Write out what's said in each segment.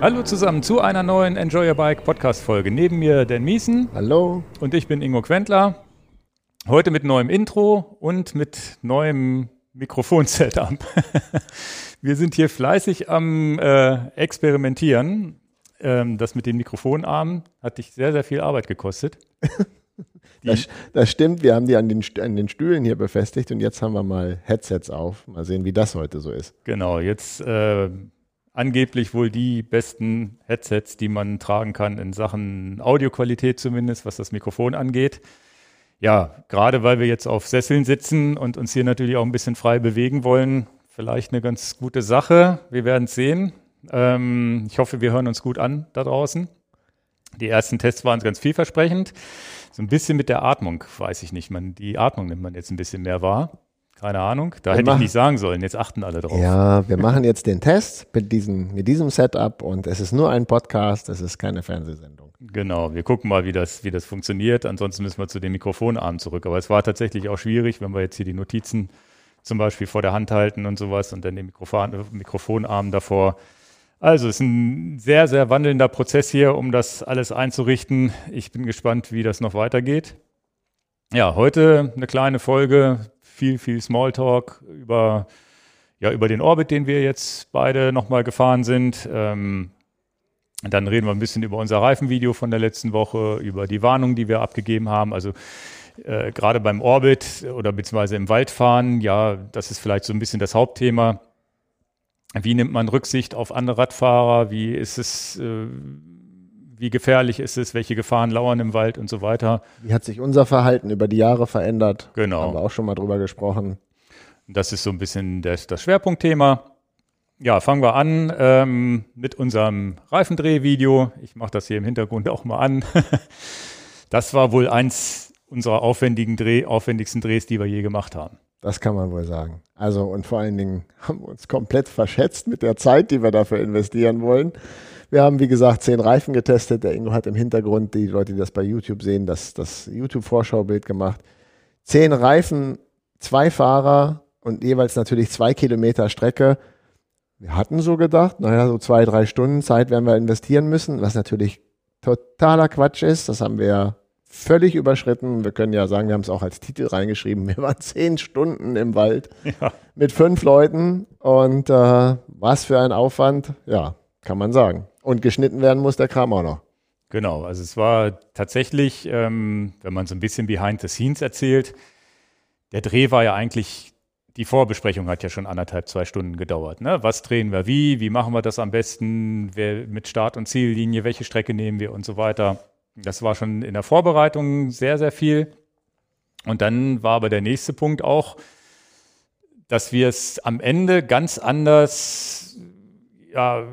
Hallo zusammen zu einer neuen Enjoy Your Bike Podcast Folge. Neben mir Dan Miesen. Hallo. Und ich bin Ingo Quentler. Heute mit neuem Intro und mit neuem Mikrofon-Setup. Wir sind hier fleißig am äh, Experimentieren. Ähm, das mit den Mikrofonarmen hat dich sehr, sehr viel Arbeit gekostet. Das, das, stimmt, wir haben die an den, an den Stühlen hier befestigt und jetzt haben wir mal Headsets auf. Mal sehen, wie das heute so ist. Genau, jetzt äh, angeblich wohl die besten Headsets, die man tragen kann in Sachen Audioqualität zumindest, was das Mikrofon angeht. Ja, gerade weil wir jetzt auf Sesseln sitzen und uns hier natürlich auch ein bisschen frei bewegen wollen, vielleicht eine ganz gute Sache. Wir werden es sehen. Ähm, ich hoffe, wir hören uns gut an da draußen. Die ersten Tests waren ganz vielversprechend. So ein bisschen mit der Atmung, weiß ich nicht. Man, die Atmung nimmt man jetzt ein bisschen mehr wahr. Keine Ahnung, da wir hätte machen, ich nicht sagen sollen. Jetzt achten alle drauf. Ja, wir machen jetzt den Test mit diesem, mit diesem Setup und es ist nur ein Podcast, es ist keine Fernsehsendung. Genau, wir gucken mal, wie das, wie das funktioniert. Ansonsten müssen wir zu den Mikrofonarmen zurück. Aber es war tatsächlich auch schwierig, wenn wir jetzt hier die Notizen zum Beispiel vor der Hand halten und sowas und dann den Mikrofon, Mikrofonarm davor. Also es ist ein sehr, sehr wandelnder Prozess hier, um das alles einzurichten. Ich bin gespannt, wie das noch weitergeht. Ja, heute eine kleine Folge viel, viel Smalltalk über, ja, über den Orbit, den wir jetzt beide nochmal gefahren sind. Ähm, dann reden wir ein bisschen über unser Reifenvideo von der letzten Woche, über die Warnung, die wir abgegeben haben. Also äh, gerade beim Orbit oder beziehungsweise im Waldfahren, ja, das ist vielleicht so ein bisschen das Hauptthema. Wie nimmt man Rücksicht auf andere Radfahrer? Wie ist es, äh, wie gefährlich ist es, welche Gefahren lauern im Wald und so weiter. Wie hat sich unser Verhalten über die Jahre verändert? Genau. Haben wir auch schon mal drüber gesprochen. Das ist so ein bisschen das, das Schwerpunktthema. Ja, fangen wir an ähm, mit unserem Reifendrehvideo. Ich mache das hier im Hintergrund auch mal an. das war wohl eins unserer aufwendigen Dreh, aufwendigsten Drehs, die wir je gemacht haben. Das kann man wohl sagen. Also und vor allen Dingen haben wir uns komplett verschätzt mit der Zeit, die wir dafür investieren wollen. Wir haben, wie gesagt, zehn Reifen getestet. Der Ingo hat im Hintergrund, die Leute, die das bei YouTube sehen, das, das YouTube-Vorschaubild gemacht. Zehn Reifen, zwei Fahrer und jeweils natürlich zwei Kilometer Strecke. Wir hatten so gedacht, naja, so zwei, drei Stunden Zeit werden wir investieren müssen, was natürlich totaler Quatsch ist. Das haben wir völlig überschritten. Wir können ja sagen, wir haben es auch als Titel reingeschrieben. Wir waren zehn Stunden im Wald ja. mit fünf Leuten und äh, was für ein Aufwand, ja, kann man sagen. Und geschnitten werden muss der Kram auch noch. Genau, also es war tatsächlich, ähm, wenn man so ein bisschen behind the scenes erzählt, der Dreh war ja eigentlich, die Vorbesprechung hat ja schon anderthalb, zwei Stunden gedauert. Ne? Was drehen wir wie, wie machen wir das am besten, wer, mit Start- und Ziellinie, welche Strecke nehmen wir und so weiter. Das war schon in der Vorbereitung sehr, sehr viel. Und dann war aber der nächste Punkt auch, dass wir es am Ende ganz anders ja,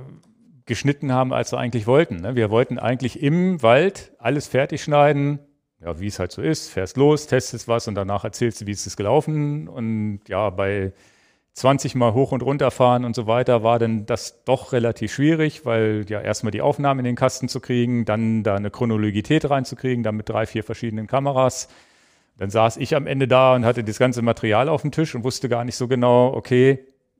geschnitten haben, als wir eigentlich wollten. Ne? Wir wollten eigentlich im Wald alles fertig schneiden, ja, wie es halt so ist, fährst los, testest was und danach erzählst du, wie es ist gelaufen. Und ja, bei 20 Mal hoch und runter fahren und so weiter war dann das doch relativ schwierig, weil ja erstmal die Aufnahmen in den Kasten zu kriegen, dann da eine Chronologität reinzukriegen, dann mit drei, vier verschiedenen Kameras. Dann saß ich am Ende da und hatte das ganze Material auf dem Tisch und wusste gar nicht so genau, okay,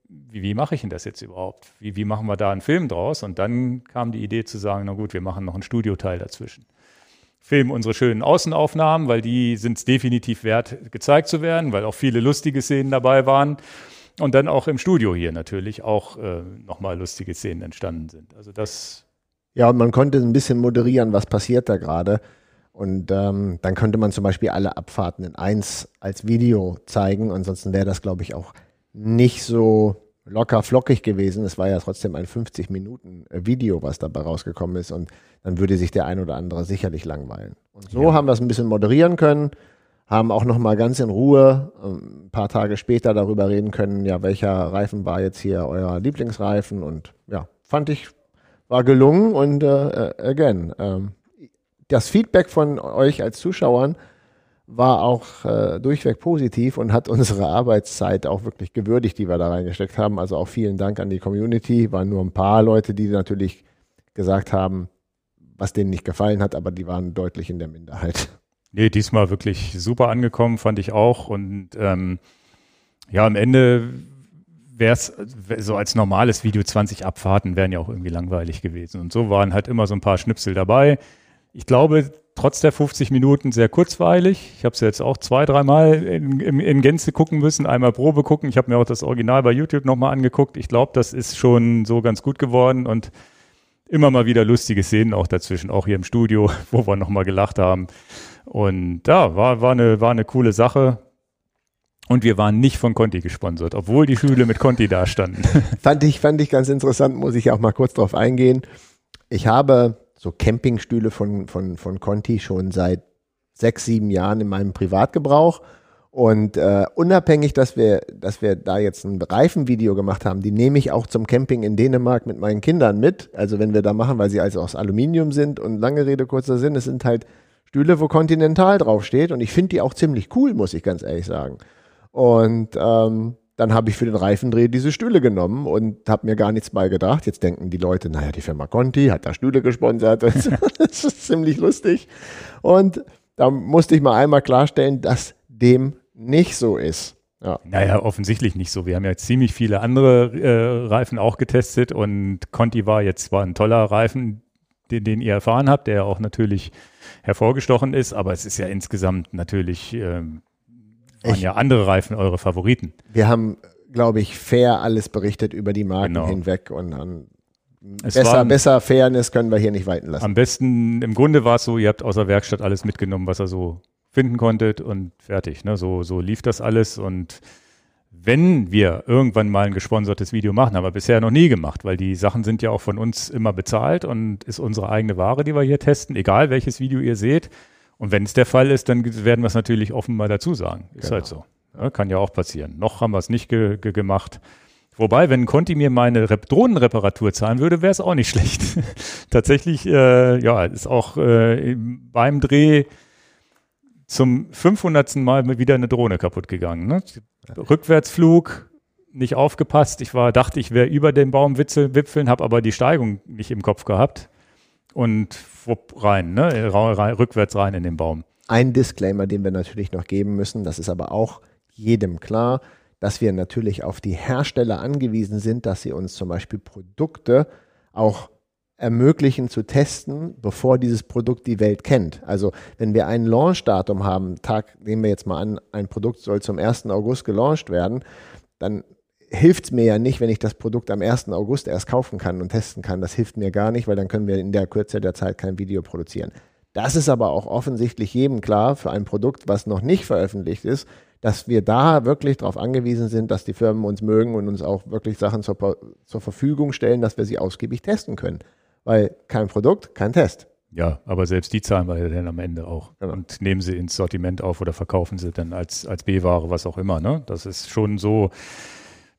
wie, wie mache ich denn das jetzt überhaupt? Wie, wie machen wir da einen Film draus? Und dann kam die Idee zu sagen, na gut, wir machen noch einen Studioteil dazwischen. Filmen unsere schönen Außenaufnahmen, weil die sind es definitiv wert, gezeigt zu werden, weil auch viele lustige Szenen dabei waren. Und dann auch im Studio hier natürlich auch äh, nochmal lustige Szenen entstanden sind. Also das. Ja, und man konnte ein bisschen moderieren, was passiert da gerade. Und ähm, dann könnte man zum Beispiel alle Abfahrten in eins als Video zeigen. Ansonsten wäre das, glaube ich, auch nicht so locker flockig gewesen. Es war ja trotzdem ein 50 Minuten äh, Video, was dabei rausgekommen ist. Und dann würde sich der ein oder andere sicherlich langweilen. Und so ja. haben wir es ein bisschen moderieren können, haben auch noch mal ganz in Ruhe ähm, ein paar Tage später darüber reden können, ja, welcher Reifen war jetzt hier euer Lieblingsreifen. Und ja, fand ich, war gelungen. Und äh, äh again, ähm, das Feedback von euch als Zuschauern war auch äh, durchweg positiv und hat unsere Arbeitszeit auch wirklich gewürdigt, die wir da reingesteckt haben. Also auch vielen Dank an die Community. Waren nur ein paar Leute, die natürlich gesagt haben, was denen nicht gefallen hat, aber die waren deutlich in der Minderheit. Nee, diesmal wirklich super angekommen, fand ich auch. Und ähm, ja, am Ende wäre es so als normales Video 20 Abfahrten wären ja auch irgendwie langweilig gewesen. Und so waren halt immer so ein paar Schnipsel dabei. Ich glaube, trotz der 50 Minuten sehr kurzweilig. Ich habe es jetzt auch zwei, dreimal in, in, in Gänze gucken müssen, einmal Probe gucken. Ich habe mir auch das Original bei YouTube nochmal angeguckt. Ich glaube, das ist schon so ganz gut geworden und immer mal wieder lustige Szenen auch dazwischen, auch hier im Studio, wo wir nochmal gelacht haben. Und ja, war, war, eine, war eine coole Sache. Und wir waren nicht von Conti gesponsert, obwohl die Schüle mit Conti da standen. fand ich, fand ich ganz interessant, muss ich auch mal kurz drauf eingehen. Ich habe so Campingstühle von, von, von Conti schon seit sechs, sieben Jahren in meinem Privatgebrauch. Und äh, unabhängig, dass wir, dass wir da jetzt ein Reifenvideo gemacht haben, die nehme ich auch zum Camping in Dänemark mit meinen Kindern mit. Also wenn wir da machen, weil sie also aus Aluminium sind und lange Rede, kurzer Sinn, es sind halt Stühle, wo Continental draufsteht. Und ich finde die auch ziemlich cool, muss ich ganz ehrlich sagen. Und ähm, dann habe ich für den Reifendreh diese Stühle genommen und habe mir gar nichts bei gedacht. Jetzt denken die Leute, naja, die Firma Conti hat da Stühle gesponsert. das ist ziemlich lustig. Und da musste ich mal einmal klarstellen, dass dem nicht so ist. Ja. Naja, offensichtlich nicht so. Wir haben ja ziemlich viele andere äh, Reifen auch getestet und Conti war jetzt zwar ein toller Reifen, den, den ihr erfahren habt, der auch natürlich hervorgestochen ist, aber es ist ja insgesamt natürlich ähm, waren ich, ja andere Reifen eure Favoriten. Wir haben, glaube ich, fair alles berichtet über die Marken genau. hinweg und an besser, waren, besser Fairness können wir hier nicht walten lassen. Am besten, im Grunde war es so, ihr habt aus der Werkstatt alles mitgenommen, was ihr so finden konntet und fertig. Ne? So, so lief das alles und wenn wir irgendwann mal ein gesponsertes Video machen, haben wir bisher noch nie gemacht, weil die Sachen sind ja auch von uns immer bezahlt und ist unsere eigene Ware, die wir hier testen, egal welches Video ihr seht. Und wenn es der Fall ist, dann werden wir es natürlich offen mal dazu sagen. Ist genau. halt so. Ja, kann ja auch passieren. Noch haben wir es nicht ge ge gemacht. Wobei, wenn Conti mir meine Rep Drohnenreparatur zahlen würde, wäre es auch nicht schlecht. Tatsächlich, äh, ja, ist auch äh, beim Dreh zum 500. Mal wieder eine Drohne kaputt gegangen. Ne? Rückwärtsflug, nicht aufgepasst. Ich war, dachte, ich wäre über den Baum wipfeln, habe aber die Steigung nicht im Kopf gehabt und wupp rein, ne? rückwärts rein in den Baum. Ein Disclaimer, den wir natürlich noch geben müssen, das ist aber auch jedem klar, dass wir natürlich auf die Hersteller angewiesen sind, dass sie uns zum Beispiel Produkte auch ermöglichen zu testen, bevor dieses Produkt die Welt kennt. Also wenn wir ein Launchdatum haben, Tag, nehmen wir jetzt mal an, ein Produkt soll zum 1. August gelauncht werden, dann hilft es mir ja nicht, wenn ich das Produkt am 1. August erst kaufen kann und testen kann. Das hilft mir gar nicht, weil dann können wir in der Kürze der Zeit kein Video produzieren. Das ist aber auch offensichtlich jedem klar für ein Produkt, was noch nicht veröffentlicht ist, dass wir da wirklich darauf angewiesen sind, dass die Firmen uns mögen und uns auch wirklich Sachen zur, zur Verfügung stellen, dass wir sie ausgiebig testen können. Weil kein Produkt, kein Test. Ja, aber selbst die zahlen wir ja dann am Ende auch. Genau. Und nehmen sie ins Sortiment auf oder verkaufen sie dann als, als B-Ware, was auch immer. Ne? Das ist schon so,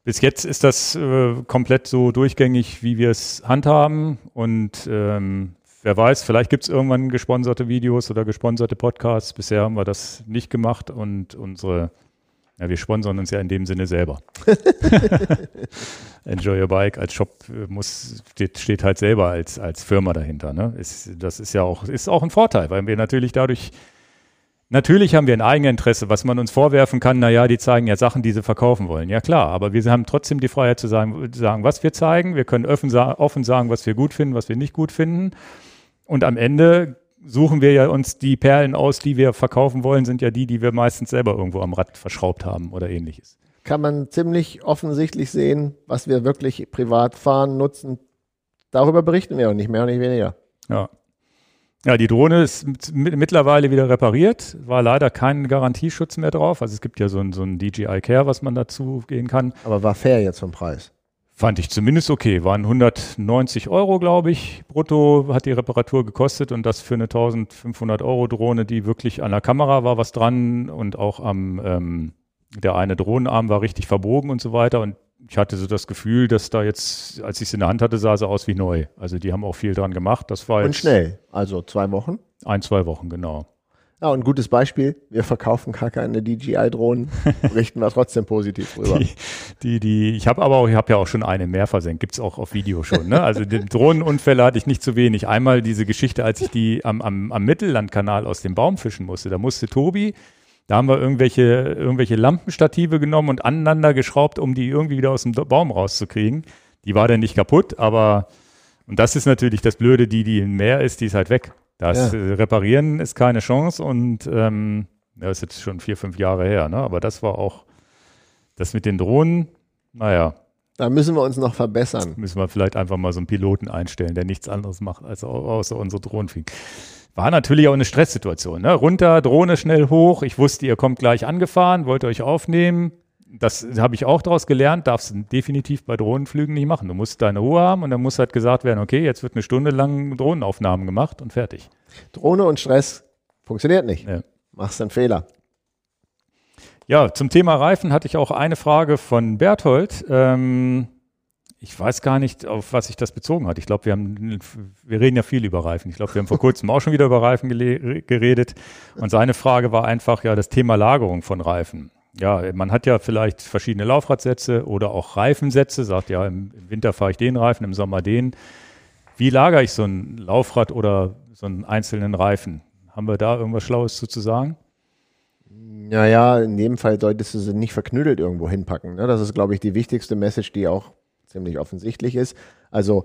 bis jetzt ist das äh, komplett so durchgängig, wie wir es handhaben. Und ähm, wer weiß, vielleicht gibt es irgendwann gesponserte Videos oder gesponserte Podcasts. Bisher haben wir das nicht gemacht und unsere, ja, wir sponsern uns ja in dem Sinne selber. Enjoy Your Bike als Shop äh, muss, steht, steht halt selber als, als Firma dahinter. Ne? Ist, das ist ja auch, ist auch ein Vorteil, weil wir natürlich dadurch Natürlich haben wir ein Eigeninteresse, was man uns vorwerfen kann, naja, die zeigen ja Sachen, die sie verkaufen wollen. Ja klar, aber wir haben trotzdem die Freiheit zu sagen, sagen was wir zeigen. Wir können offen, offen sagen, was wir gut finden, was wir nicht gut finden. Und am Ende suchen wir ja uns die Perlen aus, die wir verkaufen wollen, sind ja die, die wir meistens selber irgendwo am Rad verschraubt haben oder ähnliches. Kann man ziemlich offensichtlich sehen, was wir wirklich privat fahren, nutzen. Darüber berichten wir auch nicht mehr und nicht weniger. Ja. Ja, die Drohne ist mittlerweile wieder repariert. War leider kein Garantieschutz mehr drauf. Also es gibt ja so ein, so ein DJI Care, was man dazu gehen kann. Aber war fair jetzt vom Preis? Fand ich zumindest okay. Waren 190 Euro, glaube ich. Brutto hat die Reparatur gekostet und das für eine 1500 Euro Drohne, die wirklich an der Kamera war was dran und auch am, ähm, der eine Drohnenarm war richtig verbogen und so weiter. Und ich hatte so das Gefühl, dass da jetzt, als ich es in der Hand hatte, sah sie aus wie neu. Also die haben auch viel dran gemacht. Das war und schnell, also zwei Wochen? Ein, zwei Wochen, genau. Ja, und ein gutes Beispiel, wir verkaufen gar keine DJI-Drohnen, richten wir trotzdem positiv rüber. Die, die, die ich habe aber auch, ich habe ja auch schon eine mehr versenkt, gibt es auch auf Video schon. Ne? Also den Drohnenunfälle hatte ich nicht zu wenig. Einmal diese Geschichte, als ich die am, am, am Mittellandkanal aus dem Baum fischen musste, da musste Tobi Da haben wir irgendwelche, irgendwelche Lampenstative genommen und aneinander geschraubt, um die irgendwie wieder aus dem Baum rauszukriegen. Die war dann nicht kaputt, aber und das ist natürlich das Blöde, die, die im Meer ist, die ist halt weg. Das ja. Äh, Reparieren ist keine Chance und ähm, das ist jetzt schon vier, fünf Jahre her, ne? Aber das war auch das mit den Drohnen, naja. Da müssen wir uns noch verbessern. Müssen wir vielleicht einfach mal so einen Piloten einstellen, der nichts anderes macht, als außer unsere Drohnen fliegen. War natürlich auch eine Stresssituation. Ne? Runter, Drohne schnell hoch. Ich wusste, ihr kommt gleich angefahren, wollt euch aufnehmen. Das habe ich auch daraus gelernt, darfst du definitiv bei Drohnenflügen nicht machen. Du musst deine Ruhe haben und dann muss halt gesagt werden, okay, jetzt wird eine Stunde lang Drohnenaufnahmen gemacht und fertig. Drohne und Stress funktioniert nicht. Ja. Machst einen Fehler. Ja, zum Thema Reifen hatte ich auch eine Frage von Berthold. Ähm, ich weiß gar nicht, auf was sich das bezogen hat. Ich glaube, wir haben, wir reden ja viel über Reifen. Ich glaube, wir haben vor kurzem auch schon wieder über Reifen geredet. Und seine Frage war einfach ja das Thema Lagerung von Reifen. Ja, man hat ja vielleicht verschiedene Laufradsätze oder auch Reifensätze, sagt ja, im Winter fahre ich den Reifen, im Sommer den. Wie lagere ich so ein Laufrad oder so einen einzelnen Reifen? Haben wir da irgendwas Schlaues zu, zu sagen? Naja, in dem Fall solltest du sie nicht verknüdelt irgendwo hinpacken. Ne? Das ist, glaube ich, die wichtigste Message, die auch ziemlich offensichtlich ist. Also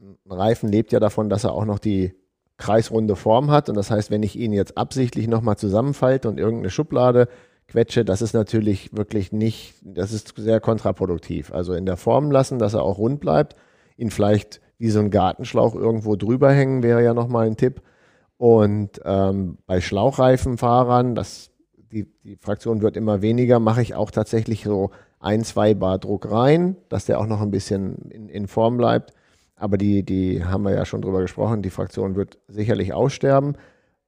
ein Reifen lebt ja davon, dass er auch noch die kreisrunde Form hat. Und das heißt, wenn ich ihn jetzt absichtlich nochmal zusammenfalte und irgendeine Schublade quetsche, das ist natürlich wirklich nicht, das ist sehr kontraproduktiv. Also in der Form lassen, dass er auch rund bleibt, ihn vielleicht wie so ein Gartenschlauch irgendwo drüber hängen, wäre ja nochmal ein Tipp. Und ähm, bei Schlauchreifenfahrern, das, die, die Fraktion wird immer weniger, mache ich auch tatsächlich so ein, zwei Bar Druck rein, dass der auch noch ein bisschen in, in Form bleibt. Aber die, die haben wir ja schon drüber gesprochen, die Fraktion wird sicherlich aussterben.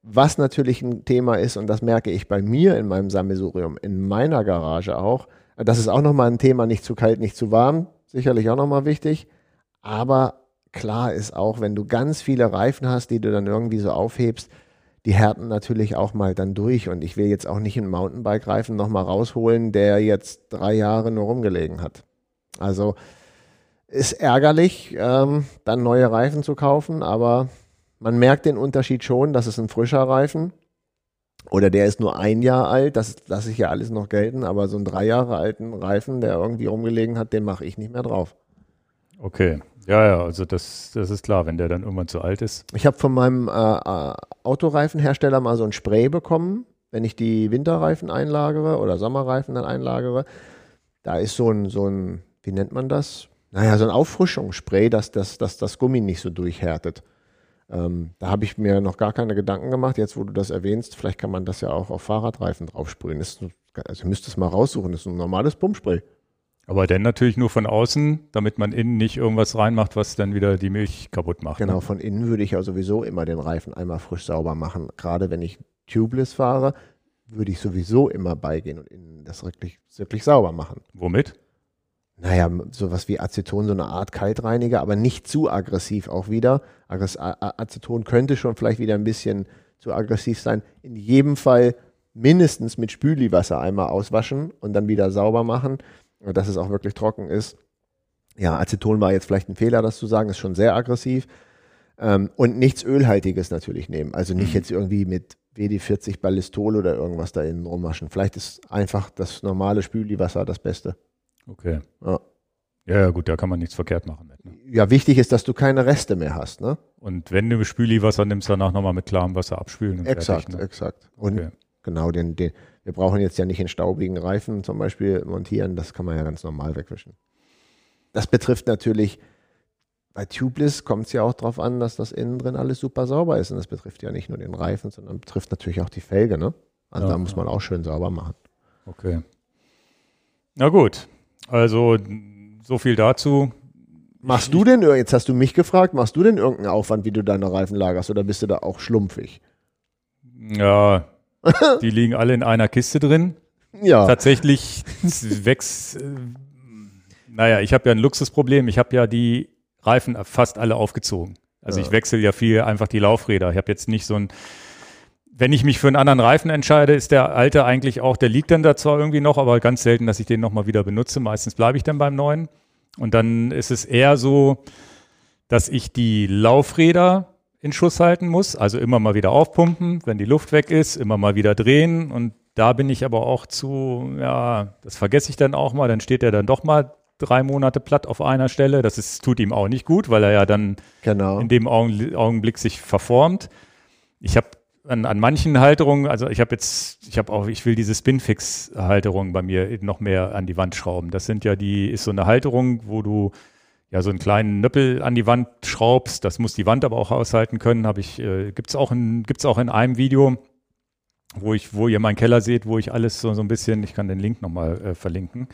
Was natürlich ein Thema ist, und das merke ich bei mir in meinem Sammelsurium, in meiner Garage auch, das ist auch nochmal ein Thema, nicht zu kalt, nicht zu warm, sicherlich auch nochmal wichtig. Aber klar ist auch, wenn du ganz viele Reifen hast, die du dann irgendwie so aufhebst, die härten natürlich auch mal dann durch. Und ich will jetzt auch nicht einen Mountainbike-Reifen nochmal rausholen, der jetzt drei Jahre nur rumgelegen hat. Also ist ärgerlich, ähm, dann neue Reifen zu kaufen, aber man merkt den Unterschied schon, das ist ein frischer Reifen. Oder der ist nur ein Jahr alt, das lasse ich ja alles noch gelten, aber so einen drei Jahre alten Reifen, der irgendwie rumgelegen hat, den mache ich nicht mehr drauf. Okay, ja, ja, also das, das ist klar, wenn der dann irgendwann zu alt ist. Ich habe von meinem äh, äh, Autoreifenhersteller mal so ein Spray bekommen, wenn ich die Winterreifen einlagere oder Sommerreifen dann einlagere. Da ist so ein, so ein, wie nennt man das? Naja, so ein Auffrischungsspray, dass, dass, dass das Gummi nicht so durchhärtet. Ähm, da habe ich mir noch gar keine Gedanken gemacht. Jetzt, wo du das erwähnst, vielleicht kann man das ja auch auf Fahrradreifen draufsprühen. Ist, also, ihr müsst es mal raussuchen. Das ist ein normales Pumpspray. Aber dann natürlich nur von außen, damit man innen nicht irgendwas reinmacht, was dann wieder die Milch kaputt macht. Genau, ne? von innen würde ich ja sowieso immer den Reifen einmal frisch sauber machen. Gerade wenn ich tubeless fahre, würde ich sowieso immer beigehen und innen das wirklich, wirklich sauber machen. Womit? Naja, sowas wie Aceton, so eine Art Kaltreiniger, aber nicht zu aggressiv auch wieder. Aceton könnte schon vielleicht wieder ein bisschen zu aggressiv sein. In jedem Fall mindestens mit Spüliwasser einmal auswaschen und dann wieder sauber machen dass es auch wirklich trocken ist. Ja, Aceton war jetzt vielleicht ein Fehler, das zu sagen, ist schon sehr aggressiv. Ähm, und nichts Ölhaltiges natürlich nehmen. Also nicht mhm. jetzt irgendwie mit WD-40 Ballistol oder irgendwas da innen rumwaschen. Vielleicht ist einfach das normale Spüliwasser das Beste. Okay. Ja. Ja, gut, da kann man nichts verkehrt machen. Mit, ne? Ja, wichtig ist, dass du keine Reste mehr hast. Ne? Und wenn du Spüliwasser nimmst, danach nochmal mit klarem Wasser abspülen. exakt, fertig, ne? exakt. Und okay. genau, den, den, wir brauchen jetzt ja nicht in staubigen Reifen zum Beispiel montieren, das kann man ja ganz normal wegwischen. Das betrifft natürlich, bei Tubeless kommt es ja auch darauf an, dass das innen drin alles super sauber ist. Und das betrifft ja nicht nur den Reifen, sondern betrifft natürlich auch die Felge. Ne? Also ja, da muss man auch schön sauber machen. Okay. Na gut, also so viel dazu. Machst du denn, jetzt hast du mich gefragt, machst du denn irgendeinen Aufwand, wie du deine Reifen lagerst oder bist du da auch schlumpfig? Ja, Die liegen alle in einer Kiste drin. Ja. Tatsächlich wächst. Äh, naja, ich habe ja ein Luxusproblem. Ich habe ja die Reifen fast alle aufgezogen. Also ja. ich wechsle ja viel einfach die Laufräder. Ich habe jetzt nicht so ein. Wenn ich mich für einen anderen Reifen entscheide, ist der alte eigentlich auch, der liegt dann da zwar irgendwie noch, aber ganz selten, dass ich den nochmal wieder benutze. Meistens bleibe ich dann beim neuen. Und dann ist es eher so, dass ich die Laufräder in Schuss halten muss. Also immer mal wieder aufpumpen, wenn die Luft weg ist, immer mal wieder drehen und da bin ich aber auch zu, ja, das vergesse ich dann auch mal, dann steht er dann doch mal drei Monate platt auf einer Stelle. Das ist, tut ihm auch nicht gut, weil er ja dann Genau. in dem Augenblick sich verformt. Ich habe an, an manchen Halterungen, also ich habe jetzt, ich habe auch, ich will diese Spinfix-Halterung bei mir noch mehr an die Wand schrauben. Das sind ja die, ist so eine Halterung, wo du ja so einen kleinen Nöppel an die Wand schraubst. Das muss die Wand aber auch aushalten können. Habe ich, äh, gibt's auch in, gibt's auch in einem Video, wo ich, wo ihr meinen Keller seht, wo ich alles so, so ein bisschen, ich kann den Link nochmal äh, verlinken.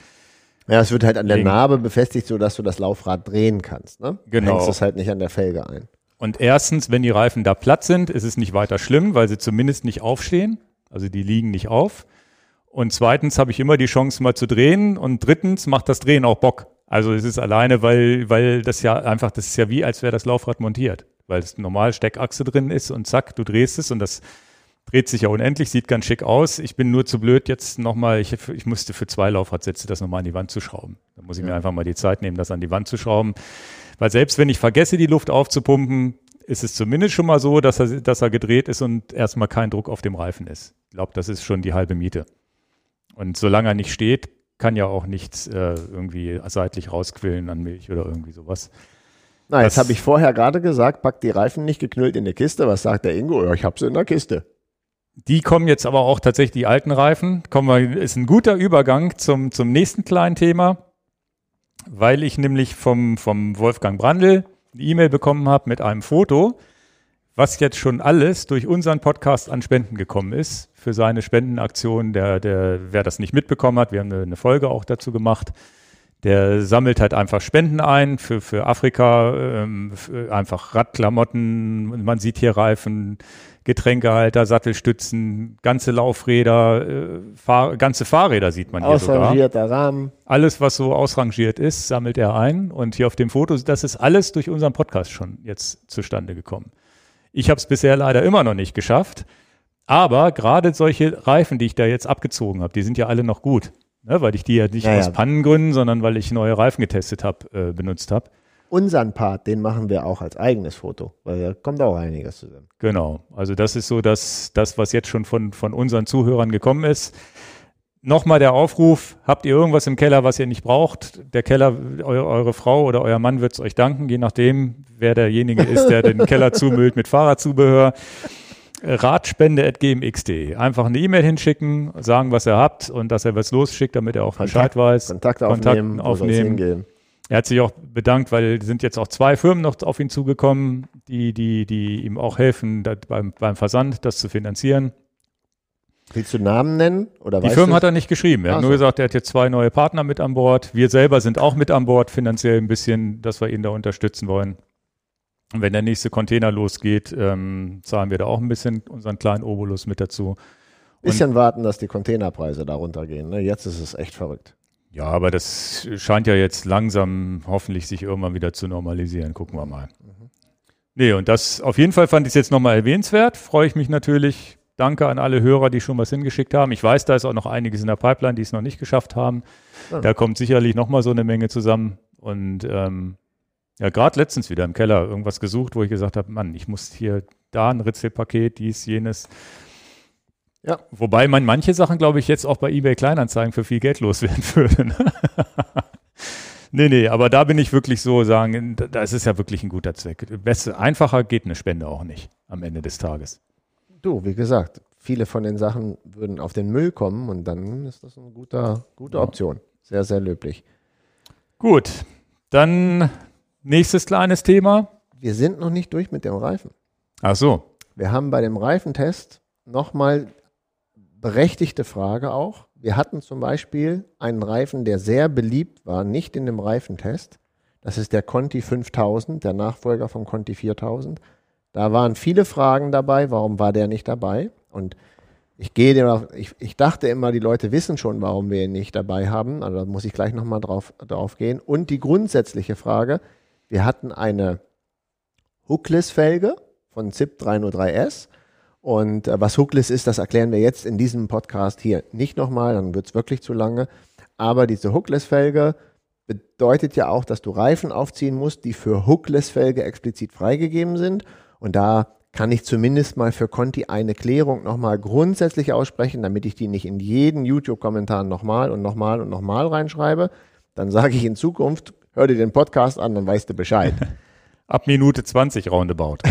Ja, es wird halt an der. Narbe befestigt, sodass du das Laufrad drehen kannst. Ne? Genau. Hängst es halt nicht an der Felge ein. Und erstens, wenn die Reifen da platt sind, ist es nicht weiter schlimm, weil sie zumindest nicht aufstehen. Also die liegen nicht auf. Und zweitens habe ich immer die Chance mal zu drehen. Und drittens macht das Drehen auch Bock. Also es ist alleine, weil, weil das ja einfach, das ist ja wie, als wäre das Laufrad montiert. Weil es normal Steckachse drin ist und zack, du drehst es und das dreht sich ja unendlich, sieht ganz schick aus. Ich bin nur zu blöd, jetzt nochmal, ich, ich musste für zwei Laufradsätze das nochmal an die Wand zu schrauben. Da muss ich mir einfach mal die Zeit nehmen, das an die Wand zu schrauben. Weil selbst wenn ich vergesse, die Luft aufzupumpen, ist es zumindest schon mal so, dass er, dass er gedreht ist und erstmal kein Druck auf dem Reifen ist. Ich glaube, das ist schon die halbe Miete. Und solange er nicht steht, kann ja auch nichts äh, irgendwie seitlich rausquillen an Milch oder irgendwie sowas. Na, jetzt Das- habe ich vorher gerade gesagt, pack die Reifen nicht geknüllt in die Kiste. Was sagt der Ingo? Ja, ich habe sie in der Kiste. Die kommen jetzt aber auch tatsächlich die alten Reifen. Kommen wir, ist ein guter Übergang zum, zum nächsten kleinen Thema, weil ich nämlich vom, vom Wolfgang Brandl eine E-Mail bekommen habe mit einem Foto, was jetzt schon alles durch unseren Podcast an Spenden gekommen ist für seine Spendenaktion. Der, der, wer das nicht mitbekommen hat, wir haben eine, Folge auch dazu gemacht. Der sammelt halt einfach Spenden ein für, für Afrika, ähm, für einfach Radklamotten. Man sieht hier Reifen, Getränkehalter, Sattelstützen, ganze Laufräder, äh, Fahr ganze Fahrräder sieht man hier sogar. Ausrangierter Rahmen. Alles, was so ausrangiert ist, sammelt er ein. Und hier auf dem Foto, das ist alles durch unseren Podcast schon jetzt zustande gekommen. Ich habe es bisher leider immer noch nicht geschafft. Aber gerade solche Reifen, die ich da jetzt abgezogen habe, die sind ja alle noch gut. Ne, weil ich die ja nicht Ja, aus. Pannengründen, sondern weil ich neue Reifen getestet habe, äh, benutzt habe. Unseren Part, den machen wir auch als eigenes Foto, weil da kommt auch einiges zusammen. Genau. Also das ist so das, das was jetzt schon von, von unseren Zuhörern gekommen ist. Nochmal der Aufruf, habt ihr irgendwas im Keller, was ihr nicht braucht? Der Keller, eu, eure Frau oder euer Mann wird es euch danken, je nachdem, wer derjenige ist, der den Keller zumüllt mit Fahrradzubehör. Radspende.gmx.de. Einfach eine E-Mail hinschicken, sagen, was ihr habt und dass er was losschickt, damit er auch Bescheid weiß. Kontakt Kontakt aufnehmen, soll's aufnehmen. Er hat sich auch bedankt, weil sind jetzt auch zwei Firmen noch auf ihn zugekommen, die, die, die ihm auch helfen, beim, beim Versand das zu finanzieren. Willst du Namen nennen? Oder Die Firmen hat er nicht geschrieben. Er Ach hat so. nur gesagt, er hat jetzt zwei neue Partner mit an Bord. Wir selber sind auch mit an Bord, finanziell ein bisschen, dass wir ihn da unterstützen wollen. Und wenn der nächste Container losgeht, ähm, zahlen wir da auch ein bisschen unseren kleinen Obolus mit dazu. Bisschen warten, dass die Containerpreise da runtergehen. Ne? Jetzt ist es echt verrückt. Ja, aber das scheint ja jetzt langsam hoffentlich sich irgendwann wieder zu normalisieren. Gucken wir mal. Nee, und das auf jeden Fall fand ich es jetzt nochmal erwähnenswert. Freue ich mich natürlich. Danke an alle Hörer, die schon was hingeschickt haben. Ich weiß, da ist auch noch einiges in der Pipeline, die es noch nicht geschafft haben. Ja. Da kommt sicherlich nochmal so eine Menge zusammen. Und ähm, ja, gerade letztens wieder im Keller irgendwas gesucht, wo ich gesagt habe, Mann, ich muss hier da ein Ritzelpaket, dies, jenes. Ja. Wobei man manche Sachen, glaube ich, jetzt auch bei eBay Kleinanzeigen für viel Geld loswerden würde. Ne? nee, nee, aber da bin ich wirklich so sagen, da- da ist ja wirklich ein guter Zweck. Beste, einfacher geht eine Spende auch nicht am Ende des Tages. Du, wie gesagt, viele von den Sachen würden auf den Müll kommen und dann ist das eine gute Ja. Option. Sehr, sehr löblich. Gut, dann nächstes kleines Thema. Wir sind noch nicht durch mit dem Reifen. Ach so, Wir haben bei dem Reifentest nochmal berechtigte Frage auch. Wir hatten zum Beispiel einen Reifen, der sehr beliebt war, nicht in dem Reifentest. Das ist der Conti 5000, der Nachfolger vom Conti 4000. Da waren viele Fragen dabei, warum war der nicht dabei? Und ich gehe dem ich, ich dachte immer, die Leute wissen schon, warum wir ihn nicht dabei haben. Also da muss ich gleich nochmal drauf, drauf gehen. Und die grundsätzliche Frage, wir hatten eine Hookless-Felge von ZIP 303S. Und äh, was Hookless ist, das erklären wir jetzt in diesem Podcast hier nicht nochmal, dann wird es wirklich zu lange. Aber diese Hookless-Felge bedeutet ja auch, dass du Reifen aufziehen musst, die für Hookless-Felge explizit freigegeben sind. Und da kann ich zumindest mal für Conti eine Klärung nochmal grundsätzlich aussprechen, damit ich die nicht in jeden YouTube-Kommentar nochmal und nochmal und nochmal reinschreibe. Dann sage ich in Zukunft, hör dir den Podcast an, dann weißt du Bescheid. Ab Minute 20 roundabout.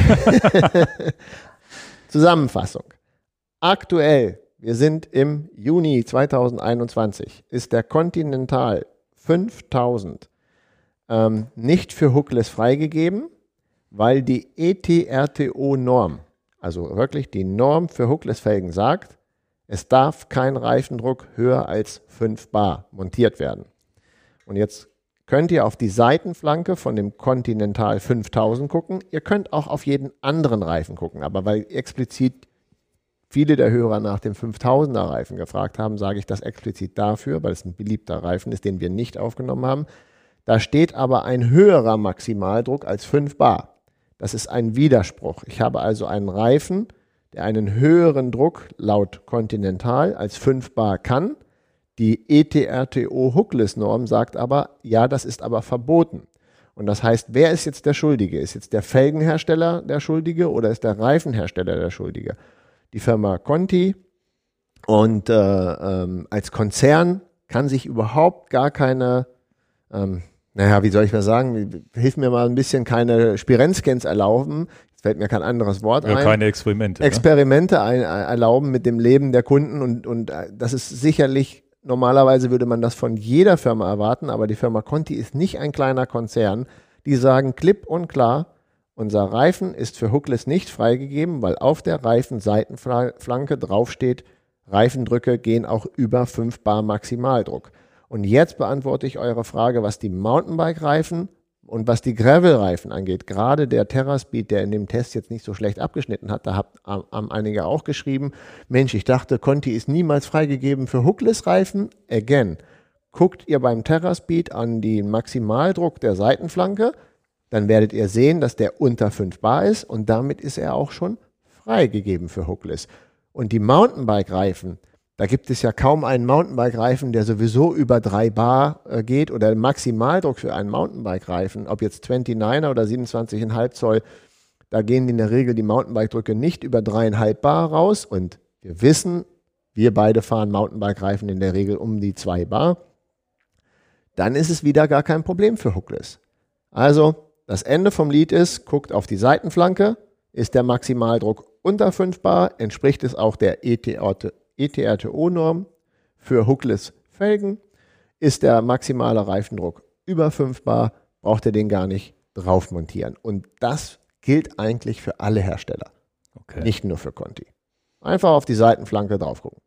Zusammenfassung. Aktuell, wir sind im Juni 2021, ist der Continental 5000 ähm, nicht für Hookless freigegeben, weil die ETRTO-Norm, also wirklich die Norm für Hookless-Felgen sagt, es darf kein Reifendruck höher als 5 Bar montiert werden. Und jetzt könnt ihr auf die Seitenflanke von dem Continental 5000 gucken. Ihr könnt auch auf jeden anderen Reifen gucken, aber weil explizit viele der Hörer nach dem 5000er Reifen gefragt haben, sage ich das explizit dafür, weil es ein beliebter Reifen ist, den wir nicht aufgenommen haben. Da steht aber ein höherer Maximaldruck als 5 Bar. Das ist ein Widerspruch. Ich habe also einen Reifen, der einen höheren Druck laut Continental als 5 Bar kann. Die ETRTO Hookless Norm sagt aber, ja, das ist aber verboten. Und das heißt, wer ist jetzt der Schuldige? Ist jetzt der Felgenhersteller der Schuldige oder ist der Reifenhersteller der Schuldige? Die Firma Conti und äh, ähm, als Konzern kann sich überhaupt gar keine ähm, naja, wie soll ich mal sagen, hilf mir mal ein bisschen keine Spirenzkens erlauben. Jetzt fällt mir kein anderes Wort ja, ein. Keine Experimente. Ne? Experimente ein, erlauben mit dem Leben der Kunden und, und äh, das ist sicherlich, normalerweise würde man das von jeder Firma erwarten, aber die Firma Conti ist nicht ein kleiner Konzern. Die sagen klipp und klar, unser Reifen ist für Hookless nicht freigegeben, weil auf der Reifenseitenflanke draufsteht, Reifendrücke gehen auch über 5 Bar Maximaldruck. Und jetzt beantworte ich eure Frage, was die Mountainbike-Reifen und was die Gravel-Reifen angeht. Gerade der TerraSpeed, der in dem Test jetzt nicht so schlecht abgeschnitten hat, da haben einige auch geschrieben, Mensch, ich dachte, Conti ist niemals freigegeben für Hookless-Reifen. Again, guckt ihr beim TerraSpeed an den Maximaldruck der Seitenflanke, dann werdet ihr sehen, dass der unter 5 Bar ist und damit ist er auch schon freigegeben für Hookless. Und die Mountainbike-Reifen, da gibt es ja kaum einen Mountainbike-Reifen, der sowieso über 3 Bar äh, geht oder der Maximaldruck für einen Mountainbike-Reifen, ob jetzt 29er oder 27,5 Zoll, da gehen in der Regel die Mountainbike-Drücke nicht über 3,5 Bar raus und wir wissen, wir beide fahren Mountainbike-Reifen in der Regel um die 2 Bar. Dann ist es wieder gar kein Problem für Hookless. Also, das Ende vom Lied ist, guckt auf die Seitenflanke, ist der Maximaldruck unter 5 Bar, entspricht es auch der ET-Orte ETRTO-Norm für Hookless Felgen. Ist der maximale Reifendruck über 5 Bar, braucht ihr den gar nicht drauf montieren. Und das gilt eigentlich für alle Hersteller, okay. nicht nur für Conti. Einfach auf die Seitenflanke drauf gucken.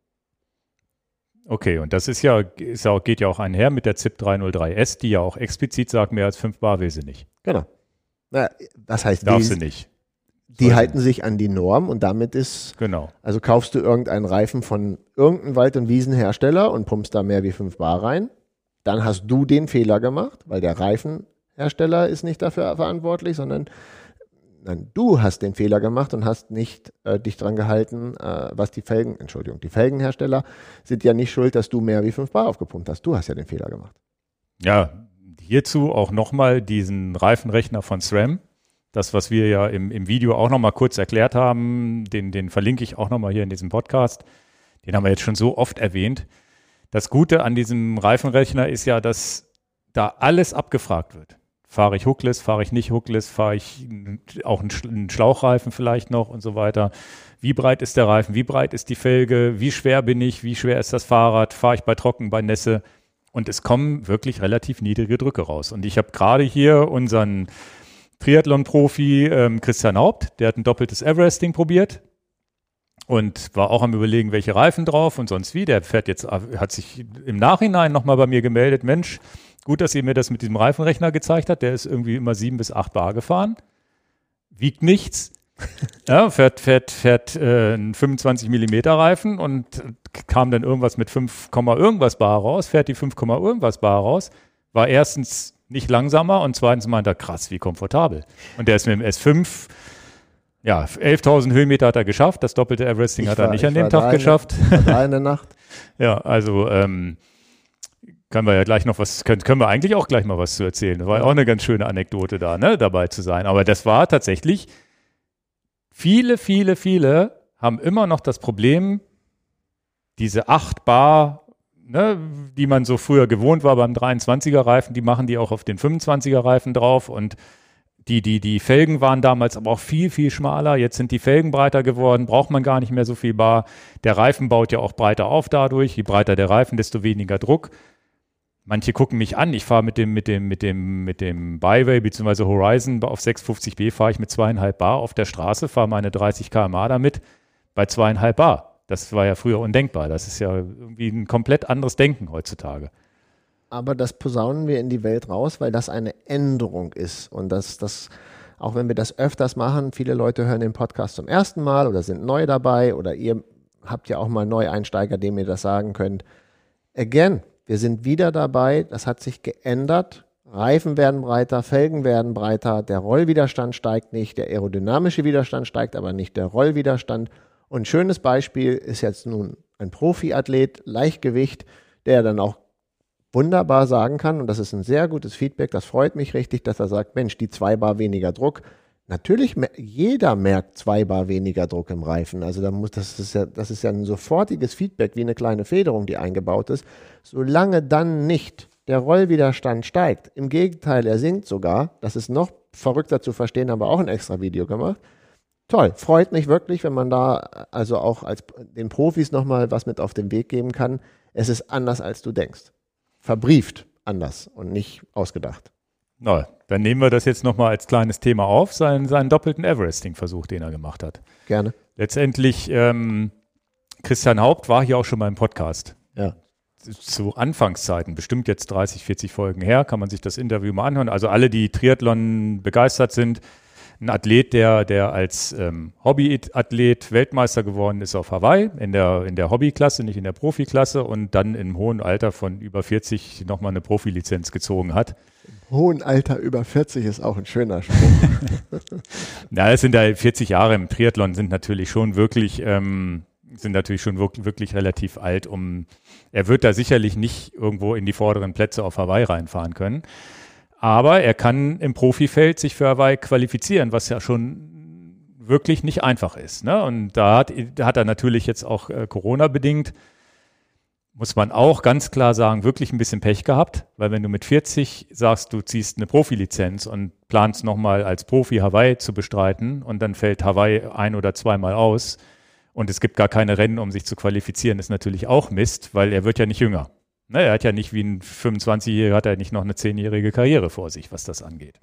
Okay, und das ist ja, ist ja, geht ja auch einher mit der ZIP 303S, die ja auch explizit sagt, mehr als 5 Bar will sie nicht. Genau. Na, das heißt, darf sie nicht. Die halten sich an die Norm und damit ist, genau. also kaufst du irgendeinen Reifen von irgendeinem Wald- und Wiesenhersteller und pumpst da mehr wie 5 Bar rein, dann hast du den Fehler gemacht, weil der Reifenhersteller ist nicht dafür verantwortlich, sondern nein, du hast den Fehler gemacht und hast nicht äh, dich dran gehalten, äh, was die Felgen, Entschuldigung, die Felgenhersteller sind ja nicht schuld, dass du mehr wie 5 Bar aufgepumpt hast. Du hast ja den Fehler gemacht. Ja, hierzu auch nochmal diesen Reifenrechner von SRAM das, was wir ja im, im Video auch nochmal kurz erklärt haben, den, den verlinke ich auch nochmal hier in diesem Podcast. Den haben wir jetzt schon so oft erwähnt. Das Gute an diesem Reifenrechner ist ja, dass da alles abgefragt wird. Fahre ich hookless, fahre ich nicht hookless, fahre ich auch einen Schlauchreifen vielleicht noch und so weiter. Wie breit ist der Reifen? Wie breit ist die Felge? Wie schwer bin ich? Wie schwer ist das Fahrrad? Fahre ich bei Trocken, bei Nässe? Und es kommen wirklich relativ niedrige Drücke raus. Und ich habe gerade hier unseren Triathlon-Profi ähm, Christian Haupt, der hat ein doppeltes Everesting probiert und war auch am überlegen, welche Reifen drauf und sonst wie. Der fährt jetzt, hat sich im Nachhinein nochmal bei mir gemeldet, Mensch, gut, dass ihr mir das mit diesem Reifenrechner gezeigt habt. Der ist irgendwie immer sieben bis acht Bar gefahren, wiegt nichts. ja, fährt, fährt, fährt äh, einen 25 Millimeter Reifen und kam dann irgendwas mit 5, irgendwas Bar raus, fährt die 5, irgendwas Bar raus, war erstens nicht langsamer und zweitens meint er, krass, wie komfortabel. Und der ist mit dem S5, ja, 11.000 Höhenmeter hat er geschafft, das doppelte Everesting ich hat er nicht an dem Tag geschafft. War in der Nacht. ja, also ähm, können wir ja gleich noch was, können, können wir eigentlich auch gleich mal was zu erzählen. Das war ja auch eine ganz schöne Anekdote da, ne, dabei zu sein. Aber das war tatsächlich viele, viele, viele haben immer noch das Problem, diese 8 Bar, ne, die man so früher gewohnt war beim 23er Reifen, die machen die auch auf den 25er Reifen drauf und die, die, die Felgen waren damals aber auch viel, viel schmaler. Jetzt sind die Felgen breiter geworden, braucht man gar nicht mehr so viel Bar. Der Reifen baut ja auch breiter auf dadurch. Je breiter der Reifen, desto weniger Druck. Manche gucken mich an. Ich fahre mit dem, mit dem, mit dem, mit dem Byway bzw. Horizon auf 650b fahre ich mit zweieinhalb Bar auf der Straße, fahre meine 30 km/h damit bei zweieinhalb Bar. Das war ja früher undenkbar. Das ist ja irgendwie ein komplett anderes Denken heutzutage. Aber das posaunen wir in die Welt raus, weil das eine Änderung ist. Und das, das, auch wenn wir das öfters machen, viele Leute hören den Podcast zum ersten Mal oder sind neu dabei oder ihr habt ja auch mal Neueinsteiger, dem ihr das sagen könnt. Again, wir sind wieder dabei, das hat sich geändert. Reifen werden breiter, Felgen werden breiter, der Rollwiderstand steigt nicht, der aerodynamische Widerstand steigt aber nicht, der Rollwiderstand. Und ein schönes Beispiel ist jetzt nun ein Profiathlet, Leichtgewicht, der dann auch wunderbar sagen kann, und das ist ein sehr gutes Feedback, das freut mich richtig, dass er sagt, Mensch, die zwei Bar weniger Druck, Natürlich, jeder merkt zwei Bar weniger Druck im Reifen. Also da muss, das, ist ja, das ist ja ein sofortiges Feedback, wie eine kleine Federung, die eingebaut ist. Solange dann nicht der Rollwiderstand steigt, im Gegenteil, er sinkt sogar, das ist noch verrückter zu verstehen, haben wir auch ein extra Video gemacht. Toll, freut mich wirklich, wenn man da also auch als den Profis nochmal was mit auf den Weg geben kann. Es ist anders, als du denkst. Verbrieft anders und nicht ausgedacht. Na, dann nehmen wir das jetzt nochmal als kleines Thema auf, seinen, seinen doppelten Everesting-Versuch, den er gemacht hat. Gerne. Letztendlich, ähm, Christian Haupt war hier auch schon mal im Podcast. Ja. Zu Anfangszeiten, bestimmt jetzt 30, 40 Folgen her, kann man sich das Interview mal anhören. Also alle, die Triathlon begeistert sind, ein Athlet, der, der als ähm, Hobbyathlet Weltmeister geworden ist auf Hawaii, in der, in der Hobbyklasse, nicht in der Profiklasse und dann im hohen Alter von über 40 nochmal eine Profilizenz gezogen hat. Im hohen Alter über 40 ist auch ein schöner Spruch. ja, es sind da 40 Jahre im Triathlon sind natürlich schon wirklich, ähm, sind natürlich schon wirklich, wirklich relativ alt, um, er wird da sicherlich nicht irgendwo in die vorderen Plätze auf Hawaii reinfahren können. Aber er kann im Profifeld sich für Hawaii qualifizieren, was ja schon wirklich nicht einfach ist. Ne? Und da hat, hat er natürlich jetzt auch äh, Corona-bedingt, muss man auch ganz klar sagen, wirklich ein bisschen Pech gehabt, weil wenn du mit 40 sagst, du ziehst eine Profilizenz und planst nochmal als Profi Hawaii zu bestreiten und dann fällt Hawaii ein oder zweimal aus und es gibt gar keine Rennen, um sich zu qualifizieren, ist natürlich auch Mist, weil er wird ja nicht jünger. Ne, er hat ja nicht wie ein 25-Jähriger, hat er nicht noch eine 10-jährige Karriere vor sich, was das angeht.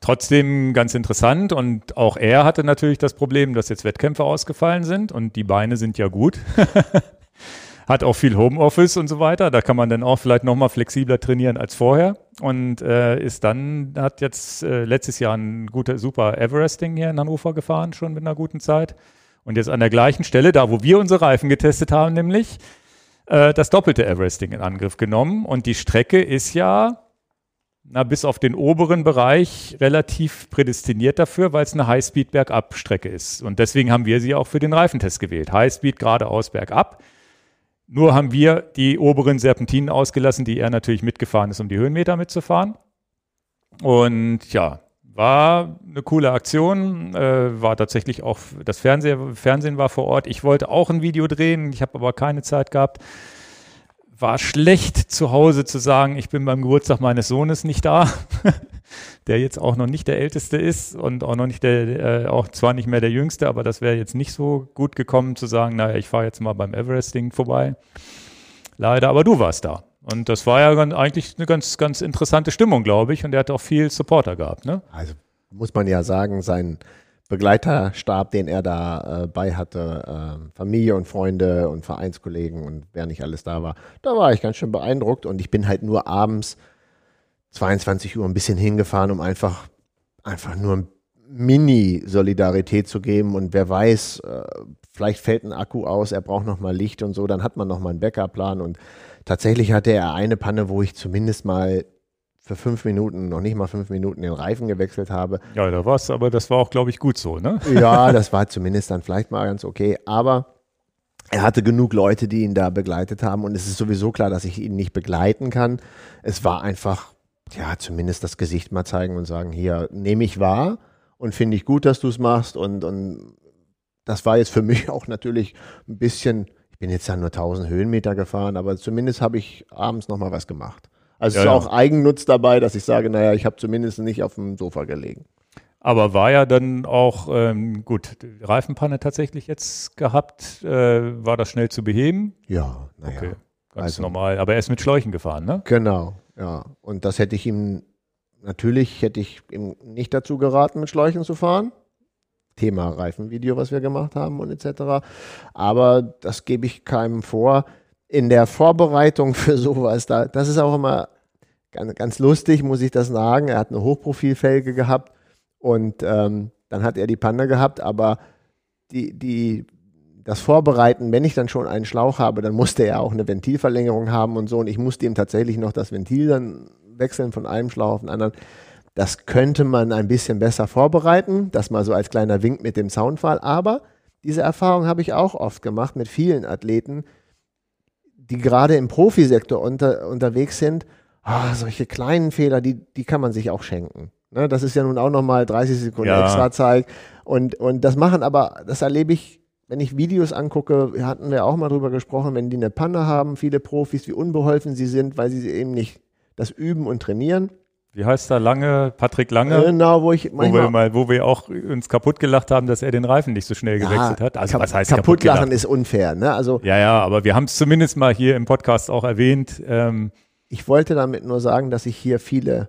Trotzdem ganz interessant und auch er hatte natürlich das Problem, dass jetzt Wettkämpfe ausgefallen sind und die Beine sind ja gut. hat auch viel Homeoffice und so weiter. Da kann man dann auch vielleicht nochmal flexibler trainieren als vorher und äh, ist dann, hat jetzt äh, letztes Jahr ein guter, super Everesting hier in Hannover gefahren, schon mit einer guten Zeit. Und jetzt an der gleichen Stelle, da wo wir unsere Reifen getestet haben, nämlich, äh, das doppelte Everesting in Angriff genommen. Und die Strecke ist ja na, bis auf den oberen Bereich relativ prädestiniert dafür, weil es eine Highspeed-Bergab-Strecke ist. Und deswegen haben wir sie auch für den Reifentest gewählt. Highspeed geradeaus bergab. Nur haben wir die oberen Serpentinen ausgelassen, die er natürlich mitgefahren ist, um die Höhenmeter mitzufahren. Und ja, war eine coole Aktion, äh, war tatsächlich auch, das Fernseher, Fernsehen war vor Ort. Ich wollte auch ein Video drehen, ich habe aber keine Zeit gehabt. War schlecht zu Hause zu sagen, ich bin beim Geburtstag meines Sohnes nicht da, der jetzt auch noch nicht der Älteste ist und auch noch nicht der, äh, auch zwar nicht mehr der Jüngste, aber das wäre jetzt nicht so gut gekommen zu sagen, naja, ich fahre jetzt mal beim Everesting vorbei. Leider, aber du warst da. Und das war ja eigentlich eine ganz, ganz interessante Stimmung, glaube ich. Und er hat auch viel Supporter gehabt. Ne? Also muss man ja sagen, sein Begleiterstab, den er da äh, bei hatte, äh, Familie und Freunde und Vereinskollegen und wer nicht alles da war, da war ich ganz schön beeindruckt. Und ich bin halt nur abends 22 Uhr ein bisschen hingefahren, um einfach, einfach nur ein Mini-Solidarität zu geben. Und wer weiß, äh, vielleicht fällt ein Akku aus, er braucht nochmal Licht und so, dann hat man nochmal einen Backup-Plan und Tatsächlich hatte er eine Panne, wo ich zumindest mal für fünf Minuten, noch nicht mal fünf Minuten den Reifen gewechselt habe. Ja, da war es, aber das war auch, glaube ich, gut so, ne? Ja, das war zumindest dann vielleicht mal ganz okay. Aber er hatte genug Leute, die ihn da begleitet haben. Und es ist sowieso klar, dass ich ihn nicht begleiten kann. Es war einfach, ja, zumindest das Gesicht mal zeigen und sagen, hier, nehme ich wahr. und finde ich gut, dass du es machst. Und, und das war jetzt für mich auch natürlich ein bisschen, ich bin jetzt ja nur 1000 Höhenmeter gefahren, aber zumindest habe ich abends nochmal was gemacht. Also Ja, es ist ja. auch Eigennutz dabei, dass ich sage, naja, ich habe zumindest nicht auf dem Sofa gelegen. Aber war ja dann auch, ähm, gut, Reifenpanne tatsächlich jetzt gehabt. Äh, war das schnell zu beheben? Ja, naja. Okay, ganz also- normal. Aber er ist mit Schläuchen gefahren, ne? Genau, ja. Und das hätte ich ihm, natürlich hätte ich ihm nicht dazu geraten, mit Schläuchen zu fahren. Thema Reifenvideo, was wir gemacht haben und etc. Aber das gebe ich keinem vor. In der Vorbereitung für sowas, da, das ist auch immer ganz, ganz lustig, muss ich das sagen. Er hat eine Hochprofilfelge gehabt und ähm, dann hat er die Panne gehabt, aber die, die, das Vorbereiten, wenn ich dann schon einen Schlauch habe, dann musste er auch eine Ventilverlängerung haben und so. Und ich musste ihm tatsächlich noch das Ventil dann wechseln von einem Schlauch auf den anderen. Das könnte man ein bisschen besser vorbereiten. Das mal so als kleiner Wink mit dem Soundfall. Aber diese Erfahrung habe ich auch oft gemacht mit vielen Athleten, die gerade im Profisektor unter, unterwegs sind. Ah, solche kleinen Fehler, die, die kann man sich auch schenken. Ne, das ist ja nun auch nochmal 30 Sekunden Ja. extra Zeit. Und, und das machen aber, das erlebe ich, wenn ich Videos angucke, hatten wir auch mal drüber gesprochen, wenn die eine Panne haben, viele Profis, wie unbeholfen sie sind, weil sie eben nicht das üben und trainieren. Wie heißt er? Lange, Patrick Lange? Genau, wo ich wo wir, manchmal mal, wo wir auch uns kaputt gelacht haben, dass er den Reifen nicht so schnell gewechselt hat. Also was heißt kaputt lachen gelacht? ist unfair. Ne? Also Ja, ja, aber wir haben es zumindest mal hier im Podcast auch erwähnt. Ähm, ich wollte damit nur sagen, dass ich hier viele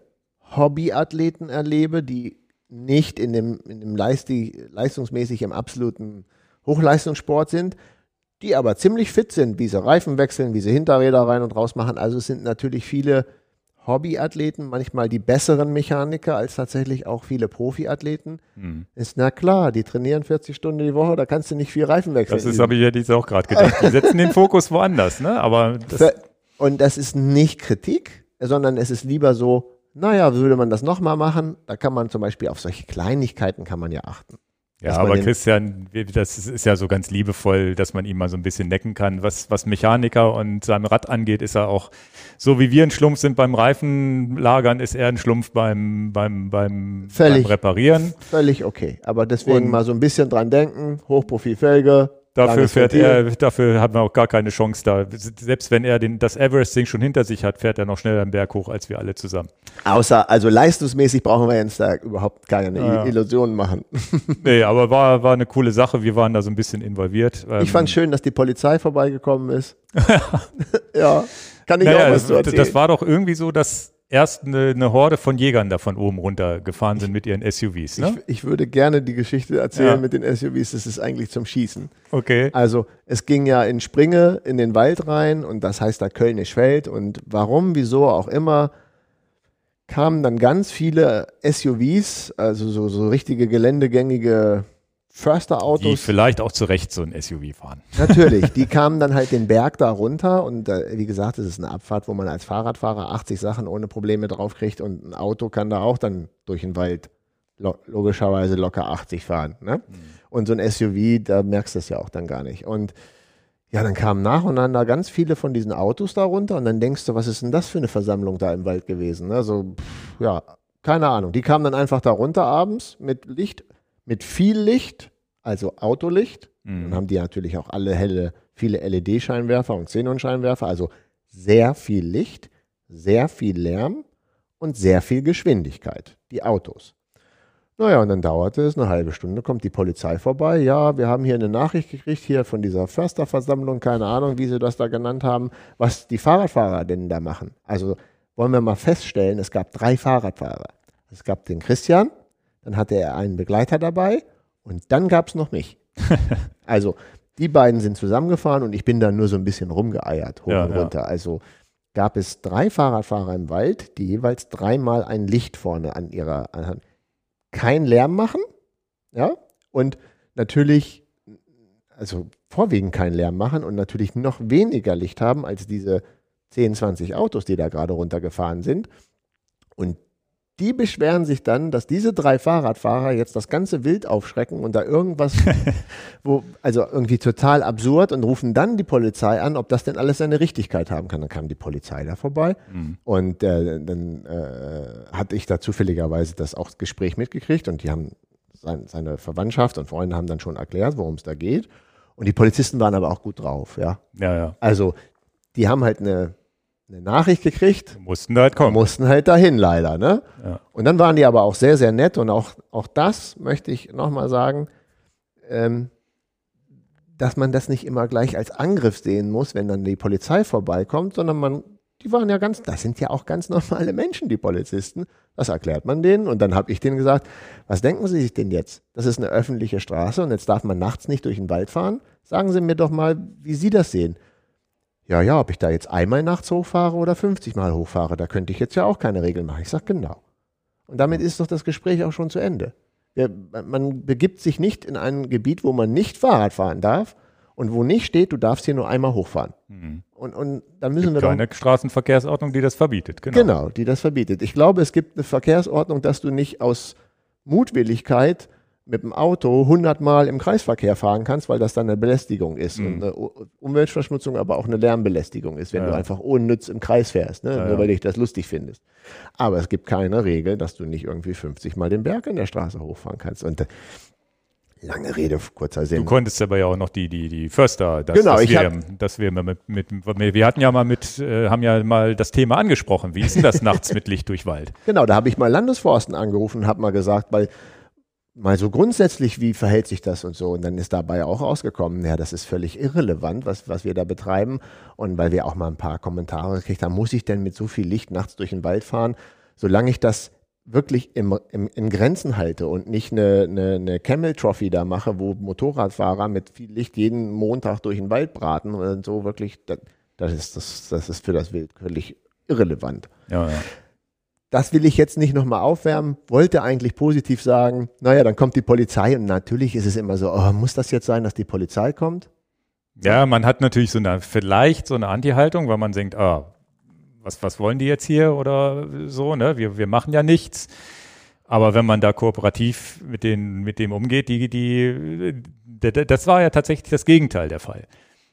Hobbyathleten erlebe, die nicht in dem, in dem Leisti, leistungsmäßig im absoluten Hochleistungssport sind, die aber ziemlich fit sind, wie sie Reifen wechseln, wie sie Hinterräder rein und raus machen. Also es sind natürlich viele Hobbyathleten, manchmal die besseren Mechaniker als tatsächlich auch viele Profiathleten. hm. Ist na klar, die trainieren 40 Stunden die Woche, da kannst du nicht viel Reifen wechseln. das ist, habe ich ja jetzt auch gerade gedacht. Die setzen den Fokus woanders, ne? Aber das, Und das ist nicht Kritik, sondern es ist lieber so, naja, würde man das nochmal machen, da kann man zum Beispiel auf solche Kleinigkeiten kann man ja achten. Ja, aber Christian, das ist- ja so ganz liebevoll, dass man ihn mal so ein bisschen necken kann. Was, was Mechaniker und sein Rad angeht, ist er auch, so wie wir ein Schlumpf sind beim Reifenlagern, ist er ein Schlumpf beim, beim, beim, beim Völlig. Reparieren. Völlig okay. Aber deswegen Und- mal so ein bisschen dran denken, Hochprofilfelge. Dafür fährt er, dafür hat man auch gar keine Chance da. Selbst wenn er den, das Everest-Ding schon hinter sich hat, fährt er noch schneller den Berg hoch als wir alle zusammen. Außer, also leistungsmäßig brauchen wir jetzt da überhaupt keine Ja, ja. Illusionen machen. Nee, aber war, war eine coole Sache. Wir waren da so ein bisschen involviert. Ähm, Ich fand schön, dass die Polizei vorbeigekommen ist. ja, kann ich naja, auch was zu das, erzählen. das war doch irgendwie so, dass erst eine, eine Horde von Jägern da von oben runter gefahren sind mit ihren SUVs. Ne? ich, ich würde gerne die Geschichte erzählen Ja. mit den SUVs, das ist eigentlich zum Schießen. Okay. Also es ging ja in Springe in den Wald rein und das heißt da Kölnisch Feld und warum, wieso auch immer, kamen dann ganz viele SUVs, also so, so richtige geländegängige Die Försterautos. vielleicht auch zu Recht so ein SUV fahren. Natürlich, die kamen dann halt den Berg da runter und äh, wie gesagt, es ist eine Abfahrt, wo man als Fahrradfahrer 80 Sachen ohne Probleme draufkriegt und ein Auto kann da auch dann durch den Wald lo logischerweise locker 80 fahren. Ne? Und so ein SUV, da merkst du es ja auch dann gar nicht. Und ja, dann kamen nacheinander ganz viele von diesen Autos da runter und dann denkst du, was ist denn das für eine Versammlung da im Wald gewesen? Ne? So, pff, ja, keine Ahnung. Die kamen dann einfach da runter abends mit Licht, mit viel Licht, also Autolicht. Dann haben die natürlich auch alle helle, viele LED-Scheinwerfer und Xenon-Scheinwerfer, also sehr viel Licht, sehr viel Lärm und sehr viel Geschwindigkeit, die Autos. Naja, und dann dauerte es eine halbe Stunde, kommt die Polizei vorbei. Ja, wir haben hier eine Nachricht gekriegt, hier von dieser Försterversammlung, keine Ahnung, wie sie das da genannt haben, was die Fahrradfahrer denn da machen. Also wollen wir mal feststellen, es gab drei Fahrradfahrer. Es gab den Christian, dann hatte er einen Begleiter dabei und dann gab es noch mich. also die beiden sind zusammengefahren und ich bin dann nur so ein bisschen rumgeeiert, hoch Ja, und ja. runter. Also gab es drei Fahrradfahrer im Wald, die jeweils dreimal ein Licht vorne an ihrer an, kein Lärm machen, ja, und natürlich, also vorwiegend keinen Lärm machen und natürlich noch weniger Licht haben als diese 10, 20 Autos, die da gerade runtergefahren sind. Und die beschweren sich dann, dass diese drei Fahrradfahrer jetzt das ganze Wild aufschrecken und da irgendwas, wo, also irgendwie total absurd und rufen dann die Polizei an, ob das denn alles seine Richtigkeit haben kann. Dann kam die Polizei da vorbei Mhm. und äh, dann äh, hatte ich da zufälligerweise das auch Gespräch mitgekriegt und die haben sein, seine Verwandtschaft und Freunde haben dann schon erklärt, worum es da geht. Und die Polizisten waren aber auch gut drauf, ja. Ja, ja. Also, die haben halt eine, eine Nachricht gekriegt, Mussten da halt kommen. mussten halt dahin leider, ne? Ja. Und dann waren die aber auch sehr, sehr nett und auch, auch das möchte ich nochmal sagen, ähm, dass man das nicht immer gleich als Angriff sehen muss, wenn dann die Polizei vorbeikommt, sondern man, die waren ja ganz, das sind ja auch ganz normale Menschen, die Polizisten. Das erklärt man denen und dann habe ich denen gesagt, was denken Sie sich denn jetzt? Das ist eine öffentliche Straße und jetzt darf man nachts nicht durch den Wald fahren. Sagen Sie mir doch mal, wie Sie das sehen. Ja, ja, ob ich da jetzt einmal nachts hochfahre oder 50 Mal hochfahre, da könnte ich jetzt ja auch keine Regeln machen. Ich sage genau. Und damit ist doch das Gespräch auch schon zu Ende. Wir, man begibt sich nicht in ein Gebiet, wo man nicht Fahrrad fahren darf und wo nicht steht, du darfst hier nur einmal hochfahren. Mhm. Und, und dann müssen wir doch Keine Straßenverkehrsordnung, die das verbietet. Genau. Genau, die das verbietet. Ich glaube, es gibt eine Verkehrsordnung, dass du nicht aus Mutwilligkeit mit dem Auto 100 Mal im Kreisverkehr fahren kannst, weil das dann eine Belästigung ist. Mhm. Und eine Umweltverschmutzung, aber auch eine Lärmbelästigung ist, wenn Ja. du einfach unnütz im Kreis fährst, ne? Ja, nur weil du dich das lustig findest. Aber es gibt keine Regel, dass du nicht irgendwie 50 Mal den Berg in der Straße hochfahren kannst. Und äh, lange Rede, kurzer Du Sinn. konntest aber ja auch noch die, die, die Förster, das, Genau, das ich wir, hab- das wir mit, mit, wir hatten ja mal mit, äh, haben ja mal das Thema angesprochen. Wie ist denn das nachts mit Licht durch Wald? Genau, da habe ich mal Landesforsten angerufen und habe mal gesagt, weil mal so grundsätzlich, wie verhält sich das und so. Und dann ist dabei auch rausgekommen, ja, das ist völlig irrelevant, was, was wir da betreiben. Und weil wir auch mal ein paar Kommentare gekriegt haben, muss ich denn mit so viel Licht nachts durch den Wald fahren? Solange ich das wirklich im, im, in Grenzen halte und nicht eine, eine, eine Camel Trophy da mache, wo Motorradfahrer mit viel Licht jeden Montag durch den Wald braten und so wirklich, das, das, ist, das, das ist für das Wild völlig irrelevant. Ja, ja. Das will ich jetzt nicht nochmal aufwärmen, wollte eigentlich positiv sagen, naja, dann kommt die Polizei und natürlich ist es immer so, oh, muss das jetzt sein, dass die Polizei kommt? ja, man hat natürlich so eine, vielleicht so eine Anti-Haltung, weil man denkt, ah, was, was wollen die jetzt hier oder so, ne? Wir, wir machen ja nichts. Aber wenn man da kooperativ mit, den, mit dem umgeht, die, die, das war ja tatsächlich das Gegenteil der Fall.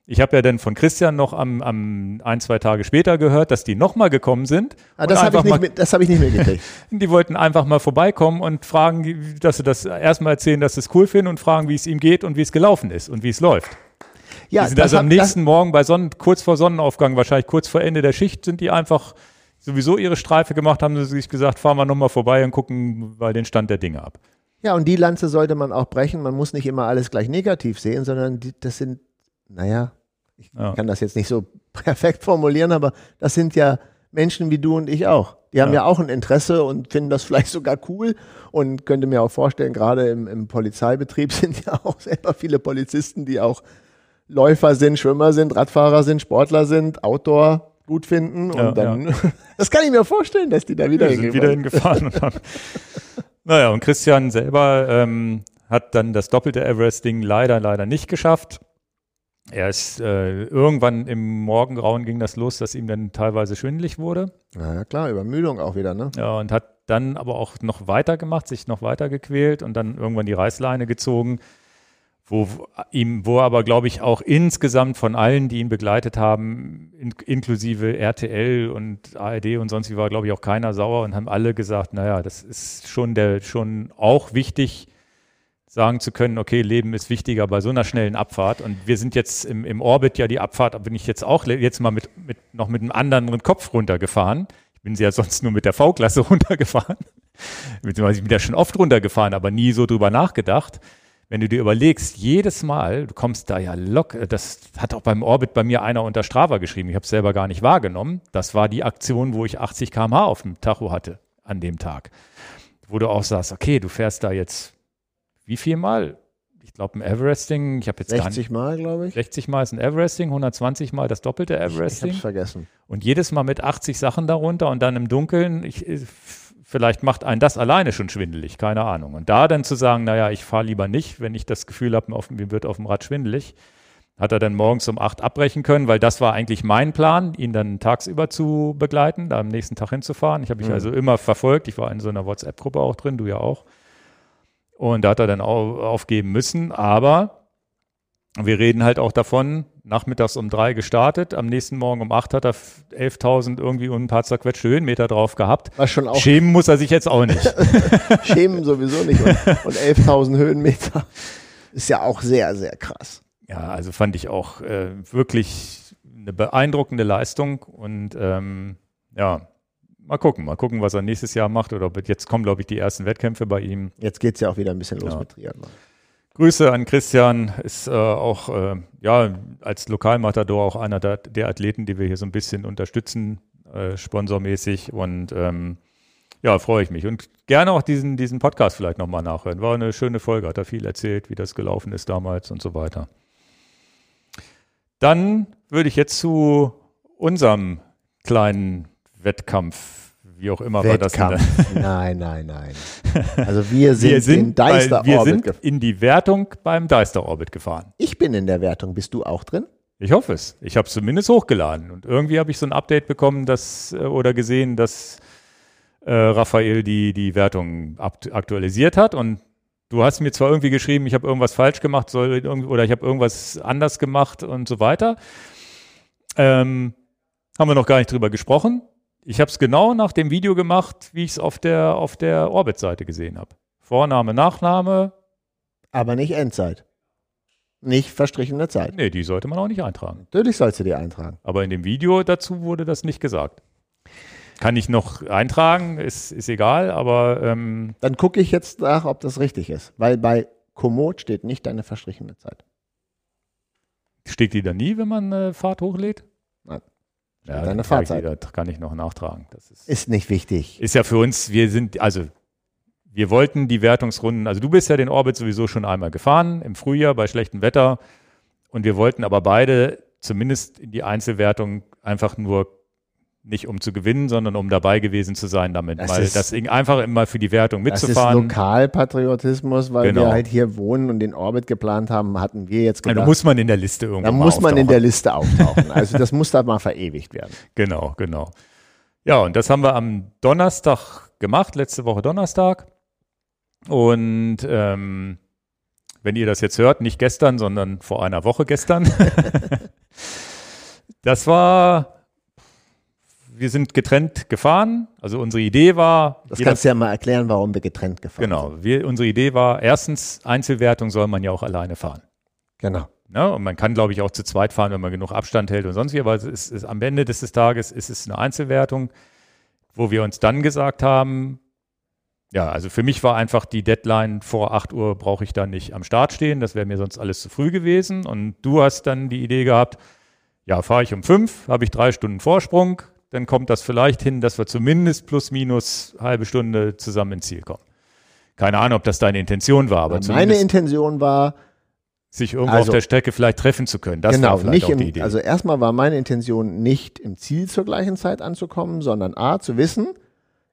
Ich habe ja dann von Christian noch am, am ein, zwei Tage später gehört, dass die nochmal gekommen sind. Ah, das habe ich, nicht mal- das hab ich nicht mitgekriegt. Die wollten einfach mal vorbeikommen und fragen, dass sie das erstmal erzählen, dass sie es cool finden und fragen, wie es ihm geht und wie es gelaufen ist und wie es läuft. Ja, die sind also am nächsten Morgen bei Sonnen, kurz vor Sonnenaufgang, wahrscheinlich kurz vor Ende der Schicht, sind die einfach sowieso ihre Streife gemacht, haben sie sich gesagt, fahren wir nochmal vorbei und gucken mal den Stand der Dinge ab. ja, und die Lanze sollte man auch brechen. Man muss nicht immer alles gleich negativ sehen, sondern die, das sind, naja, ich Ja. kann das jetzt nicht so perfekt formulieren, aber das sind ja Menschen wie du und ich auch. Die haben ja, Ja. auch ein Interesse und finden das vielleicht sogar cool und könnte mir auch vorstellen, gerade im, im Polizeibetrieb sind ja auch selber viele Polizisten, die auch Läufer sind, Schwimmer sind, Radfahrer sind, Sportler sind, Outdoor gut finden und Ja, dann, das kann ich mir vorstellen, dass die da wieder sind wieder hingefahren. Und haben, naja, und Christian selber ähm, hat dann das doppelte Everest-Ding leider, leider nicht geschafft. Er ist äh, irgendwann im Morgengrauen ging das los, dass ihm dann teilweise schwindelig wurde. Na ja, klar, Übermüdung auch wieder, ne? Ja, und hat dann aber auch noch weiter gemacht, sich noch weiter gequält und dann irgendwann die Reißleine gezogen, wo ihm, wo aber, glaube ich, auch insgesamt von allen, die ihn begleitet haben, in, inklusive RTL und ARD und sonst wie war, glaube ich, auch keiner sauer und haben alle gesagt, naja, das ist schon der, schon auch wichtig, sagen zu können, okay, Leben ist wichtiger bei so einer schnellen Abfahrt. Und wir sind jetzt im, im Orbit ja die Abfahrt, bin ich jetzt auch jetzt mal mit, mit noch mit einem anderen Kopf runtergefahren. Ich bin sie ja sonst nur mit der V-Klasse runtergefahren. Beziehungsweise ich bin ja schon oft runtergefahren, aber nie so drüber nachgedacht. Wenn du dir überlegst, jedes Mal, du kommst da ja locker, das hat auch beim Orbit bei mir einer unter Strava geschrieben, ich habe es selber gar nicht wahrgenommen. Das war die Aktion, wo ich 80 km/h auf dem Tacho hatte an dem Tag. Wo du auch sagst, okay, du fährst da jetzt wie viel Mal? Ich glaube, ein Everesting, ich habe jetzt gar nicht, 60 Mal, glaube ich. 60 Mal ist ein Everesting, 120 Mal das doppelte Ich Everesting. hab's vergessen. Und jedes Mal mit 80 Sachen darunter und dann im Dunkeln, ich, vielleicht macht einen das alleine schon schwindelig, keine Ahnung. Und da dann zu sagen, naja, ich fahre lieber nicht, wenn ich das Gefühl habe, mir wird auf dem Rad schwindelig, hat er dann morgens um 8 abbrechen können, weil das war eigentlich mein Plan, ihn dann tagsüber zu begleiten, da am nächsten Tag hinzufahren. Ich habe mich Mhm. also immer verfolgt. Ich war in so einer WhatsApp-Gruppe auch drin, du ja auch. Und da hat er dann au aufgeben müssen, aber wir reden halt auch davon, nachmittags um drei gestartet, am nächsten Morgen um acht hat er 11.000 irgendwie und ein paar zerquetschte Höhenmeter drauf gehabt. Was schon auch Schämen muss er sich jetzt auch nicht. Schämen sowieso nicht. Und, und 11.000 Höhenmeter ist ja auch sehr, sehr krass. Ja, also fand ich auch äh, wirklich eine beeindruckende Leistung und ähm, ja, mal gucken, mal gucken, was er nächstes Jahr macht oder jetzt kommen, glaube ich, die ersten Wettkämpfe bei ihm. Jetzt geht es ja auch wieder ein bisschen los Ja. mit Triathlon. Grüße an Christian, ist äh, auch äh, ja als Lokalmatador auch einer der, der Athleten, die wir hier so ein bisschen unterstützen, äh, sponsormäßig und ähm, ja, freue ich mich und gerne auch diesen, diesen Podcast vielleicht nochmal nachhören. War eine schöne Folge, hat er viel erzählt, wie das gelaufen ist damals und so weiter. Dann würde ich jetzt zu unserem kleinen Wettkampf, wie auch immer war das. in Wettkampf. nein, nein, nein. Also wir sind, Wir in sind, weil Deister wir Orbit. sind gef- in die Wertung beim Deister Orbit gefahren. Ich bin in der Wertung. Bist du auch drin? Ich hoffe es. Ich habe es zumindest hochgeladen. Und irgendwie habe ich so ein Update bekommen, dass, äh, oder gesehen, dass äh, Raphael die, die Wertung akt aktualisiert hat. Und du hast mir zwar irgendwie geschrieben, ich habe irgendwas falsch gemacht soll, oder ich habe irgendwas anders gemacht und so weiter. Ähm, haben wir noch gar nicht drüber gesprochen. Ich habe es genau nach dem Video gemacht, wie ich es auf der, auf der Orbit-Seite gesehen habe. Vorname, Nachname, Aber nicht Endzeit. Nicht verstrichene Zeit. nee, die sollte man auch nicht eintragen. Natürlich sollst du die eintragen. Aber in dem Video dazu wurde das nicht gesagt. Kann ich noch eintragen, ist, ist egal, aber ähm, Dann gucke ich jetzt nach, ob das richtig ist. Weil bei Komoot steht nicht deine verstrichene Zeit. steht die da nie, wenn man äh, Fahrt hochlädt? Ja, deine Fahrzeit. die, da kann ich noch nachtragen. Das ist, Ist nicht wichtig. ist ja für uns, wir sind, also wir wollten die Wertungsrunden, also du bist ja den Orbit sowieso schon einmal gefahren, im Frühjahr bei schlechtem Wetter. Und wir wollten aber beide zumindest in die Einzelwertung einfach nur nicht um zu gewinnen, sondern um dabei gewesen zu sein damit. Das mal ist- das einfach immer für die Wertung Das ist mitzufahren. Lokalpatriotismus, weil Genau. wir halt hier wohnen und den Orbit geplant haben, hatten wir jetzt Ja, gedacht, da muss man in der Liste irgendwo da muss man in der auftauchen. Liste auftauchen. Also das muss da mal verewigt werden. Genau, genau. Ja, und das haben wir am Donnerstag gemacht, letzte Woche Donnerstag. Und ähm, wenn ihr das jetzt hört, nicht gestern, sondern vor einer Woche gestern. das war, wir sind getrennt gefahren. Also unsere Idee war, Das jeder- kannst du ja mal erklären, warum wir getrennt gefahren genau, sind. wir, unsere Idee war, erstens, Einzelwertung soll man ja auch alleine fahren. Genau. Ne? Und man kann, glaube ich, auch zu zweit fahren, wenn man genug Abstand hält und sonst wie. Aber es ist, ist, am Ende des Tages ist es eine Einzelwertung, wo wir uns dann gesagt haben, ja, also für mich war einfach die Deadline vor 8 Uhr brauche ich da nicht am Start stehen. Das wäre mir sonst alles zu früh gewesen. Und du hast dann die Idee gehabt, ja, fahre ich um 5, habe ich drei Stunden Vorsprung, dann kommt das vielleicht hin, dass wir zumindest plus minus halbe Stunde zusammen ins Ziel kommen. Keine Ahnung, ob das deine Intention war, aber Meine Intention war, sich irgendwo Also- auf der Strecke vielleicht treffen zu können. Das genau, war vielleicht nicht auch im, die Idee. also erstmal war meine Intention nicht im Ziel zur gleichen Zeit anzukommen, sondern A, zu wissen,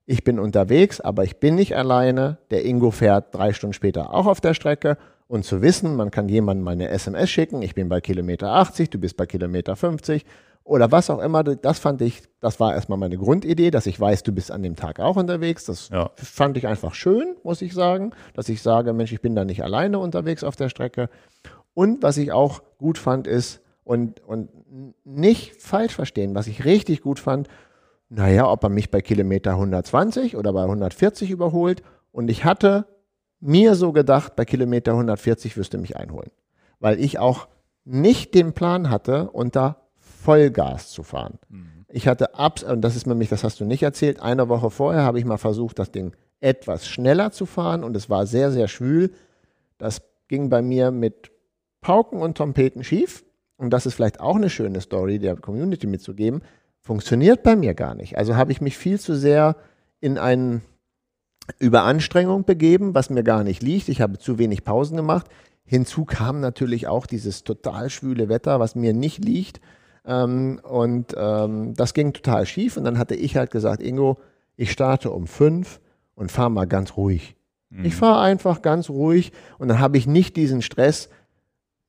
ich bin unterwegs, aber ich bin nicht alleine. Der Ingo fährt drei Stunden später auch auf der Strecke. Und zu wissen, man kann jemandem meine SMS schicken, ich bin bei Kilometer 80, du bist bei Kilometer 50 oder was auch immer. Das fand ich, das war erstmal meine Grundidee, dass ich weiß, du bist an dem Tag auch unterwegs. Das Ja. fand ich einfach schön, muss ich sagen, dass ich sage, Mensch, ich bin da nicht alleine unterwegs auf der Strecke. Und was ich auch gut fand, ist, und, und nicht falsch verstehen, was ich richtig gut fand, naja, ob er mich bei Kilometer 120 oder bei 140 überholt. Und ich hatte mir so gedacht, bei Kilometer 140 wirst du mich einholen. Weil ich auch nicht den Plan hatte, unter Vollgas zu fahren. Ich hatte abs, und das ist nämlich, das hast du nicht erzählt, eine Woche vorher habe ich mal versucht, das Ding etwas schneller zu fahren und es war sehr, sehr schwül. Das ging bei mir mit Pauken und Trompeten schief. Und das ist vielleicht auch eine schöne Story der Community mitzugeben. Funktioniert bei mir gar nicht. Also habe ich mich viel zu sehr in eine Überanstrengung begeben, was mir gar nicht liegt. Ich habe zu wenig Pausen gemacht. Hinzu kam natürlich auch dieses total schwüle Wetter, was mir nicht liegt. Ähm, und ähm, das ging total schief. Und dann hatte ich halt gesagt, Ingo, ich starte um fünf und fahre mal ganz ruhig. Ich fahre einfach ganz ruhig und dann habe ich nicht diesen Stress.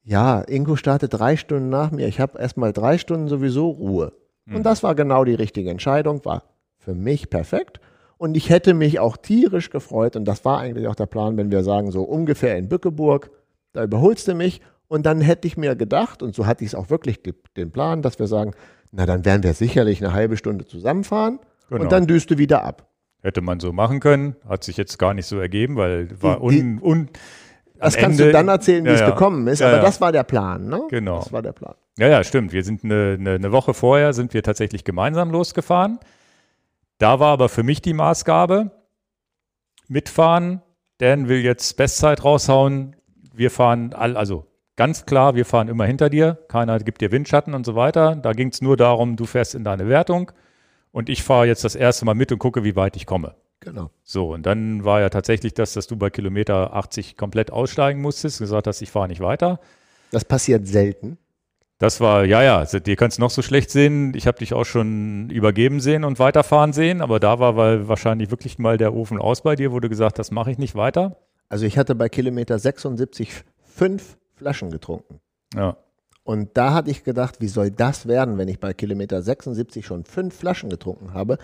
Ja, Ingo startet drei Stunden nach mir. Ich habe erstmal drei Stunden sowieso Ruhe. Und das war genau die richtige Entscheidung, war für mich perfekt. Und ich hätte mich auch tierisch gefreut, und das war eigentlich auch der Plan, wenn wir sagen, so ungefähr in Bückeburg, da überholst du mich Und dann hätte ich mir gedacht, und so hatte ich es auch wirklich den Plan, dass wir sagen, na dann werden wir sicherlich eine halbe Stunde zusammenfahren genau. und dann düst du wieder ab. Hätte man so machen können, hat sich jetzt gar nicht so ergeben, weil war un, un das kannst Ende, du dann erzählen, wie ja, es gekommen ist, ja, aber ja. das war der Plan, ne? Genau. Das war der Plan. Ja, ja, stimmt. Wir sind eine, eine, eine Woche vorher sind wir tatsächlich gemeinsam losgefahren. Da war aber für mich die Maßgabe, mitfahren, Dan will jetzt Bestzeit raushauen, wir fahren all, also ganz klar, wir fahren immer hinter dir, keiner gibt dir Windschatten und so weiter. Da ging es nur darum, du fährst in deine Wertung und ich fahre jetzt das erste Mal mit und gucke, wie weit ich komme. Genau. So, und dann war ja tatsächlich das, dass du bei Kilometer 80 komplett aussteigen musstest, gesagt hast, ich fahre nicht weiter. Das passiert selten. Das war, ja, ja, dir kannst noch so schlecht sehen. Ich habe dich auch schon übergeben sehen und weiterfahren sehen, aber da war weil wahrscheinlich wirklich mal der Ofen aus bei dir, wo du gesagt hast, mache ich nicht weiter. Also ich hatte bei Kilometer 76 fünf Flaschen getrunken. Ja. Und da hatte ich gedacht, wie soll das werden, wenn ich bei Kilometer 76 schon fünf Flaschen getrunken habe?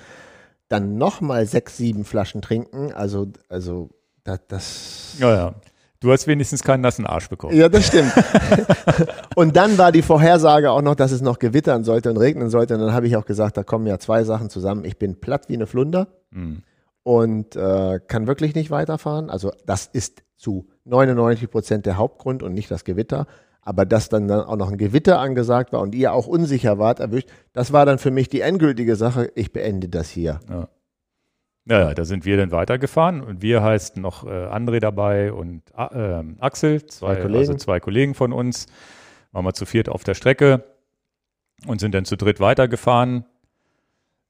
dann nochmal sechs, sieben Flaschen trinken. Also, also das, das. Ja, ja. Du hast wenigstens keinen nassen Arsch bekommen. Ja, das stimmt. und dann war die Vorhersage auch noch, dass es noch gewittern sollte und regnen sollte. Und dann habe ich auch gesagt, da kommen ja zwei Sachen zusammen. Ich bin platt wie eine Flunder mhm. und äh, kann wirklich nicht weiterfahren. Also das ist zu 99 Prozent der Hauptgrund und nicht das Gewitter aber dass dann, dann auch noch ein Gewitter angesagt war und ihr auch unsicher wart, erwischt, das war dann für mich die endgültige Sache. Ich beende das hier. Ja. Ja, da sind wir dann weitergefahren und wir heißt noch äh, André dabei und äh, Axel, zwei, zwei, Kollegen. also zwei Kollegen von uns, waren wir zu viert auf der Strecke und sind dann zu dritt weitergefahren.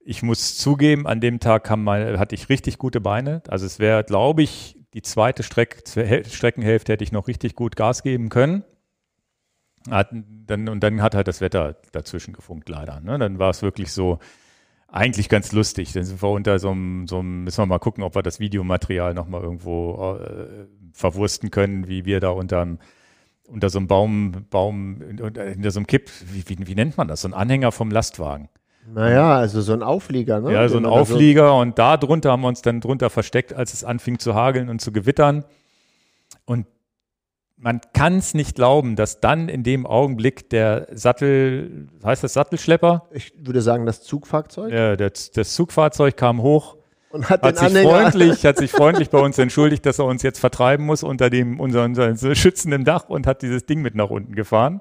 Ich muss zugeben, an dem Tag mal, hatte ich richtig gute Beine. Also es wäre, glaube ich, die zweite Streck, Streckenhälfte hätte ich noch richtig gut Gas geben können. Hat, dann, und dann hat halt das Wetter dazwischen gefunkt, leider. Ne? Dann war es wirklich so, eigentlich ganz lustig. Dann sind wir unter so einem, so einem, müssen wir mal gucken, ob wir das Videomaterial nochmal irgendwo äh, verwursten können, wie wir da unter, unter so einem Baum, Baum, hinter so einem Kipp, wie, wie, wie nennt man das? So ein Anhänger vom Lastwagen. Naja, also so ein Auflieger, ne? Ja, so ein Auflieger so und da drunter haben wir uns dann drunter versteckt, als es anfing zu hageln und zu gewittern. Und man kann es nicht glauben, dass dann in dem Augenblick der Sattel, heißt das Sattelschlepper? Ich würde sagen, das Zugfahrzeug. Ja, das, das Zugfahrzeug kam hoch und hat, hat sich freundlich, hat sich freundlich bei uns entschuldigt, dass er uns jetzt vertreiben muss unter dem unser, unser schützenden Dach und hat dieses Ding mit nach unten gefahren.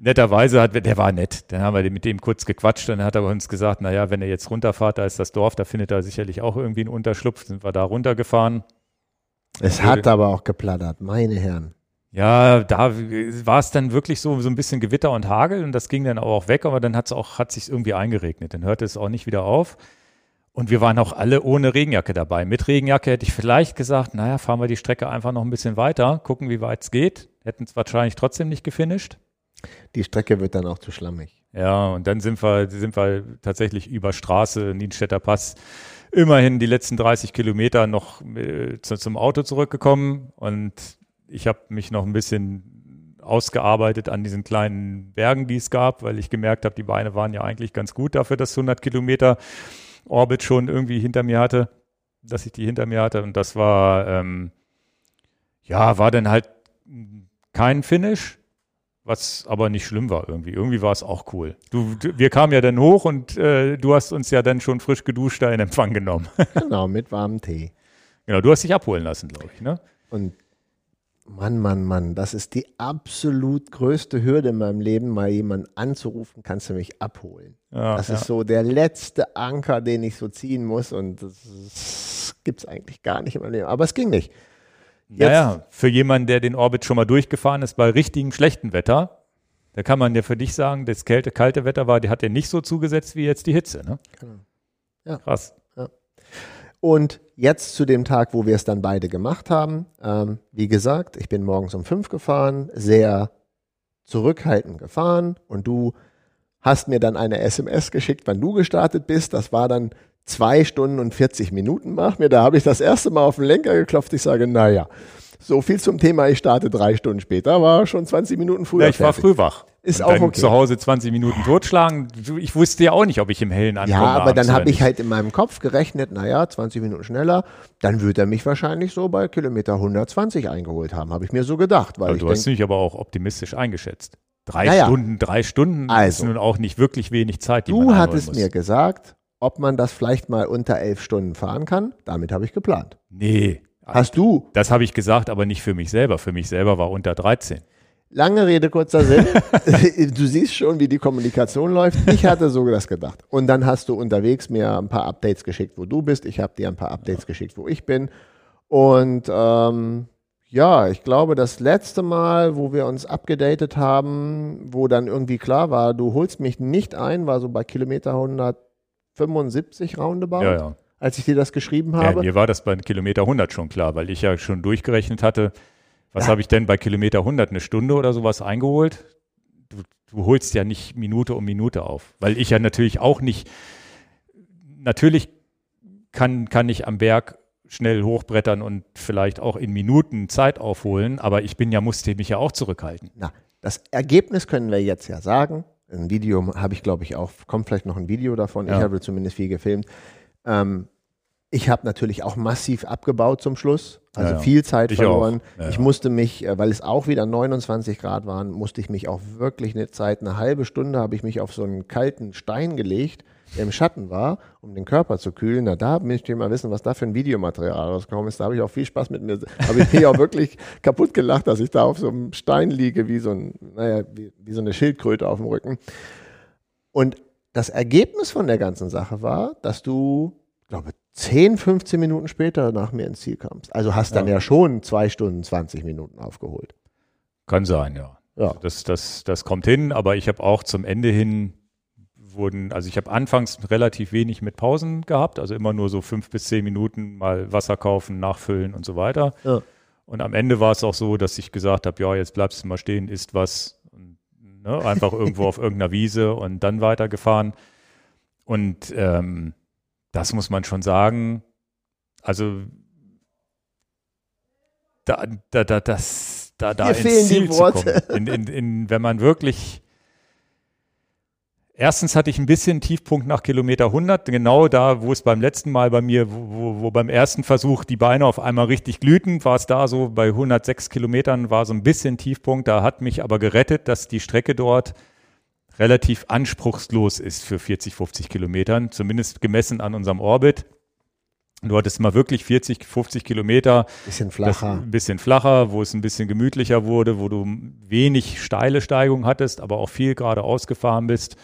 Netterweise hat, der war nett. Dann haben wir mit dem kurz gequatscht. Dann hat er uns gesagt, naja, wenn er jetzt runterfahrt, da ist das Dorf, da findet er sicherlich auch irgendwie einen Unterschlupf. Sind wir da runtergefahren. Es hat aber auch geplattert, meine Herren. Ja, da war es dann wirklich so, so ein bisschen Gewitter und Hagel und das ging dann auch weg, aber dann hat es auch, hat sich irgendwie eingeregnet. Dann hörte es auch nicht wieder auf. Und wir waren auch alle ohne Regenjacke dabei. Mit Regenjacke hätte ich vielleicht gesagt, naja, fahren wir die Strecke einfach noch ein bisschen weiter, gucken, wie weit es geht. Hätten es wahrscheinlich trotzdem nicht gefinisht. Die Strecke wird dann auch zu schlammig. Ja, und dann sind wir, sind wir tatsächlich über Straße, Nienstädter Pass, immerhin die letzten 30 Kilometer noch äh, zu, zum Auto zurückgekommen und ich habe mich noch ein bisschen ausgearbeitet an diesen kleinen Bergen, die es gab, weil ich gemerkt habe, die Beine waren ja eigentlich ganz gut dafür, dass 100 Kilometer Orbit schon irgendwie hinter mir hatte, dass ich die hinter mir hatte. Und das war, ähm, ja, war dann halt kein Finish, was aber nicht schlimm war irgendwie. Irgendwie war es auch cool. Du, du, wir kamen ja dann hoch und äh, du hast uns ja dann schon frisch geduscht da in Empfang genommen. genau, mit warmem Tee. Genau, du hast dich abholen lassen, glaube ich, ne? Und Mann, Mann, Mann, das ist die absolut größte Hürde in meinem Leben, mal jemanden anzurufen, kannst du mich abholen. Ja, das ja. ist so der letzte Anker, den ich so ziehen muss und das gibt es eigentlich gar nicht in meinem Leben. Aber es ging nicht. Naja, für jemanden, der den Orbit schon mal durchgefahren ist bei richtigem schlechten Wetter, da kann man ja für dich sagen, das kälte, kalte Wetter war, die hat dir nicht so zugesetzt wie jetzt die Hitze. Ne? Genau. Ja. Krass. Ja. Und jetzt zu dem Tag, wo wir es dann beide gemacht haben. Ähm, wie gesagt, ich bin morgens um fünf gefahren, sehr zurückhaltend gefahren und du hast mir dann eine SMS geschickt, wann du gestartet bist. Das war dann zwei Stunden und 40 Minuten nach mir. Da habe ich das erste Mal auf den Lenker geklopft. Ich sage, naja, So viel zum Thema, ich starte drei Stunden später, war schon 20 Minuten früher. Ja, ich war früh wach. Ist Und auch okay. zu Hause 20 Minuten totschlagen. Ich wusste ja auch nicht, ob ich im Hellen ankomme. Ja, aber dann habe ich halt in meinem Kopf gerechnet, naja, 20 Minuten schneller, dann wird er mich wahrscheinlich so bei Kilometer 120 eingeholt haben, habe ich mir so gedacht. Weil Aber ich du hast mich aber auch optimistisch eingeschätzt. Drei Naja. Stunden, drei Stunden Also. ist nun auch nicht wirklich wenig Zeit, die man du einholen hattest muss. mir gesagt, ob man das vielleicht mal unter elf Stunden fahren kann. Damit habe ich geplant. Nee, Hast du, das habe ich gesagt, aber nicht für mich selber. Für mich selber war unter 13. lange Rede, kurzer Sinn, du siehst schon, wie die Kommunikation läuft. Ich hatte so das gedacht. Und dann hast du unterwegs mir ein paar Updates geschickt, wo du bist. Ich habe dir ein paar Updates geschickt, wo ich bin. Und ähm, ja, ich glaube, das letzte Mal, wo wir uns abgedatet haben, wo dann irgendwie klar war, du holst mich nicht ein, war so bei Kilometer 175 roundabout, Ja, ja. als ich dir das geschrieben ja. habe. Mir war das bei Kilometer 100 schon klar, weil ich ja schon durchgerechnet hatte, was Ja. habe ich denn bei Kilometer 100 eine Stunde oder sowas eingeholt? Du, du holst ja nicht Minute um Minute auf, weil ich ja natürlich auch nicht, natürlich kann, kann ich am Berg schnell hochbrettern und vielleicht auch in Minuten Zeit aufholen, aber ich bin ja, musste mich ja auch zurückhalten. Na, das Ergebnis können wir jetzt ja sagen. Ein Video habe ich, glaube ich, auch, kommt vielleicht noch ein Video davon. Ja. Ich habe zumindest viel gefilmt. Ähm, ich habe natürlich auch massiv abgebaut zum Schluss, also Ja, ja. viel Zeit Ich verloren. ich musste mich, äh, weil es auch wieder 29 Grad waren, musste ich mich auch wirklich eine Zeit, eine halbe Stunde habe ich mich auf so einen kalten Stein gelegt, der im Schatten war, um den Körper zu kühlen. Na, da möchte ich mal wissen, was da für ein Videomaterial rausgekommen ist. Da habe ich auch viel Spaß mit mir. Habe ich mich auch wirklich kaputt gelacht, dass ich da auf so einem Stein liege, wie so, ein, naja, wie, wie so eine Schildkröte auf dem Rücken. Und das Ergebnis von der ganzen Sache war, dass du, glaube 10, 15 Minuten später nach mir ins Ziel kamst. Also hast dann Ja. ja schon zwei Stunden, 20 Minuten aufgeholt. Kann sein, ja. Ja. Das, das, das kommt hin, aber ich habe auch zum Ende hin wurden, also ich habe anfangs relativ wenig mit Pausen gehabt, also immer nur so fünf bis zehn Minuten mal Wasser kaufen, nachfüllen und so weiter. Ja. Und am Ende war es auch so, dass ich gesagt habe, ja, jetzt bleibst du mal stehen, isst was, und, ne, einfach irgendwo auf irgendeiner Wiese und dann weitergefahren. Und ähm, das muss man schon sagen. Also da, da, da, das, da, da ins fehlen die Ziel zu Worte. kommen. In, in, in, wenn man wirklich Erstens hatte ich ein bisschen Tiefpunkt nach Kilometer 100, genau da, wo es beim letzten Mal bei mir, wo, wo, beim ersten Versuch die Beine auf einmal richtig glühten, war es da so bei 106 Kilometern war so ein bisschen Tiefpunkt. Da hat mich aber gerettet, dass die Strecke dort relativ anspruchslos ist für 40, 50 Kilometern, zumindest gemessen an unserem Orbit. Du hattest mal wirklich 40, 50 Kilometer, Bisschen flacher. ein bisschen flacher, wo es ein bisschen gemütlicher wurde, wo du wenig steile Steigung hattest, aber auch viel geradeaus gefahren bist.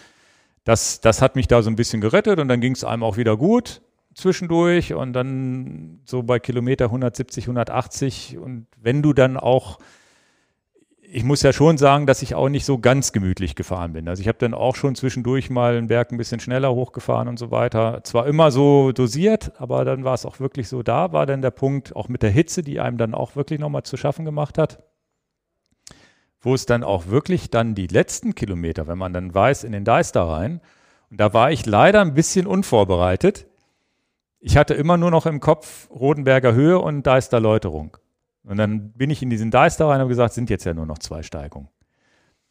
Das, das hat mich da so ein bisschen gerettet und dann ging es einem auch wieder gut zwischendurch und dann so bei Kilometer 170, 180 und wenn du dann auch, ich muss ja schon sagen, dass ich auch nicht so ganz gemütlich gefahren bin. Also ich habe dann auch schon zwischendurch mal einen Berg ein bisschen schneller hochgefahren und so weiter. Zwar immer so dosiert, aber dann war es auch wirklich so, da war dann der Punkt, auch mit der Hitze, die einem dann auch wirklich nochmal zu schaffen gemacht hat wo es dann auch wirklich dann die letzten Kilometer, wenn man dann weiß, in den Deister rein. Und da war ich leider ein bisschen unvorbereitet. Ich hatte immer nur noch im Kopf Rodenberger Höhe und Deister Läuterung. Und dann bin ich in diesen Deister rein und habe gesagt, sind jetzt ja nur noch zwei Steigungen.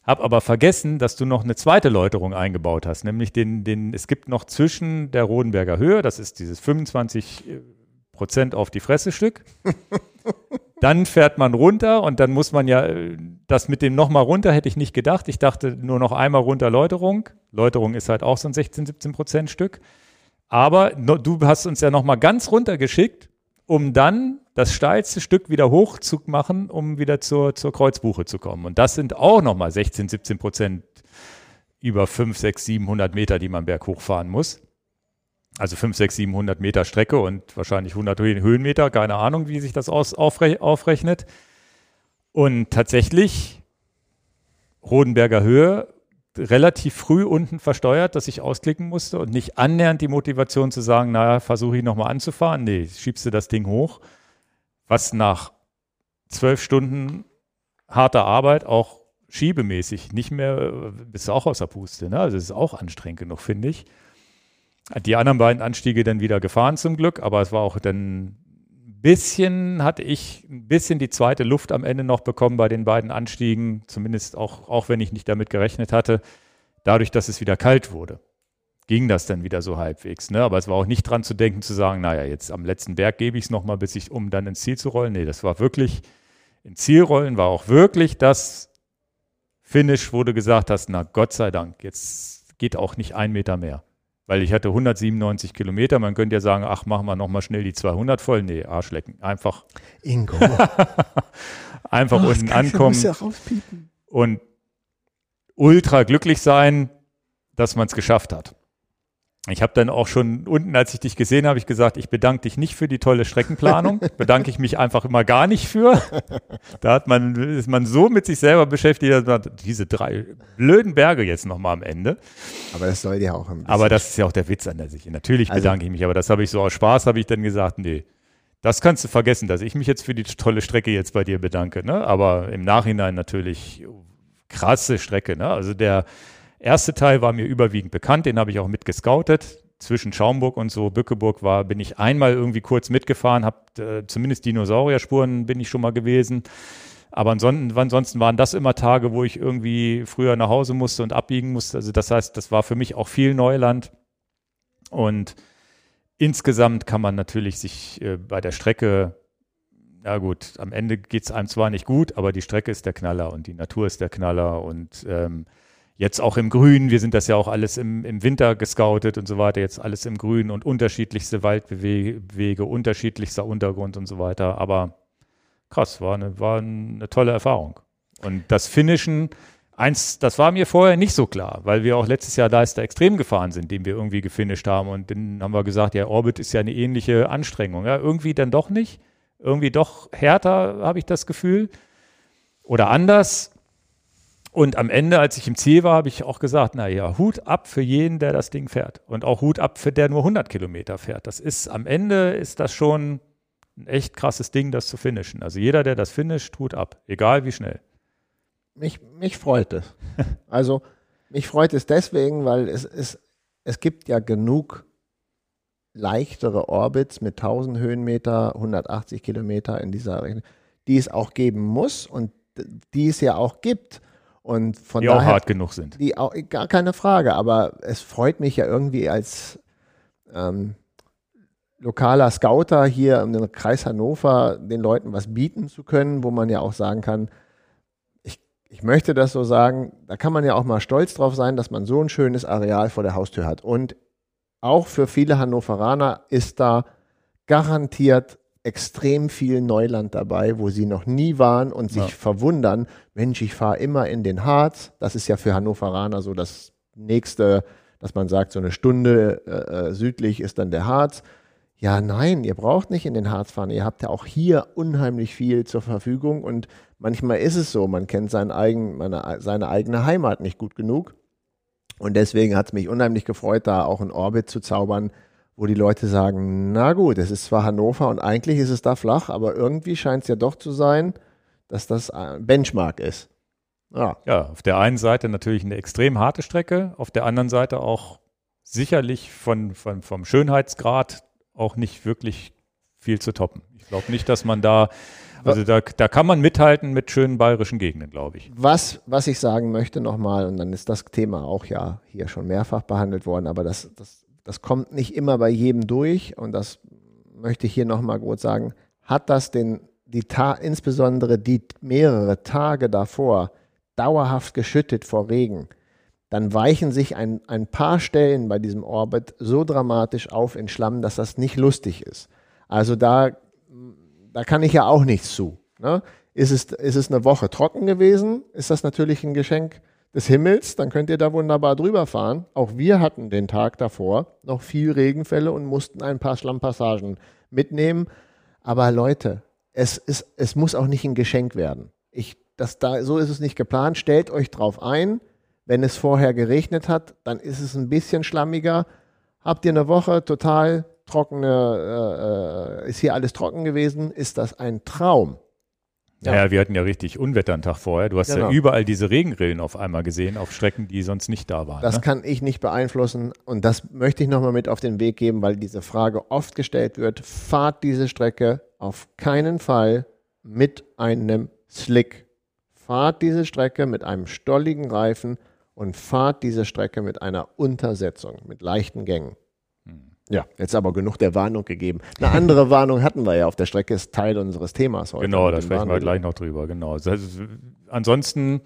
Hab aber vergessen, dass du noch eine zweite Läuterung eingebaut hast, nämlich den, den, es gibt noch zwischen der Rodenberger Höhe, das ist dieses 25 Prozent auf die Fresse Stück. Dann fährt man runter und dann muss man ja, äh, das mit dem nochmal runter hätte ich nicht gedacht. Ich dachte nur noch einmal runter Läuterung. Läuterung ist halt auch so ein 16, 17 Prozent Stück. Aber du hast uns ja nochmal ganz runter geschickt, um dann das steilste Stück wieder hoch zu machen, um wieder zur, zur Kreuzbuche zu kommen. Und das sind auch nochmal 16, 17 Prozent über 5, 6, 700 Meter, die man berghoch fahren muss. Also 5, 6, 700 Meter Strecke und wahrscheinlich 100 Höhen- Höhenmeter, keine Ahnung, wie sich das aus, aufre aufrechnet. Und tatsächlich Rodenberger Höhe relativ früh unten versteuert, dass ich ausklicken musste und nicht annähernd die Motivation zu sagen, naja, versuche ich nochmal anzufahren. Nee, schiebst du das Ding hoch, was nach zwölf Stunden harter Arbeit auch schiebemäßig nicht mehr, äh, bist du auch aus der Puste. Ne? Also es ist auch anstrengend genug, finde ich. Die anderen beiden Anstiege dann wieder gefahren zum Glück, aber es war auch dann bisschen hatte ich ein bisschen die zweite Luft am Ende noch bekommen bei den beiden Anstiegen, zumindest auch, auch wenn ich nicht damit gerechnet hatte, dadurch, dass es wieder kalt wurde. Ging das dann wieder so halbwegs. Ne? Aber es war auch nicht dran zu denken, zu sagen, naja, jetzt am letzten Berg gebe ich es nochmal, bis ich, um dann ins Ziel zu rollen. Nee, das war wirklich, in Zielrollen war auch wirklich das Finish, wo du gesagt hast, na Gott sei Dank, jetzt geht auch nicht ein Meter mehr. Weil ich hatte 197 Kilometer. Man könnte ja sagen, ach, machen wir nochmal schnell die 200 voll. Nee, Arschlecken. Einfach. Ingo. einfach oh, unten ankommen. Ja und ultra glücklich sein, dass man es geschafft hat. Ich habe dann auch schon unten, als ich dich gesehen habe, ich gesagt, ich bedanke dich nicht für die tolle Streckenplanung, bedanke ich mich einfach immer gar nicht für. Da hat man, ist man so mit sich selber beschäftigt, dass man diese drei blöden Berge jetzt nochmal am Ende. Aber das soll ja auch ein Aber das ist ja auch der Witz an der sich. Natürlich also, bedanke ich mich, aber das habe ich so aus Spaß, habe ich dann gesagt, nee, das kannst du vergessen, dass ich mich jetzt für die tolle Strecke jetzt bei dir bedanke. Ne? Aber im Nachhinein natürlich krasse Strecke. Ne? Also der, erste Teil war mir überwiegend bekannt, den habe ich auch mitgescoutet. Zwischen Schaumburg und so Bückeburg war, bin ich einmal irgendwie kurz mitgefahren, habe äh, zumindest Dinosaurierspuren bin ich schon mal gewesen. Aber ansonsten, ansonsten waren das immer Tage, wo ich irgendwie früher nach Hause musste und abbiegen musste. Also das heißt, das war für mich auch viel Neuland. Und insgesamt kann man natürlich sich äh, bei der Strecke, ja gut, am Ende geht es einem zwar nicht gut, aber die Strecke ist der Knaller und die Natur ist der Knaller und ähm, Jetzt auch im Grün, wir sind das ja auch alles im, im Winter gescoutet und so weiter, jetzt alles im Grün und unterschiedlichste Waldwege, unterschiedlichster Untergrund und so weiter. Aber krass, war eine, war eine tolle Erfahrung. Und das Finishen, eins, das war mir vorher nicht so klar, weil wir auch letztes Jahr Leister extrem gefahren sind, den wir irgendwie gefinisht haben. Und dann haben wir gesagt, ja, Orbit ist ja eine ähnliche Anstrengung. Ja, irgendwie dann doch nicht. Irgendwie doch härter, habe ich das Gefühl. Oder anders. Und am Ende, als ich im Ziel war, habe ich auch gesagt, na ja, Hut ab für jeden, der das Ding fährt. Und auch Hut ab für der nur 100 Kilometer fährt. Das ist, am Ende ist das schon ein echt krasses Ding, das zu finishen. Also jeder, der das finisht, Hut ab. Egal wie schnell. Mich, mich freut es. also, mich freut es deswegen, weil es, es, es gibt ja genug leichtere Orbits mit 1000 Höhenmeter, 180 Kilometer in dieser Rechnung, die es auch geben muss und die es ja auch gibt. Und von die daher, auch hart genug sind. Die auch, gar keine Frage, aber es freut mich ja irgendwie als ähm, lokaler Scouter hier im Kreis Hannover den Leuten was bieten zu können, wo man ja auch sagen kann, ich, ich möchte das so sagen, da kann man ja auch mal stolz drauf sein, dass man so ein schönes Areal vor der Haustür hat. Und auch für viele Hannoveraner ist da garantiert extrem viel Neuland dabei, wo sie noch nie waren und sich ja. verwundern, Mensch, ich fahre immer in den Harz. Das ist ja für Hannoveraner so das nächste, dass man sagt, so eine Stunde äh, äh, südlich ist dann der Harz. Ja, nein, ihr braucht nicht in den Harz fahren. Ihr habt ja auch hier unheimlich viel zur Verfügung und manchmal ist es so, man kennt sein eigen, meine, seine eigene Heimat nicht gut genug. Und deswegen hat es mich unheimlich gefreut, da auch einen Orbit zu zaubern, wo die Leute sagen, na gut, es ist zwar Hannover und eigentlich ist es da flach, aber irgendwie scheint es ja doch zu sein, dass das ein Benchmark ist. Ja. ja, auf der einen Seite natürlich eine extrem harte Strecke, auf der anderen Seite auch sicherlich von, von, vom Schönheitsgrad auch nicht wirklich viel zu toppen. Ich glaube nicht, dass man da, also da, da kann man mithalten mit schönen bayerischen Gegenden, glaube ich. Was, was ich sagen möchte nochmal, und dann ist das Thema auch ja hier schon mehrfach behandelt worden, aber das, das das kommt nicht immer bei jedem durch und das möchte ich hier nochmal kurz sagen, hat das den, die Ta insbesondere die mehrere Tage davor dauerhaft geschüttet vor Regen, dann weichen sich ein, ein paar Stellen bei diesem Orbit so dramatisch auf in Schlamm, dass das nicht lustig ist. Also da, da kann ich ja auch nichts zu. Ne? Ist, es, ist es eine Woche trocken gewesen, ist das natürlich ein Geschenk des Himmels, dann könnt ihr da wunderbar drüber fahren. Auch wir hatten den Tag davor noch viel Regenfälle und mussten ein paar Schlammpassagen mitnehmen. Aber Leute, es, ist, es muss auch nicht ein Geschenk werden. Ich, das da, so ist es nicht geplant. Stellt euch drauf ein. Wenn es vorher geregnet hat, dann ist es ein bisschen schlammiger. Habt ihr eine Woche total trockene, äh, äh ist hier alles trocken gewesen, ist das ein Traum. Ja. ja, wir hatten ja richtig Unwetter einen Tag vorher. Du hast genau. ja überall diese Regenrillen auf einmal gesehen, auf Strecken, die sonst nicht da waren. Das ne? kann ich nicht beeinflussen und das möchte ich nochmal mit auf den Weg geben, weil diese Frage oft gestellt wird. Fahrt diese Strecke auf keinen Fall mit einem Slick. Fahrt diese Strecke mit einem stolligen Reifen und fahrt diese Strecke mit einer Untersetzung, mit leichten Gängen. Ja, jetzt aber genug der Warnung gegeben. Eine andere Warnung hatten wir ja auf der Strecke, ist Teil unseres Themas heute. Genau, da sprechen wir gleich noch drüber, genau. Das heißt, ansonsten,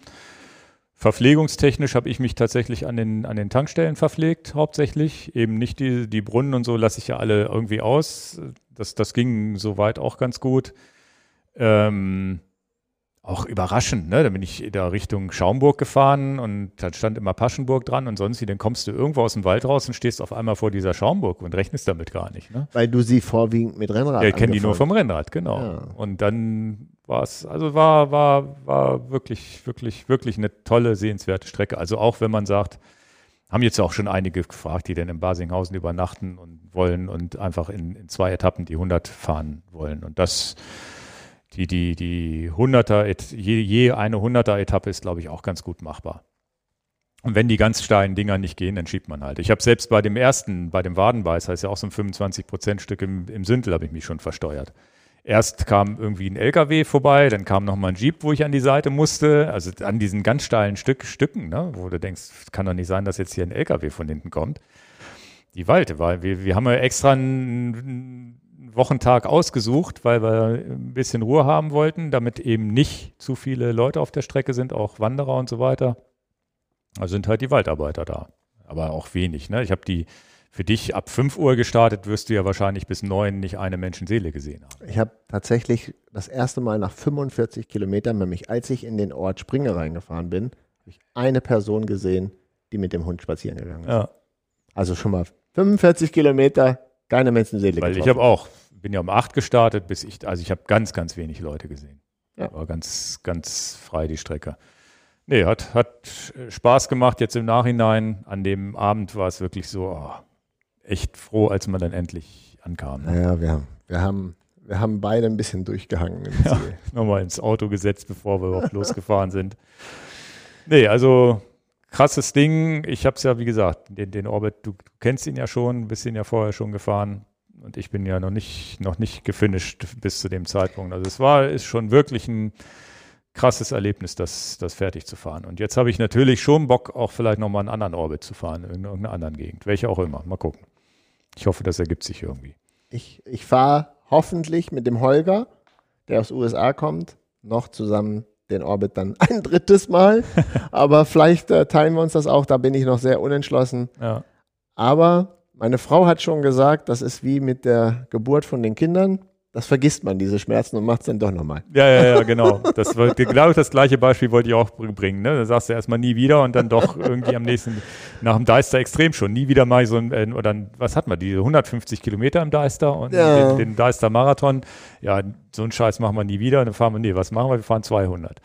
verpflegungstechnisch habe ich mich tatsächlich an den, an den Tankstellen verpflegt, hauptsächlich. Eben nicht die, die Brunnen und so lasse ich ja alle irgendwie aus. Das, das ging soweit auch ganz gut. Ähm, auch überraschend, ne? Da bin ich da Richtung Schaumburg gefahren und da stand immer Paschenburg dran und sonst wie, dann kommst du irgendwo aus dem Wald raus und stehst auf einmal vor dieser Schaumburg und rechnest damit gar nicht. Ne? Weil du sie vorwiegend mit Rennrad Ja, ich kenne die nur vom Rennrad, genau. Ja. Und dann war es, also war, war, war wirklich, wirklich, wirklich eine tolle, sehenswerte Strecke. Also auch wenn man sagt, haben jetzt auch schon einige gefragt, die denn in Basinghausen übernachten und wollen und einfach in, in zwei Etappen die 100 fahren wollen. Und das die, die, die 100er, je, je eine 100er Etappe ist, glaube ich, auch ganz gut machbar. Und wenn die ganz steilen Dinger nicht gehen, dann schiebt man halt. Ich habe selbst bei dem ersten, bei dem Wadenbeiß, heißt ja auch so ein 25-Prozent-Stück im, im Sündel, habe ich mich schon versteuert. Erst kam irgendwie ein LKW vorbei, dann kam nochmal ein Jeep, wo ich an die Seite musste, also an diesen ganz steilen Stück, Stücken, ne, wo du denkst, kann doch nicht sein, dass jetzt hier ein LKW von hinten kommt. Die Walte, weil wir, wir haben ja extra einen Wochentag ausgesucht, weil wir ein bisschen Ruhe haben wollten, damit eben nicht zu viele Leute auf der Strecke sind, auch Wanderer und so weiter. Also sind halt die Waldarbeiter da. Aber auch wenig. Ne? Ich habe die für dich ab 5 Uhr gestartet, wirst du ja wahrscheinlich bis 9 nicht eine Menschenseele gesehen haben. Ich habe tatsächlich das erste Mal nach 45 Kilometern, nämlich als ich in den Ort Springe reingefahren bin, ich eine Person gesehen, die mit dem Hund spazieren gegangen ist. Ja. Also schon mal 45 Kilometer, keine Menschenseele Weil getroffen. ich habe auch bin ja um acht gestartet, bis ich, also ich habe ganz, ganz wenig Leute gesehen. Ja. War ganz, ganz frei die Strecke. Nee, hat, hat Spaß gemacht jetzt im Nachhinein. An dem Abend war es wirklich so oh, echt froh, als man dann endlich ankam. Ne? Naja, wir haben, wir haben, wir haben beide ein bisschen durchgehangen im ja, Nochmal ins Auto gesetzt, bevor wir überhaupt losgefahren sind. Nee, also krasses Ding. Ich habe es ja, wie gesagt, den, den Orbit, du, du kennst ihn ja schon, bist ihn ja vorher schon gefahren und ich bin ja noch nicht, noch nicht gefinisht bis zu dem Zeitpunkt. Also es war, ist schon wirklich ein krasses Erlebnis, das, das fertig zu fahren. Und jetzt habe ich natürlich schon Bock, auch vielleicht nochmal einen anderen Orbit zu fahren, in irgendeiner anderen Gegend, welche auch immer. Mal gucken. Ich hoffe, das ergibt sich irgendwie. Ich, ich fahre hoffentlich mit dem Holger, der aus USA kommt, noch zusammen den Orbit dann ein drittes Mal. Aber vielleicht äh, teilen wir uns das auch, da bin ich noch sehr unentschlossen. Ja. Aber meine Frau hat schon gesagt, das ist wie mit der Geburt von den Kindern. Das vergisst man, diese Schmerzen, und macht es dann doch nochmal. Ja, ja, ja, genau. Das war, glaube ich, das gleiche Beispiel wollte ich auch bringen. Ne? Da sagst du erstmal nie wieder und dann doch irgendwie am nächsten, nach dem Deister extrem schon, nie wieder mal so ein, äh, oder was hat man, diese 150 Kilometer im Deister und ja. den, den Deister Marathon. Ja, so einen Scheiß machen wir nie wieder. Und dann fahren wir, nee, was machen wir? Wir fahren 200.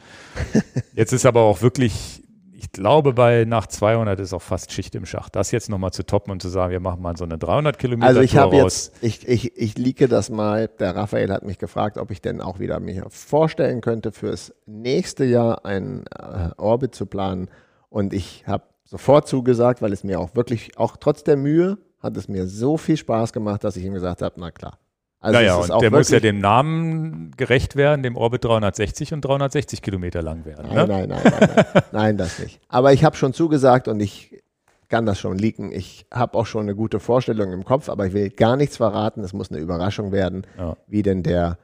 Jetzt ist aber auch wirklich ich glaube, bei nach 200 ist auch fast Schicht im Schacht. Das jetzt nochmal zu toppen und zu sagen, wir machen mal so eine 300 Kilometer Also ich habe jetzt, ich, ich, ich liege das mal, der Raphael hat mich gefragt, ob ich denn auch wieder mir vorstellen könnte, fürs nächste Jahr einen äh, Orbit zu planen. Und ich habe sofort zugesagt, weil es mir auch wirklich, auch trotz der Mühe, hat es mir so viel Spaß gemacht, dass ich ihm gesagt habe, na klar, also naja, und der muss ja dem Namen gerecht werden, dem Orbit 360 und 360 Kilometer lang werden. Nein, ne? nein, nein, nein, nein, nein, das nicht. Aber ich habe schon zugesagt und ich kann das schon leaken. Ich habe auch schon eine gute Vorstellung im Kopf, aber ich will gar nichts verraten. Es muss eine Überraschung werden, ja. wie denn der,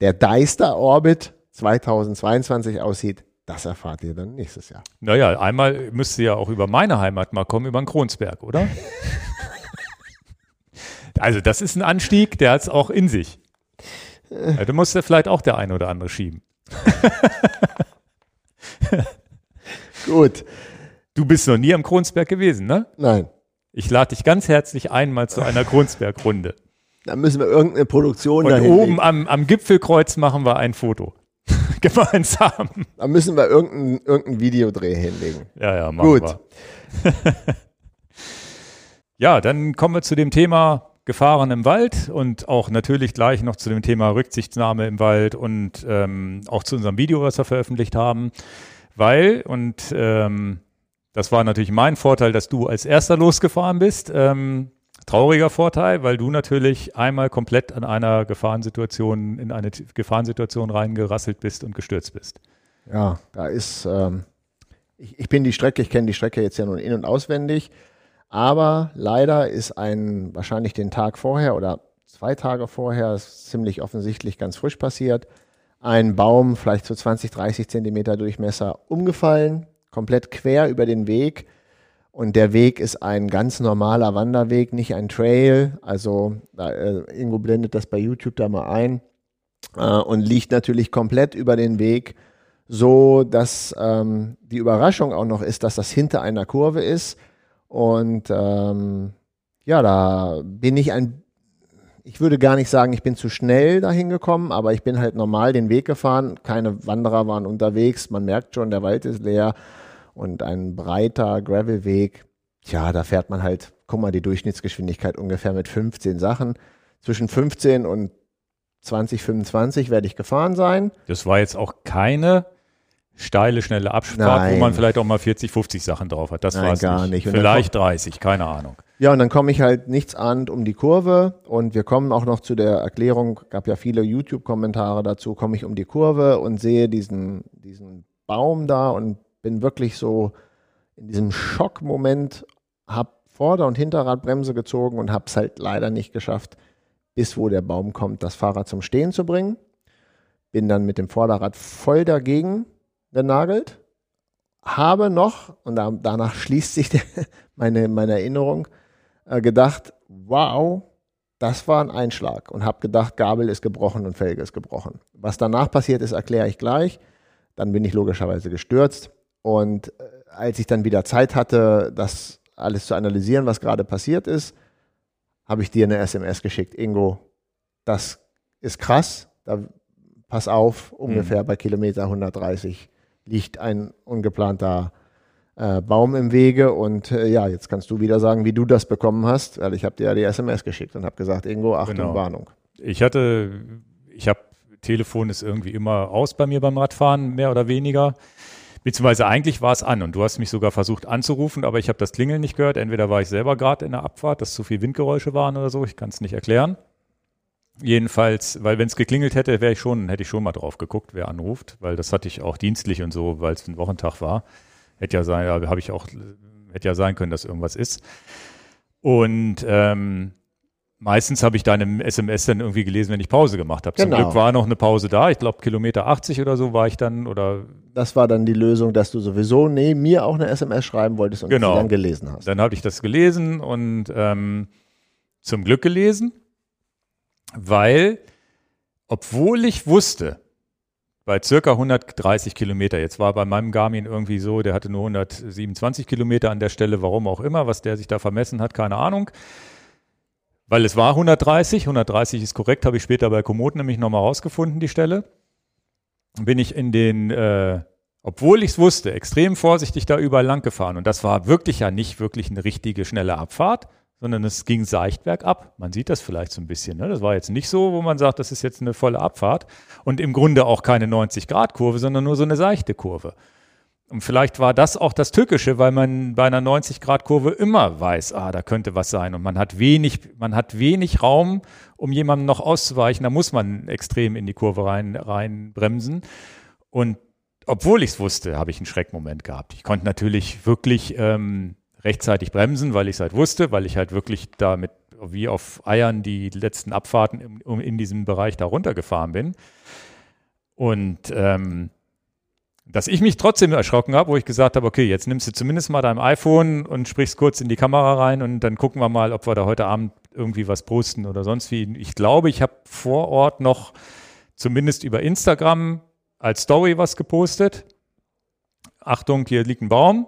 der Deister Orbit 2022 aussieht. Das erfahrt ihr dann nächstes Jahr. Naja, einmal müsst ihr ja auch über meine Heimat mal kommen, über den Kronsberg, oder? Also das ist ein Anstieg, der hat es auch in sich. Ja, du musst ja vielleicht auch der eine oder andere schieben. Gut. Du bist noch nie am Kronsberg gewesen, ne? Nein. Ich lade dich ganz herzlich einmal zu einer Kronsberg-Runde. Da müssen wir irgendeine Produktion Und oben am, am Gipfelkreuz machen wir ein Foto. Gemeinsam. Da müssen wir irgendein, irgendein Videodreh hinlegen. Ja, ja, machen Gut. wir. ja, dann kommen wir zu dem Thema Gefahren im Wald und auch natürlich gleich noch zu dem Thema Rücksichtnahme im Wald und ähm, auch zu unserem Video, was wir veröffentlicht haben. Weil, und ähm, das war natürlich mein Vorteil, dass du als erster losgefahren bist. Ähm, trauriger Vorteil, weil du natürlich einmal komplett an einer Gefahrensituation, in eine Gefahrensituation reingerasselt bist und gestürzt bist. Ja, da ist, ähm, ich, ich bin die Strecke, ich kenne die Strecke jetzt ja nun in- und auswendig, aber leider ist ein, wahrscheinlich den Tag vorher oder zwei Tage vorher, ziemlich offensichtlich ganz frisch passiert, ein Baum, vielleicht so 20, 30 Zentimeter Durchmesser, umgefallen, komplett quer über den Weg. Und der Weg ist ein ganz normaler Wanderweg, nicht ein Trail. Also äh, Ingo blendet das bei YouTube da mal ein äh, und liegt natürlich komplett über den Weg, so dass ähm, die Überraschung auch noch ist, dass das hinter einer Kurve ist. Und ähm, ja, da bin ich ein ich würde gar nicht sagen, ich bin zu schnell dahin gekommen, aber ich bin halt normal den Weg gefahren. Keine Wanderer waren unterwegs. Man merkt schon, der Wald ist leer und ein breiter Gravelweg. Tja, da fährt man halt, guck mal, die Durchschnittsgeschwindigkeit ungefähr mit 15 Sachen. Zwischen 15 und 20, 25 werde ich gefahren sein. Das war jetzt auch keine steile, schnelle Abfahrt, Nein. wo man vielleicht auch mal 40, 50 Sachen drauf hat. Das war es gar nicht. nicht. Vielleicht 30, keine Ahnung. Ja, und dann komme ich halt nichts ahnt um die Kurve und wir kommen auch noch zu der Erklärung, gab ja viele YouTube-Kommentare dazu, komme ich um die Kurve und sehe diesen, diesen Baum da und bin wirklich so in diesem Schockmoment, habe Vorder- und Hinterradbremse gezogen und habe es halt leider nicht geschafft, bis wo der Baum kommt, das Fahrrad zum Stehen zu bringen. Bin dann mit dem Vorderrad voll dagegen genagelt, habe noch, und da, danach schließt sich der, meine, meine Erinnerung, äh, gedacht, wow, das war ein Einschlag und habe gedacht, Gabel ist gebrochen und Felge ist gebrochen. Was danach passiert ist, erkläre ich gleich. Dann bin ich logischerweise gestürzt und äh, als ich dann wieder Zeit hatte, das alles zu analysieren, was gerade passiert ist, habe ich dir eine SMS geschickt. Ingo, das ist krass. Da, pass auf, ungefähr bei Kilometer 130 liegt ein ungeplanter äh, Baum im Wege. Und äh, ja, jetzt kannst du wieder sagen, wie du das bekommen hast, weil ich habe dir ja die SMS geschickt und habe gesagt, Ingo, Achtung, Genau. Warnung. Ich hatte, ich habe, Telefon ist irgendwie immer aus bei mir beim Radfahren, mehr oder weniger. Beziehungsweise eigentlich war es an und du hast mich sogar versucht anzurufen, aber ich habe das Klingeln nicht gehört. Entweder war ich selber gerade in der Abfahrt, dass zu viel Windgeräusche waren oder so, ich kann es nicht erklären. Jedenfalls, weil wenn es geklingelt hätte, wäre ich schon, hätte ich schon mal drauf geguckt, wer anruft, weil das hatte ich auch dienstlich und so, weil es ein Wochentag war. Hätte ja sein, ja, habe ich auch, hätte ja sein können, dass irgendwas ist. Und ähm, meistens habe ich deine SMS dann irgendwie gelesen, wenn ich Pause gemacht habe. Zum Genau. Glück war noch eine Pause da. Ich glaube, Kilometer 80 oder so war ich dann oder Das war dann die Lösung, dass du sowieso nee, mir auch eine SMS schreiben wolltest und Genau. sie dann gelesen hast. Dann habe ich das gelesen und ähm, zum Glück gelesen, weil, obwohl ich wusste, bei circa 130 Kilometer, jetzt war bei meinem Garmin irgendwie so, der hatte nur 127 Kilometer an der Stelle, warum auch immer, was der sich da vermessen hat, keine Ahnung. Weil es war 130, 130 ist korrekt, habe ich später bei Komoot nämlich nochmal rausgefunden, die Stelle. Bin ich in den, äh, obwohl ich es wusste, extrem vorsichtig da überall lang gefahren. Und das war wirklich ja nicht wirklich eine richtige schnelle Abfahrt, sondern es ging seicht bergab. Man sieht das vielleicht so ein bisschen. Ne? Das war jetzt nicht so, wo man sagt, das ist jetzt eine volle Abfahrt. Und im Grunde auch keine 90-Grad-Kurve, sondern nur so eine seichte Kurve. Und vielleicht war das auch das Tückische, weil man bei einer 90-Grad-Kurve immer weiß, ah, da könnte was sein. Und man hat wenig, man hat wenig Raum, um jemandem noch auszuweichen. Da muss man extrem in die Kurve rein, rein bremsen. Und obwohl ich es wusste, habe ich einen Schreckmoment gehabt. Ich konnte natürlich wirklich ähm, rechtzeitig bremsen, weil ich es halt wusste, weil ich halt wirklich da mit wie auf Eiern die letzten Abfahrten um, in diesem Bereich da runtergefahren bin. Und ähm, dass ich mich trotzdem erschrocken habe, wo ich gesagt habe, okay, jetzt nimmst du zumindest mal dein iPhone und sprichst kurz in die Kamera rein und dann gucken wir mal, ob wir da heute Abend irgendwie was posten oder sonst wie. Ich glaube, ich habe vor Ort noch zumindest über Instagram als Story was gepostet. Achtung, hier liegt ein Baum.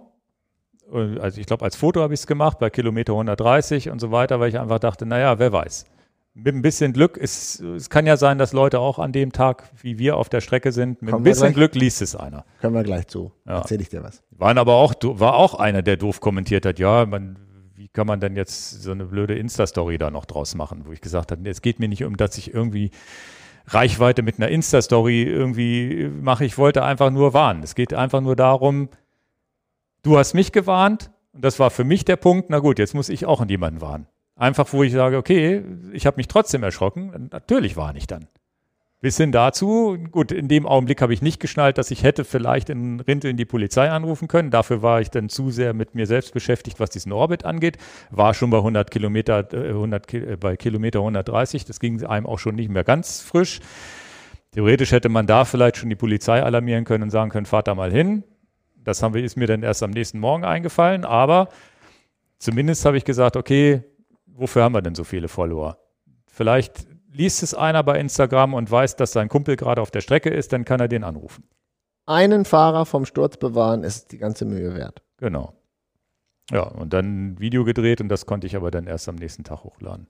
Also ich glaube, als Foto habe ich es gemacht, bei Kilometer 130 und so weiter, weil ich einfach dachte, naja, wer weiß. Mit ein bisschen Glück, es, es kann ja sein, dass Leute auch an dem Tag, wie wir auf der Strecke sind, mit Kommen ein bisschen. Glück liest es einer. Können wir gleich zu. Ja. Erzähl ich dir was. Waren aber auch, war auch einer, der doof kommentiert hat, ja, man, wie kann man denn jetzt so eine blöde Insta-Story da noch draus machen, wo ich gesagt habe, es geht mir nicht um, dass ich irgendwie Reichweite mit einer Insta-Story irgendwie mache. Ich wollte einfach nur warnen. Es geht einfach nur darum, du hast mich gewarnt und das war für mich der Punkt, na gut, jetzt muss ich auch jemanden warnen. Einfach, wo ich sage, okay, ich habe mich trotzdem erschrocken. Natürlich war ich dann. Bis hin dazu, gut, in dem Augenblick habe ich nicht geschnallt, dass ich hätte vielleicht in Rinteln die Polizei anrufen können. Dafür war ich dann zu sehr mit mir selbst beschäftigt, was diesen Orbit angeht. War schon bei 100 Kilometer, 100, äh, bei Kilometer 130. Das ging einem auch schon nicht mehr ganz frisch. Theoretisch hätte man da vielleicht schon die Polizei alarmieren können und sagen können, fahrt da mal hin. Das haben wir, ist mir dann erst am nächsten Morgen eingefallen. Aber zumindest habe ich gesagt, okay, wofür haben wir denn so viele Follower? Vielleicht liest es einer bei Instagram und weiß, dass sein Kumpel gerade auf der Strecke ist, dann kann er den anrufen. Einen Fahrer vom Sturz bewahren ist die ganze Mühe wert. Genau. Ja, und dann ein Video gedreht und das konnte ich aber dann erst am nächsten Tag hochladen.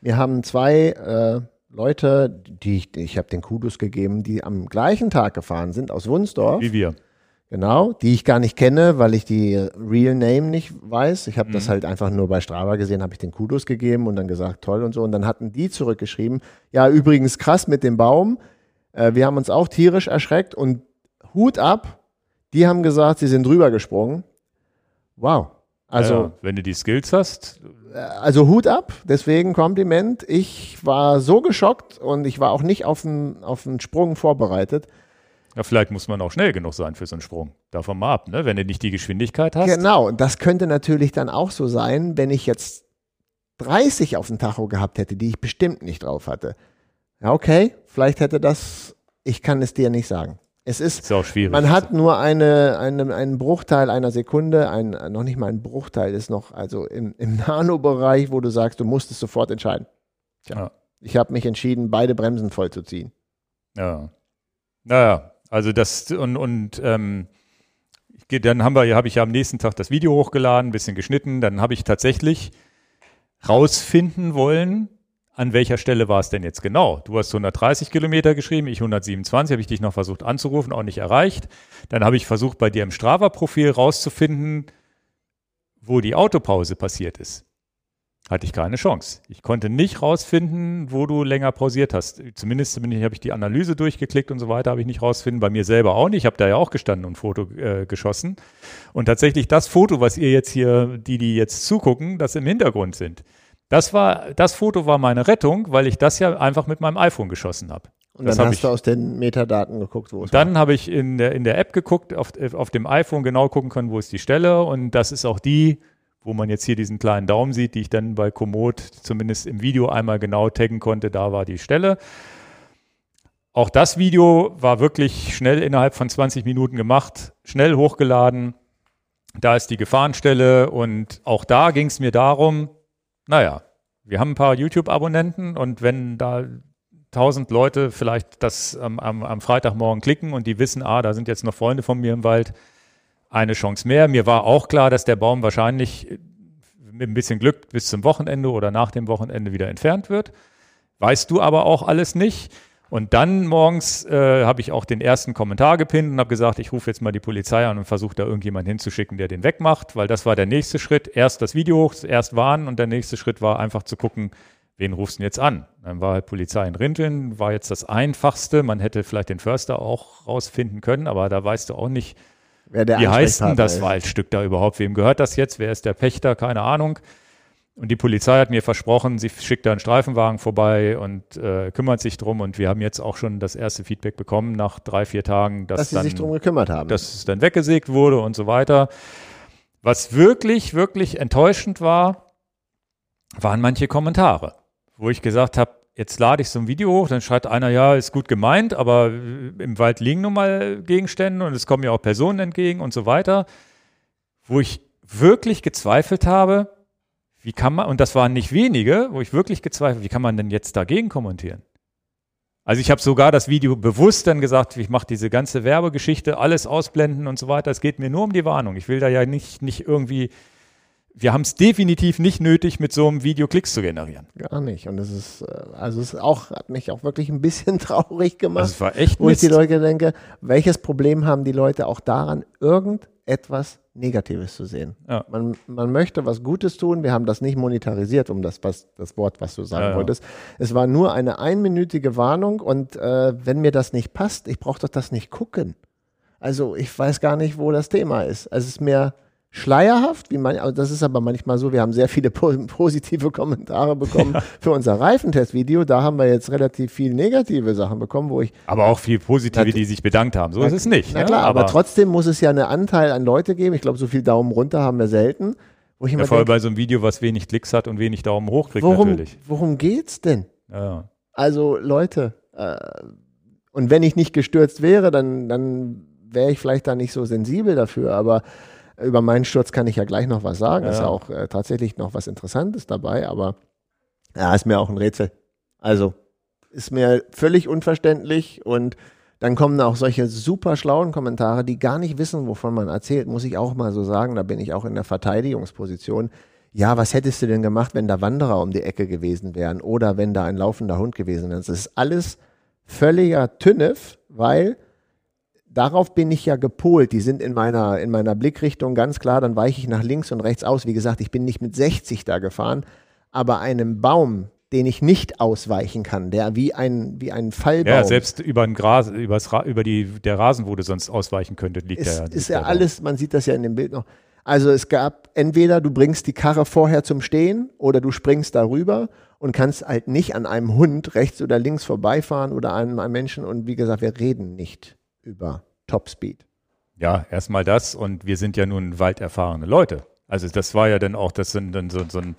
Wir haben zwei äh, Leute, die ich, ich habe den Kudos gegeben, die am gleichen Tag gefahren sind aus Wunsdorf. Wie wir. Genau, die ich gar nicht kenne, weil ich die Real Name nicht weiß. Ich habe mhm. das halt einfach nur bei Strava gesehen, habe ich den Kudos gegeben und dann gesagt, toll und so. Und dann hatten die zurückgeschrieben, ja, übrigens krass mit dem Baum. Äh, wir haben uns auch tierisch erschreckt und Hut ab. Die haben gesagt, sie sind drüber gesprungen. Wow. Also, ja, wenn du die Skills hast. Äh, also Hut ab, deswegen Kompliment. Ich war so geschockt und ich war auch nicht auf einen, auf einen Sprung vorbereitet. Ja, vielleicht muss man auch schnell genug sein für so einen Sprung. Davon mal ab, ne? wenn du nicht die Geschwindigkeit hast. Genau, das könnte natürlich dann auch so sein, wenn ich jetzt 30 auf dem Tacho gehabt hätte, die ich bestimmt nicht drauf hatte. Ja, okay, vielleicht hätte das, ich kann es dir nicht sagen. Es ist, ist auch schwierig. Man hat nur eine, eine, einen Bruchteil einer Sekunde, ein, noch nicht mal ein Bruchteil ist noch, also im, im Nano-Bereich, wo du sagst, du musst es sofort entscheiden. Tja, ja. Ich habe mich entschieden, beide Bremsen vollzuziehen. Ja. Naja, also das und, und ähm, dann haben wir, habe ich ja am nächsten Tag das Video hochgeladen, ein bisschen geschnitten. Dann habe ich tatsächlich rausfinden wollen, an welcher Stelle war es denn jetzt genau? Du hast 130 Kilometer geschrieben, ich 127, habe ich dich noch versucht anzurufen, auch nicht erreicht. Dann habe ich versucht, bei dir im Strava-Profil rauszufinden, wo die Autopause passiert ist hatte ich keine Chance. Ich konnte nicht rausfinden, wo du länger pausiert hast. Zumindest habe ich die Analyse durchgeklickt und so weiter, habe ich nicht rausfinden. Bei mir selber auch nicht. Ich habe da ja auch gestanden und ein Foto äh, geschossen. Und tatsächlich das Foto, was ihr jetzt hier, die, die jetzt zugucken, das im Hintergrund sind. Das war, das Foto war meine Rettung, weil ich das ja einfach mit meinem iPhone geschossen habe. Und dann hast ich, du aus den Metadaten geguckt, wo es Dann habe ich in der, in der App geguckt, auf, auf dem iPhone genau gucken können, wo ist die Stelle. Und das ist auch die, wo man jetzt hier diesen kleinen Daumen sieht, die ich dann bei Komoot zumindest im Video einmal genau taggen konnte, da war die Stelle. Auch das Video war wirklich schnell innerhalb von 20 Minuten gemacht, schnell hochgeladen. Da ist die Gefahrenstelle und auch da ging es mir darum, naja, wir haben ein paar YouTube-Abonnenten und wenn da tausend Leute vielleicht das ähm, am, am Freitagmorgen klicken und die wissen, ah, da sind jetzt noch Freunde von mir im Wald, eine Chance mehr. Mir war auch klar, dass der Baum wahrscheinlich mit ein bisschen Glück bis zum Wochenende oder nach dem Wochenende wieder entfernt wird. Weißt du aber auch alles nicht. Und dann morgens äh, habe ich auch den ersten Kommentar gepinnt und habe gesagt, ich rufe jetzt mal die Polizei an und versuche da irgendjemanden hinzuschicken, der den wegmacht, weil das war der nächste Schritt. Erst das Video hoch, erst warnen und der nächste Schritt war einfach zu gucken, wen rufst du jetzt an? Dann war halt Polizei in Rinteln, war jetzt das Einfachste. Man hätte vielleicht den Förster auch rausfinden können, aber da weißt du auch nicht, Wer der Wie heißt denn das ist. Waldstück da überhaupt? Wem gehört das jetzt? Wer ist der Pächter? Keine Ahnung. Und die Polizei hat mir versprochen, sie schickt da einen Streifenwagen vorbei und äh, kümmert sich drum. Und wir haben jetzt auch schon das erste Feedback bekommen nach drei, vier Tagen, dass, dass sie dann, sich drum gekümmert haben. Dass es dann weggesägt wurde und so weiter. Was wirklich, wirklich enttäuschend war, waren manche Kommentare, wo ich gesagt habe, jetzt lade ich so ein Video hoch, dann schreibt einer, ja, ist gut gemeint, aber im Wald liegen nun mal Gegenstände und es kommen ja auch Personen entgegen und so weiter, wo ich wirklich gezweifelt habe, wie kann man, und das waren nicht wenige, wo ich wirklich gezweifelt, wie kann man denn jetzt dagegen kommentieren? Also ich habe sogar das Video bewusst dann gesagt, ich mache diese ganze Werbegeschichte, alles ausblenden und so weiter. Es geht mir nur um die Warnung. Ich will da ja nicht, nicht irgendwie wir haben es definitiv nicht nötig, mit so einem Video Klicks zu generieren. Gar nicht. Und es ist, äh, also es ist auch, hat mich auch wirklich ein bisschen traurig gemacht. Das war echt Wo Mist. ich die Leute denke, welches Problem haben die Leute auch daran, irgendetwas Negatives zu sehen? Ja. Man, man möchte was Gutes tun. Wir haben das nicht monetarisiert, um das, was, das Wort, was du sagen ja, wolltest. Es war nur eine einminütige Warnung und äh, wenn mir das nicht passt, ich brauche doch das nicht gucken. Also ich weiß gar nicht, wo das Thema ist. Also es ist mir schleierhaft, wie man, also das ist aber manchmal so, wir haben sehr viele po positive Kommentare bekommen ja. für unser Reifentestvideo. Da haben wir jetzt relativ viel negative Sachen bekommen, wo ich. Aber auch viel positive, die sich bedankt haben. So na, ist es nicht. Na klar, aber, aber, trotzdem muss es ja einen Anteil an Leute geben. Ich glaube, so viel Daumen runter haben wir selten. Wo ich ja, vor allem bei so einem Video, was wenig Klicks hat und wenig Daumen hoch kriegt worum, natürlich. Worum geht's denn? Ja. Also Leute, äh, und wenn ich nicht gestürzt wäre, dann, dann wäre ich vielleicht da nicht so sensibel dafür, aber über meinen Sturz kann ich ja gleich noch was sagen. Ja. Ist ja auch äh, tatsächlich noch was Interessantes dabei, aber ja, ist mir auch ein Rätsel. Also ist mir völlig unverständlich und dann kommen auch solche super schlauen Kommentare, die gar nicht wissen, wovon man erzählt, muss ich auch mal so sagen. Da bin ich auch in der Verteidigungsposition. Ja, was hättest du denn gemacht, wenn da Wanderer um die Ecke gewesen wären oder wenn da ein laufender Hund gewesen wäre? Das ist alles völliger Tünnef, weil darauf bin ich ja gepolt. Die sind in meiner, in meiner Blickrichtung ganz klar, dann weiche ich nach links und rechts aus. Wie gesagt, ich bin nicht mit 60 da gefahren, aber einem Baum, den ich nicht ausweichen kann, der wie ein, wie ein Fallbaum. Ja, selbst über, ein Gras, übers, über die, der Rasen, wo du sonst ausweichen könntest, liegt ist, der. Ist ja alles, man sieht das ja in dem Bild noch. Also es gab entweder du bringst die Karre vorher zum Stehen oder du springst darüber und kannst halt nicht an einem Hund rechts oder links vorbeifahren oder an einem Menschen. Und wie gesagt, wir reden nicht über Topspeed. Ja, erstmal das und wir sind ja nun walderfahrene Leute. Also das war ja dann auch, das sind dann so, so ein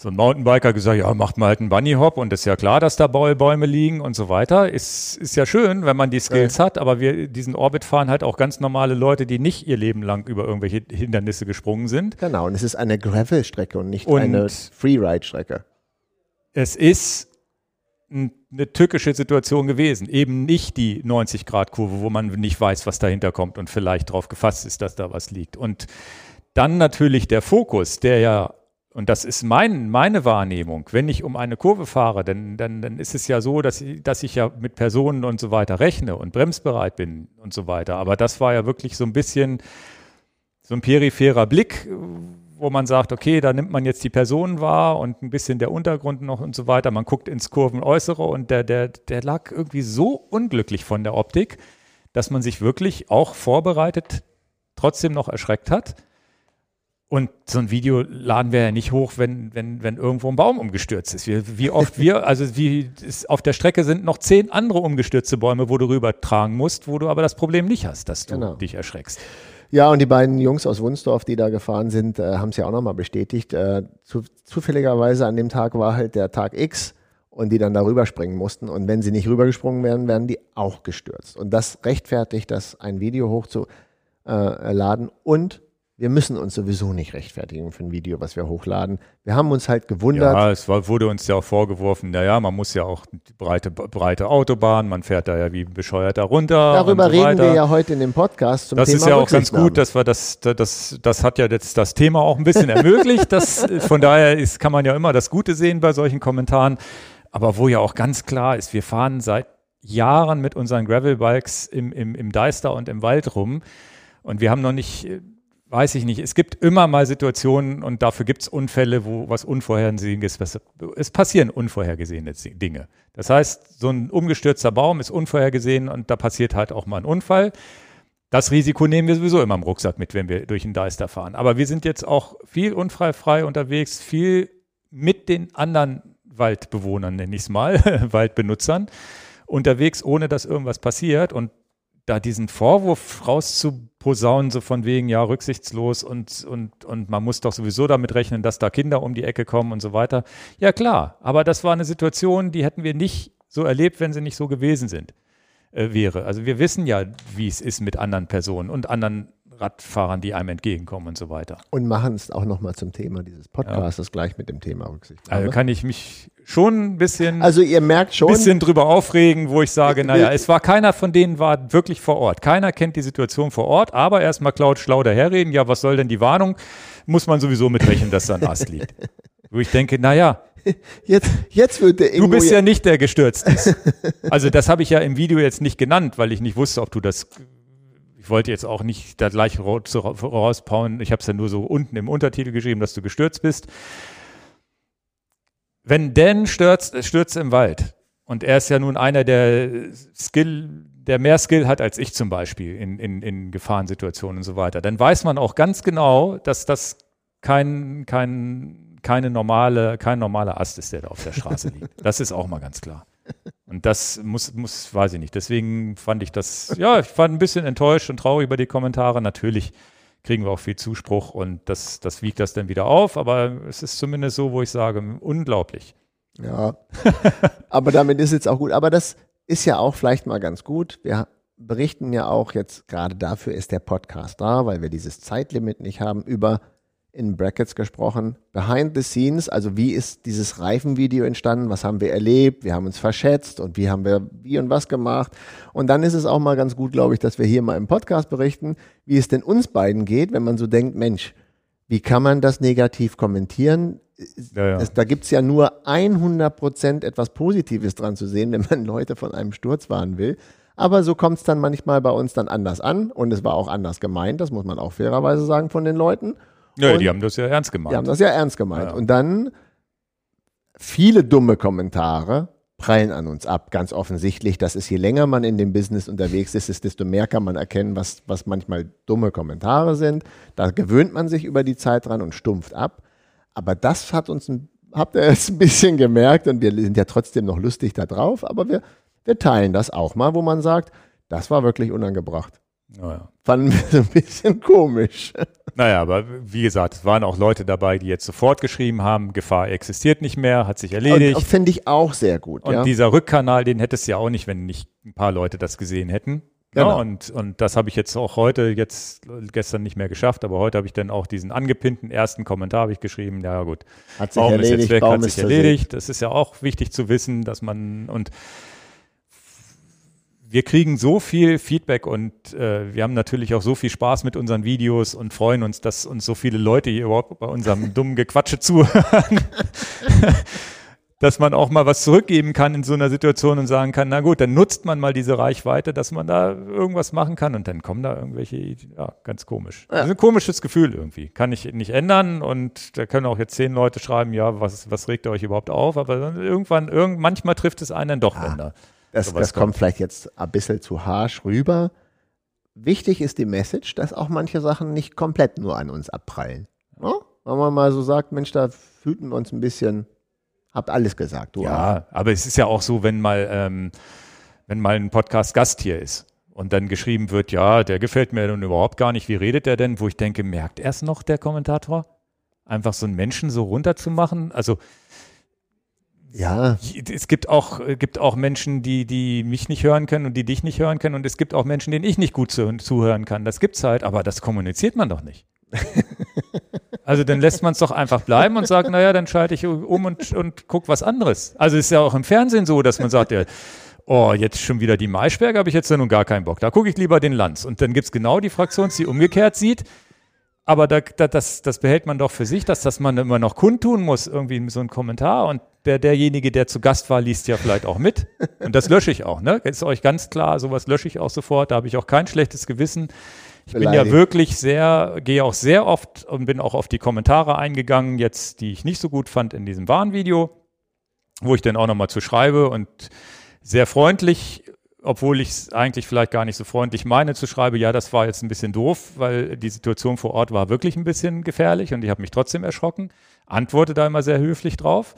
so ein Mountainbiker gesagt, ja, macht mal halt einen Bunny Hop und ist ja klar, dass da Bäume liegen und so weiter. Ist, ist ja schön, wenn man die Skills ja. hat, aber wir diesen Orbit fahren halt auch ganz normale Leute, die nicht ihr Leben lang über irgendwelche Hindernisse gesprungen sind. Genau, und es ist eine Gravel-Strecke und nicht und eine Freeride-Strecke. Es ist eine tückische Situation gewesen. Eben nicht die 90-Grad-Kurve, wo man nicht weiß, was dahinter kommt und vielleicht darauf gefasst ist, dass da was liegt. Und dann natürlich der Fokus, der ja, und das ist mein, meine Wahrnehmung, wenn ich um eine Kurve fahre, dann, dann, dann ist es ja so, dass ich, dass ich ja mit Personen und so weiter rechne und bremsbereit bin und so weiter. Aber das war ja wirklich so ein bisschen so ein peripherer Blick, wo man sagt, okay, da nimmt man jetzt die Personen wahr und ein bisschen der Untergrund noch und so weiter. Man guckt ins Kurvenäußere und der, der, der lag irgendwie so unglücklich von der Optik, dass man sich wirklich auch vorbereitet trotzdem noch erschreckt hat. Und so ein Video laden wir ja nicht hoch, wenn, wenn, wenn irgendwo ein Baum umgestürzt ist. Wie, wie oft wir, also wie auf der Strecke sind noch zehn andere umgestürzte Bäume, wo du rüber tragen musst, wo du aber das Problem nicht hast, dass du genau. dich erschreckst. Ja, und die beiden Jungs aus Wunsdorf, die da gefahren sind, äh, haben es ja auch nochmal bestätigt. Äh, zu, zufälligerweise an dem Tag war halt der Tag X und die dann darüber springen mussten. Und wenn sie nicht rübergesprungen wären, wären die auch gestürzt. Und das rechtfertigt, das ein Video hochzuladen äh, und wir müssen uns sowieso nicht rechtfertigen für ein Video, was wir hochladen. Wir haben uns halt gewundert. Ja, es war, wurde uns ja auch vorgeworfen, naja, man muss ja auch breite, breite Autobahn, man fährt da ja wie bescheuert da runter. Darüber so reden wir ja heute in dem Podcast zum das Thema Das ist ja auch ganz gut, dass wir das, das, das hat ja jetzt das Thema auch ein bisschen ermöglicht. das, von daher ist, kann man ja immer das Gute sehen bei solchen Kommentaren. Aber wo ja auch ganz klar ist, wir fahren seit Jahren mit unseren Gravelbikes im, im, im Deister und im Wald rum. Und wir haben noch nicht weiß ich nicht. Es gibt immer mal Situationen und dafür gibt es Unfälle, wo was Unvorhergesehenes ist. Es passieren unvorhergesehene Dinge. Das heißt, so ein umgestürzter Baum ist unvorhergesehen und da passiert halt auch mal ein Unfall. Das Risiko nehmen wir sowieso immer im Rucksack mit, wenn wir durch den Deister fahren. Aber wir sind jetzt auch viel unfallfrei unterwegs, viel mit den anderen Waldbewohnern, nenne ich es mal, Waldbenutzern, unterwegs, ohne dass irgendwas passiert. Und da diesen Vorwurf rauszuposaunen, so von wegen, ja, rücksichtslos und, und, und man muss doch sowieso damit rechnen, dass da Kinder um die Ecke kommen und so weiter. Ja, klar, aber das war eine Situation, die hätten wir nicht so erlebt, wenn sie nicht so gewesen sind, äh, wäre. Also wir wissen ja, wie es ist mit anderen Personen und anderen Radfahrern, die einem entgegenkommen und so weiter. Und machen es auch nochmal zum Thema dieses Podcasts ja. gleich mit dem Thema Rücksicht. Also kann ich mich schon ein bisschen, also ihr merkt schon, bisschen drüber aufregen, wo ich sage, naja, es war keiner von denen war wirklich vor Ort. Keiner kennt die Situation vor Ort, aber erstmal Cloud schlau daherreden. Ja, was soll denn die Warnung? Muss man sowieso mitrechnen, dass da ein Ast liegt. Wo ich denke, naja, Jetzt, jetzt wird der Ingo Du bist ja nicht der gestürzt ist. Also das habe ich ja im Video jetzt nicht genannt, weil ich nicht wusste, ob du das wollte jetzt auch nicht da gleich rauspauen. Ich habe es ja nur so unten im Untertitel geschrieben, dass du gestürzt bist. Wenn Dan stürzt, stürzt im Wald Und er ist ja nun einer, der Skill, der mehr Skill hat als ich zum Beispiel in, in, in Gefahrensituationen und so weiter. Dann weiß man auch ganz genau, dass das kein, kein, keine normale, kein normaler Ast ist, der da auf der Straße liegt. Das ist auch mal ganz klar. Und das muss, muss, weiß ich nicht. Deswegen fand ich das, ja, ich war ein bisschen enttäuscht und traurig über die Kommentare. Natürlich kriegen wir auch viel Zuspruch und das, das wiegt das dann wieder auf, aber es ist zumindest so, wo ich sage, unglaublich. Ja, aber damit ist jetzt auch gut. Aber das ist ja auch vielleicht mal ganz gut. Wir berichten ja auch jetzt, gerade dafür ist der Podcast da, weil wir dieses Zeitlimit nicht haben, über in Brackets gesprochen, behind the scenes, also wie ist dieses Reifenvideo entstanden, was haben wir erlebt, wir haben uns verschätzt und wie haben wir wie und was gemacht. Und dann ist es auch mal ganz gut, glaube ich, dass wir hier mal im Podcast berichten, wie es denn uns beiden geht, wenn man so denkt, Mensch, wie kann man das negativ kommentieren? Ja, ja. Es, da gibt es ja nur 100 Prozent etwas Positives dran zu sehen, wenn man Leute von einem Sturz warnen will. Aber so kommt es dann manchmal bei uns dann anders an und es war auch anders gemeint, das muss man auch fairerweise sagen von den Leuten. Ja, die haben das ja ernst gemeint. Die haben das ja ernst gemeint. Ja. Und dann viele dumme Kommentare prallen an uns ab, ganz offensichtlich. Das ist, je länger man in dem Business unterwegs ist, ist desto mehr kann man erkennen, was, was manchmal dumme Kommentare sind. Da gewöhnt man sich über die Zeit dran und stumpft ab. Aber das hat uns, habt ihr jetzt ein bisschen gemerkt und wir sind ja trotzdem noch lustig da drauf, aber wir, wir teilen das auch mal, wo man sagt, das war wirklich unangebracht. Naja. Fanden wir so ein bisschen komisch. Naja, aber wie gesagt, es waren auch Leute dabei, die jetzt sofort geschrieben haben, Gefahr existiert nicht mehr, hat sich erledigt. Finde ich auch sehr gut. Und ja. dieser Rückkanal, den hättest du ja auch nicht, wenn nicht ein paar Leute das gesehen hätten. Genau. Ja, und, und das habe ich jetzt auch heute, jetzt gestern nicht mehr geschafft, aber heute habe ich dann auch diesen angepinnten ersten Kommentar ich geschrieben. Ja gut, hat sich Baum erledigt, ist jetzt weg, Baum hat sich erledigt. Das ist ja auch wichtig zu wissen, dass man und wir kriegen so viel Feedback und äh, wir haben natürlich auch so viel Spaß mit unseren Videos und freuen uns, dass uns so viele Leute hier überhaupt bei unserem dummen Gequatsche zuhören, dass man auch mal was zurückgeben kann in so einer Situation und sagen kann, na gut, dann nutzt man mal diese Reichweite, dass man da irgendwas machen kann und dann kommen da irgendwelche, ja, ganz komisch. Ja. Das ist ein komisches Gefühl irgendwie. Kann ich nicht ändern und da können auch jetzt zehn Leute schreiben, ja, was, was regt ihr euch überhaupt auf? Aber irgendwann, irgend, manchmal trifft es einen dann doch, ah. wenn da das, das kommt vielleicht jetzt ein bisschen zu harsch rüber. Wichtig ist die Message, dass auch manche Sachen nicht komplett nur an uns abprallen. Ja? Wenn man mal so sagt, Mensch, da fühlten wir uns ein bisschen, habt alles gesagt. Du ja, auch. aber es ist ja auch so, wenn mal, ähm, wenn mal ein Podcast-Gast hier ist und dann geschrieben wird, ja, der gefällt mir nun überhaupt gar nicht, wie redet der denn? Wo ich denke, merkt er es noch, der Kommentator? Einfach so einen Menschen so runterzumachen? Also ja. Es gibt auch, gibt auch Menschen, die, die mich nicht hören können und die dich nicht hören können. Und es gibt auch Menschen, denen ich nicht gut zu, zuhören kann. Das gibt's halt, aber das kommuniziert man doch nicht. Also dann lässt man es doch einfach bleiben und sagt, naja, dann schalte ich um und, und guck was anderes. Also ist ja auch im Fernsehen so, dass man sagt, ja, oh, jetzt schon wieder die Maischberger, habe ich jetzt ja nun gar keinen Bock. Da gucke ich lieber den Lanz. Und dann gibt's genau die Fraktion, die umgekehrt sieht aber da, da, das, das behält man doch für sich, dass das man immer noch kundtun muss, irgendwie so ein Kommentar. Und der, derjenige, der zu Gast war, liest ja vielleicht auch mit. Und das lösche ich auch, ne? Ist euch ganz klar, sowas lösche ich auch sofort. Da habe ich auch kein schlechtes Gewissen. Ich bin ja wirklich sehr, gehe auch sehr oft und bin auch auf die Kommentare eingegangen, jetzt, die ich nicht so gut fand in diesem Warnvideo, wo ich dann auch nochmal zu schreibe und sehr freundlich obwohl ich es eigentlich vielleicht gar nicht so freundlich meine, zu schreiben, ja, das war jetzt ein bisschen doof, weil die Situation vor Ort war wirklich ein bisschen gefährlich und ich habe mich trotzdem erschrocken, antworte da immer sehr höflich drauf.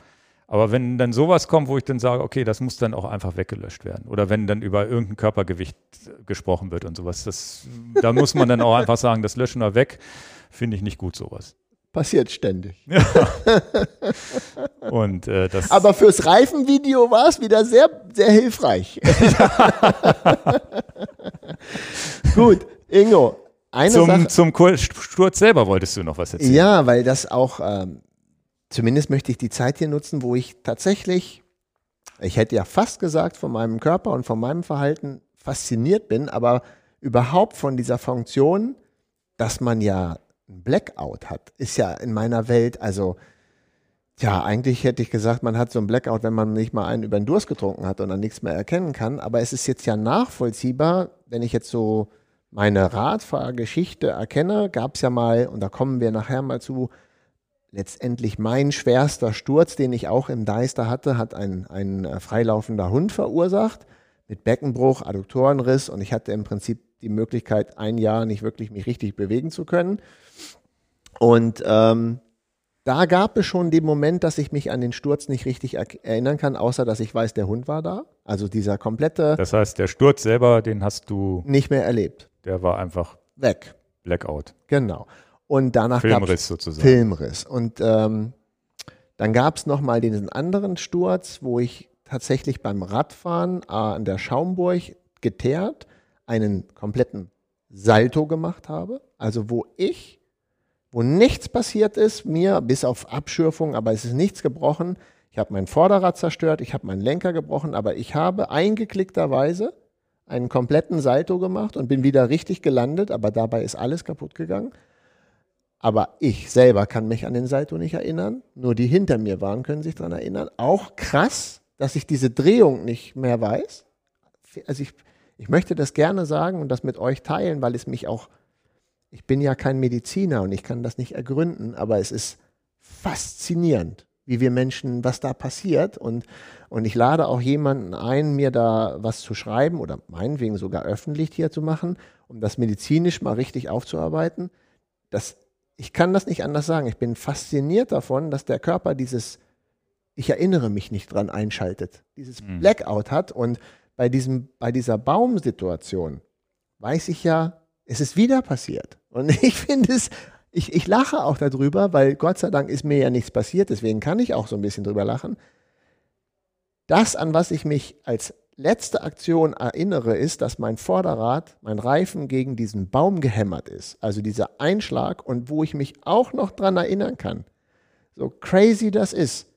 Aber wenn dann sowas kommt, wo ich dann sage, okay, das muss dann auch einfach weggelöscht werden. Oder wenn dann über irgendein Körpergewicht gesprochen wird und sowas, das, da muss man dann auch einfach sagen, das löschen wir weg, finde ich nicht gut sowas. Passiert ständig. Ja. Und, äh, das Aber fürs Reifenvideo war es wieder sehr, sehr hilfreich. Gut, Ingo. Eine zum, Sache, zum Sturz selber wolltest du noch was erzählen. Ja, weil das auch, ähm, zumindest möchte ich die Zeit hier nutzen, wo ich tatsächlich, ich hätte ja fast gesagt, von meinem Körper und von meinem Verhalten fasziniert bin, aber überhaupt von dieser Funktion, dass man ja ein Blackout hat, ist ja in meiner Welt, also ja, eigentlich hätte ich gesagt, man hat so ein Blackout, wenn man nicht mal einen über den Durst getrunken hat und dann nichts mehr erkennen kann. Aber es ist jetzt ja nachvollziehbar, wenn ich jetzt so meine Radfahrgeschichte erkenne, gab es ja mal, und da kommen wir nachher mal zu, letztendlich mein schwerster Sturz, den ich auch im Deister hatte, hat ein, ein äh, freilaufender Hund verursacht mit Beckenbruch, Adduktorenriss und ich hatte im Prinzip die Möglichkeit, ein Jahr nicht wirklich mich richtig bewegen zu können. Und ähm, da gab es schon den Moment, dass ich mich an den Sturz nicht richtig erinnern kann, außer dass ich weiß, der Hund war da. Also dieser komplette. Das heißt, der Sturz selber, den hast du nicht mehr erlebt. Der war einfach weg. Blackout. Genau. Und danach Filmriss sozusagen. Filmriss. Und ähm, dann gab es nochmal diesen anderen Sturz, wo ich tatsächlich beim Radfahren äh, an der Schaumburg geteert einen kompletten Salto gemacht habe. Also wo ich wo nichts passiert ist, mir bis auf Abschürfung, aber es ist nichts gebrochen. Ich habe mein Vorderrad zerstört, ich habe meinen Lenker gebrochen, aber ich habe eingeklickterweise einen kompletten Salto gemacht und bin wieder richtig gelandet, aber dabei ist alles kaputt gegangen. Aber ich selber kann mich an den Salto nicht erinnern. Nur die hinter mir waren, können sich daran erinnern. Auch krass, dass ich diese Drehung nicht mehr weiß. Also ich, ich möchte das gerne sagen und das mit euch teilen, weil es mich auch ich bin ja kein Mediziner und ich kann das nicht ergründen, aber es ist faszinierend, wie wir Menschen, was da passiert. Und, und ich lade auch jemanden ein, mir da was zu schreiben oder meinetwegen sogar öffentlich hier zu machen, um das medizinisch mal richtig aufzuarbeiten. Das, ich kann das nicht anders sagen. Ich bin fasziniert davon, dass der Körper dieses, ich erinnere mich nicht dran, einschaltet, dieses mhm. Blackout hat. Und bei, diesem, bei dieser Baumsituation weiß ich ja, es ist wieder passiert. Und ich finde es, ich, ich lache auch darüber, weil Gott sei Dank ist mir ja nichts passiert, deswegen kann ich auch so ein bisschen drüber lachen. Das, an was ich mich als letzte Aktion erinnere, ist, dass mein Vorderrad, mein Reifen gegen diesen Baum gehämmert ist. Also dieser Einschlag und wo ich mich auch noch dran erinnern kann. So crazy das ist.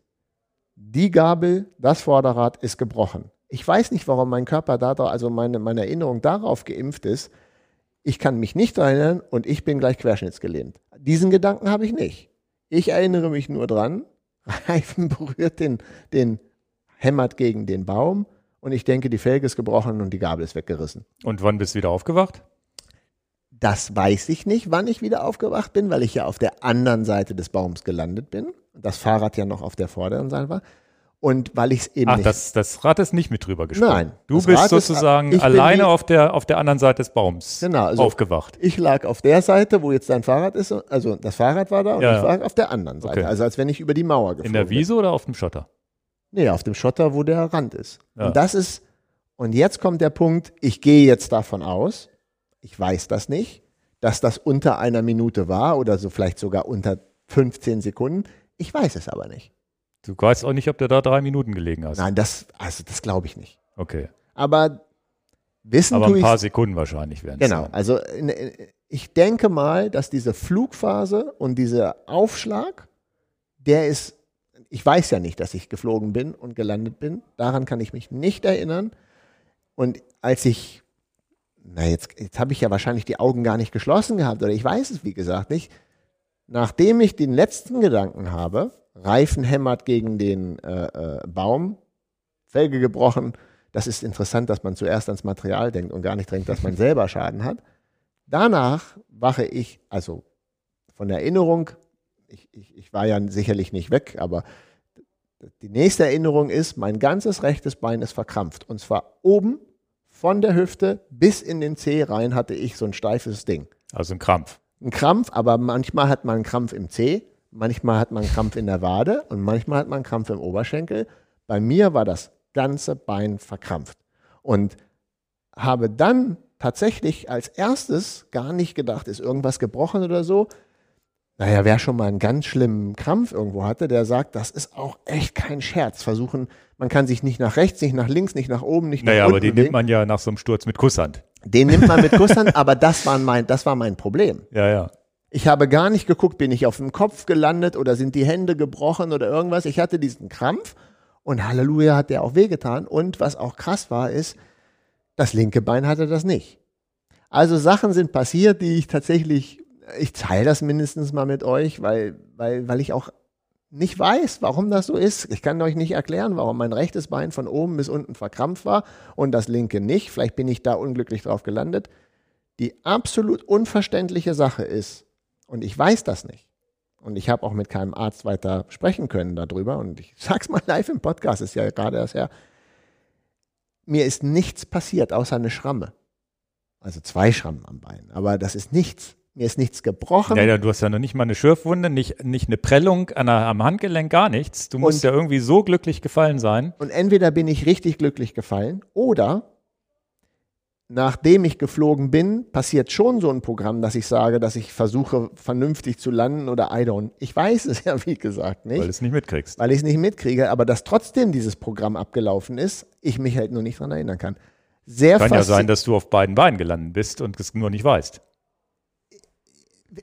Die Gabel, das Vorderrad ist gebrochen. Ich weiß nicht, warum mein Körper da, also meine, meine Erinnerung darauf geimpft ist, ich kann mich nicht erinnern und ich bin gleich querschnittsgelähmt. Diesen Gedanken habe ich nicht. Ich erinnere mich nur dran, Reifen berührt den, den, hämmert gegen den Baum und ich denke, die Felge ist gebrochen und die Gabel ist weggerissen. Und wann bist du wieder aufgewacht? Das weiß ich nicht, wann ich wieder aufgewacht bin, weil ich ja auf der anderen Seite des Baums gelandet bin. Das Fahrrad ja noch auf der vorderen Seite war. Und weil ich es eben Ach, nicht. Das, das Rad ist nicht mit drüber gesprungen. Nein. Du bist Rad sozusagen ist, alleine auf der, auf der anderen Seite des Baums genau, also aufgewacht. Ich lag auf der Seite, wo jetzt dein Fahrrad ist. Also das Fahrrad war da und Ja, ich war auf der anderen Seite. Okay. Also als wenn ich über die Mauer geflogen In der Wiese oder auf dem Schotter? Nee, auf dem Schotter, wo der Rand ist. Ja. Und das ist, und jetzt kommt der Punkt, ich gehe jetzt davon aus, ich weiß das nicht, dass das unter einer Minute war oder so vielleicht sogar unter 15 Sekunden. Ich weiß es aber nicht. Du weißt auch nicht, ob du da drei Minuten gelegen hast. Nein, das, also das glaube ich nicht. Okay. Aber wissen Aber ein paar Sekunden wahrscheinlich werden es Genau, sein. also in- in- ich denke mal, dass diese Flugphase und dieser Aufschlag, der ist, ich weiß ja nicht, dass ich geflogen bin und gelandet bin. Daran kann ich mich nicht erinnern. Und als ich, na jetzt, jetzt habe ich ja wahrscheinlich die Augen gar nicht geschlossen gehabt oder ich weiß es wie gesagt nicht. Nachdem ich den letzten Gedanken habe, Reifen hämmert gegen den äh, äh, Baum, Felge gebrochen, das ist interessant, dass man zuerst ans Material denkt und gar nicht denkt, dass man selber Schaden hat. Danach wache ich, also von der Erinnerung, ich, ich, ich war ja sicherlich nicht weg, aber die nächste Erinnerung ist, mein ganzes rechtes Bein ist verkrampft. Und zwar oben von der Hüfte bis in den Zeh rein hatte ich so ein steifes Ding. Also ein Krampf. Ein Krampf, aber manchmal hat man einen Krampf im Zeh, manchmal hat man einen Krampf in der Wade und manchmal hat man einen Krampf im Oberschenkel. Bei mir war das ganze Bein verkrampft. Und habe dann tatsächlich als erstes gar nicht gedacht, ist irgendwas gebrochen oder so. Naja, wer schon mal einen ganz schlimmen Krampf irgendwo hatte, der sagt, das ist auch echt kein Scherz. Versuchen, man kann sich nicht nach rechts, nicht nach links, nicht nach oben, nicht Naja, nach aber unten den bewegen. nimmt man ja nach so einem Sturz mit Kusshand. Den nimmt man mit Kusshand, aber das war, mein, das war mein Problem. Ja, ja. Ich habe gar nicht geguckt, bin ich auf dem Kopf gelandet oder sind die Hände gebrochen oder irgendwas. Ich hatte diesen Krampf und Halleluja hat der auch wehgetan. Und was auch krass war, ist, das linke Bein hatte das nicht. Also Sachen sind passiert, die ich tatsächlich, ich teile das mindestens mal mit euch, weil, weil, weil ich auch nicht weiß, warum das so ist. Ich kann euch nicht erklären, warum mein rechtes Bein von oben bis unten verkrampft war und das linke nicht. Vielleicht bin ich da unglücklich drauf gelandet. Die absolut unverständliche Sache ist, und ich weiß das nicht, und ich habe auch mit keinem Arzt weiter sprechen können darüber und ich sag's mal live im Podcast, ist ja gerade erst her. Mir ist nichts passiert außer eine Schramme. Also zwei Schrammen am Bein, aber das ist nichts. Mir ist nichts gebrochen. Ja, ja, du hast ja noch nicht mal eine Schürfwunde, nicht, nicht eine Prellung an der, am Handgelenk, gar nichts. Du musst Und- ja irgendwie so glücklich gefallen sein. Und entweder bin ich richtig glücklich gefallen oder nachdem ich geflogen bin, passiert schon so ein Programm, dass ich sage, dass ich versuche, vernünftig zu landen oder I don't. Ich weiß es ja, wie gesagt, nicht. Weil du es nicht mitkriegst. weil ich es nicht mitkriege, aber dass trotzdem dieses Programm abgelaufen ist, ich mich halt nur nicht dran erinnern kann. Sehr Kann ja sein, dass du auf beiden Beinen gelandet bist und es nur nicht weißt.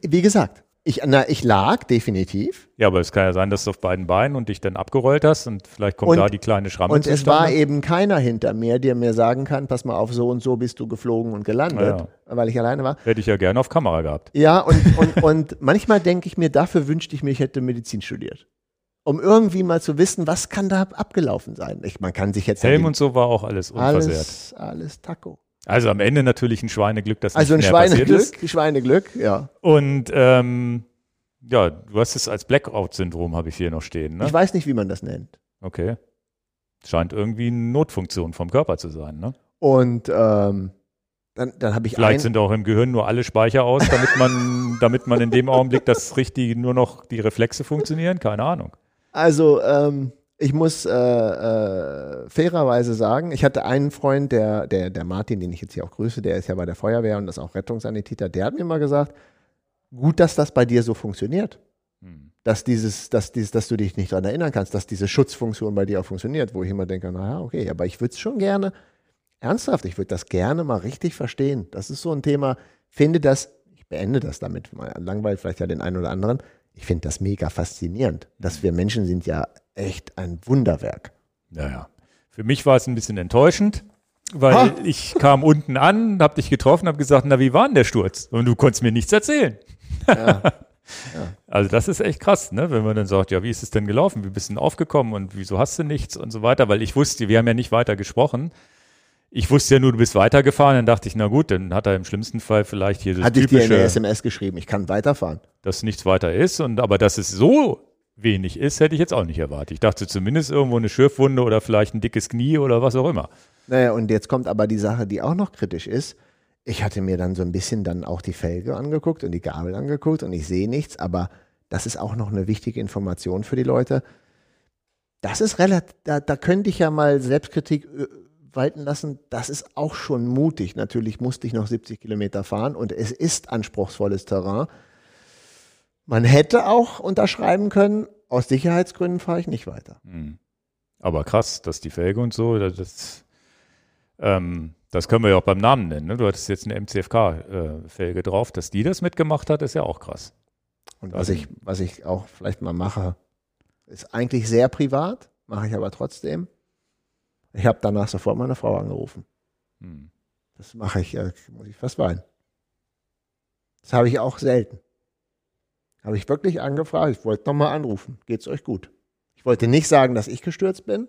Wie gesagt, ich, na, ich lag definitiv Ja, aber es kann ja sein, dass du auf beiden Beinen und dich dann abgerollt hast und vielleicht kommt Und- da die kleine Schramme und es war zustande. eben keiner hinter mir, der mir sagen kann, pass mal auf, so und so bist du geflogen und gelandet, Ja, weil ich alleine war. Hätte ich ja gerne auf Kamera gehabt. Ja, und, und, und manchmal denke ich mir, dafür wünschte ich mir, ich hätte Medizin studiert. Um irgendwie mal zu wissen, was kann da abgelaufen sein. Ich, man kann sich jetzt Helm und so war auch alles unversehrt. alles, alles Taco. Also am Ende natürlich ein Schweineglück, dass Also ein nicht mehr passiert ist. Schweineglück, Schweineglück, ja. Und ähm, ja, du hast es als Blackout-Syndrom, habe ich hier noch stehen. Ne? Ich weiß nicht, wie man das nennt. Okay. Scheint irgendwie eine Notfunktion vom Körper zu sein. Ne? Und ähm, dann, dann habe ich Vielleicht ein, sind auch im Gehirn nur alle Speicher aus, damit man, damit man in dem Augenblick das Richtige nur noch die Reflexe funktionieren. Keine Ahnung. Also, ähm, ich muss äh, äh, fairerweise sagen, ich hatte einen Freund, der, der, der Martin, den ich jetzt hier auch grüße, der ist ja bei der Feuerwehr und ist auch Rettungssanitäter, der hat mir mal gesagt, gut, dass das bei dir so funktioniert. Hm. Dass dieses, dass dieses, dass du dich nicht daran erinnern kannst, dass diese Schutzfunktion bei dir auch funktioniert, wo ich immer denke, naja, okay, aber ich würde es schon gerne, ernsthaft, ich würde das gerne mal richtig verstehen. Das ist so ein Thema, finde das, ich beende das damit, mal langweilt vielleicht ja den einen oder anderen, ich finde das mega faszinierend, dass wir Menschen sind ja echt ein Wunderwerk. Naja. Für mich war es ein bisschen enttäuschend, weil Ha! ich kam unten an, hab dich getroffen, hab gesagt, na, wie war denn der Sturz? Und du konntest mir nichts erzählen. Also das ist echt krass, ne? wenn man dann sagt, ja, wie ist es denn gelaufen? Wie bist du denn aufgekommen und wieso hast du nichts und so weiter? Weil ich wusste, wir haben ja nicht weiter gesprochen. Ich wusste ja nur, du bist weitergefahren. Dann dachte ich, na gut, dann hat er im schlimmsten Fall vielleicht hier das Hatte ich dir der SMS geschrieben, ich kann weiterfahren. dass nichts weiter ist. Und aber dass es so wenig ist, hätte ich jetzt auch nicht erwartet. Ich dachte zumindest irgendwo eine Schürfwunde oder vielleicht ein dickes Knie oder was auch immer. Naja, und jetzt kommt aber die Sache, die auch noch kritisch ist. Ich hatte mir dann so ein bisschen dann auch die Felge angeguckt und die Gabel angeguckt und ich sehe nichts, aber das ist auch noch eine wichtige Information für die Leute. Das ist relativ, da, da könnte ich ja mal Selbstkritik äh, walten lassen. Das ist auch schon mutig. Natürlich musste ich noch 70 Kilometer fahren und es ist anspruchsvolles Terrain. Man hätte auch unterschreiben können, aus Sicherheitsgründen fahre ich nicht weiter. Aber krass, dass die Felge und so, das, ähm, das können wir ja auch beim Namen nennen. Ne? Du hattest jetzt eine MCFK-Felge drauf. Dass die das mitgemacht hat, ist ja auch krass. Und was ich, was ich auch vielleicht mal mache, ist eigentlich sehr privat, mache ich aber trotzdem. Ich habe danach sofort meine Frau angerufen. Hm. Das mache ich, äh, muss ich fast weinen. Das habe ich auch selten. Habe ich wirklich angefragt, ich wollte nochmal anrufen. Geht's euch gut? Ich wollte nicht sagen, dass ich gestürzt bin.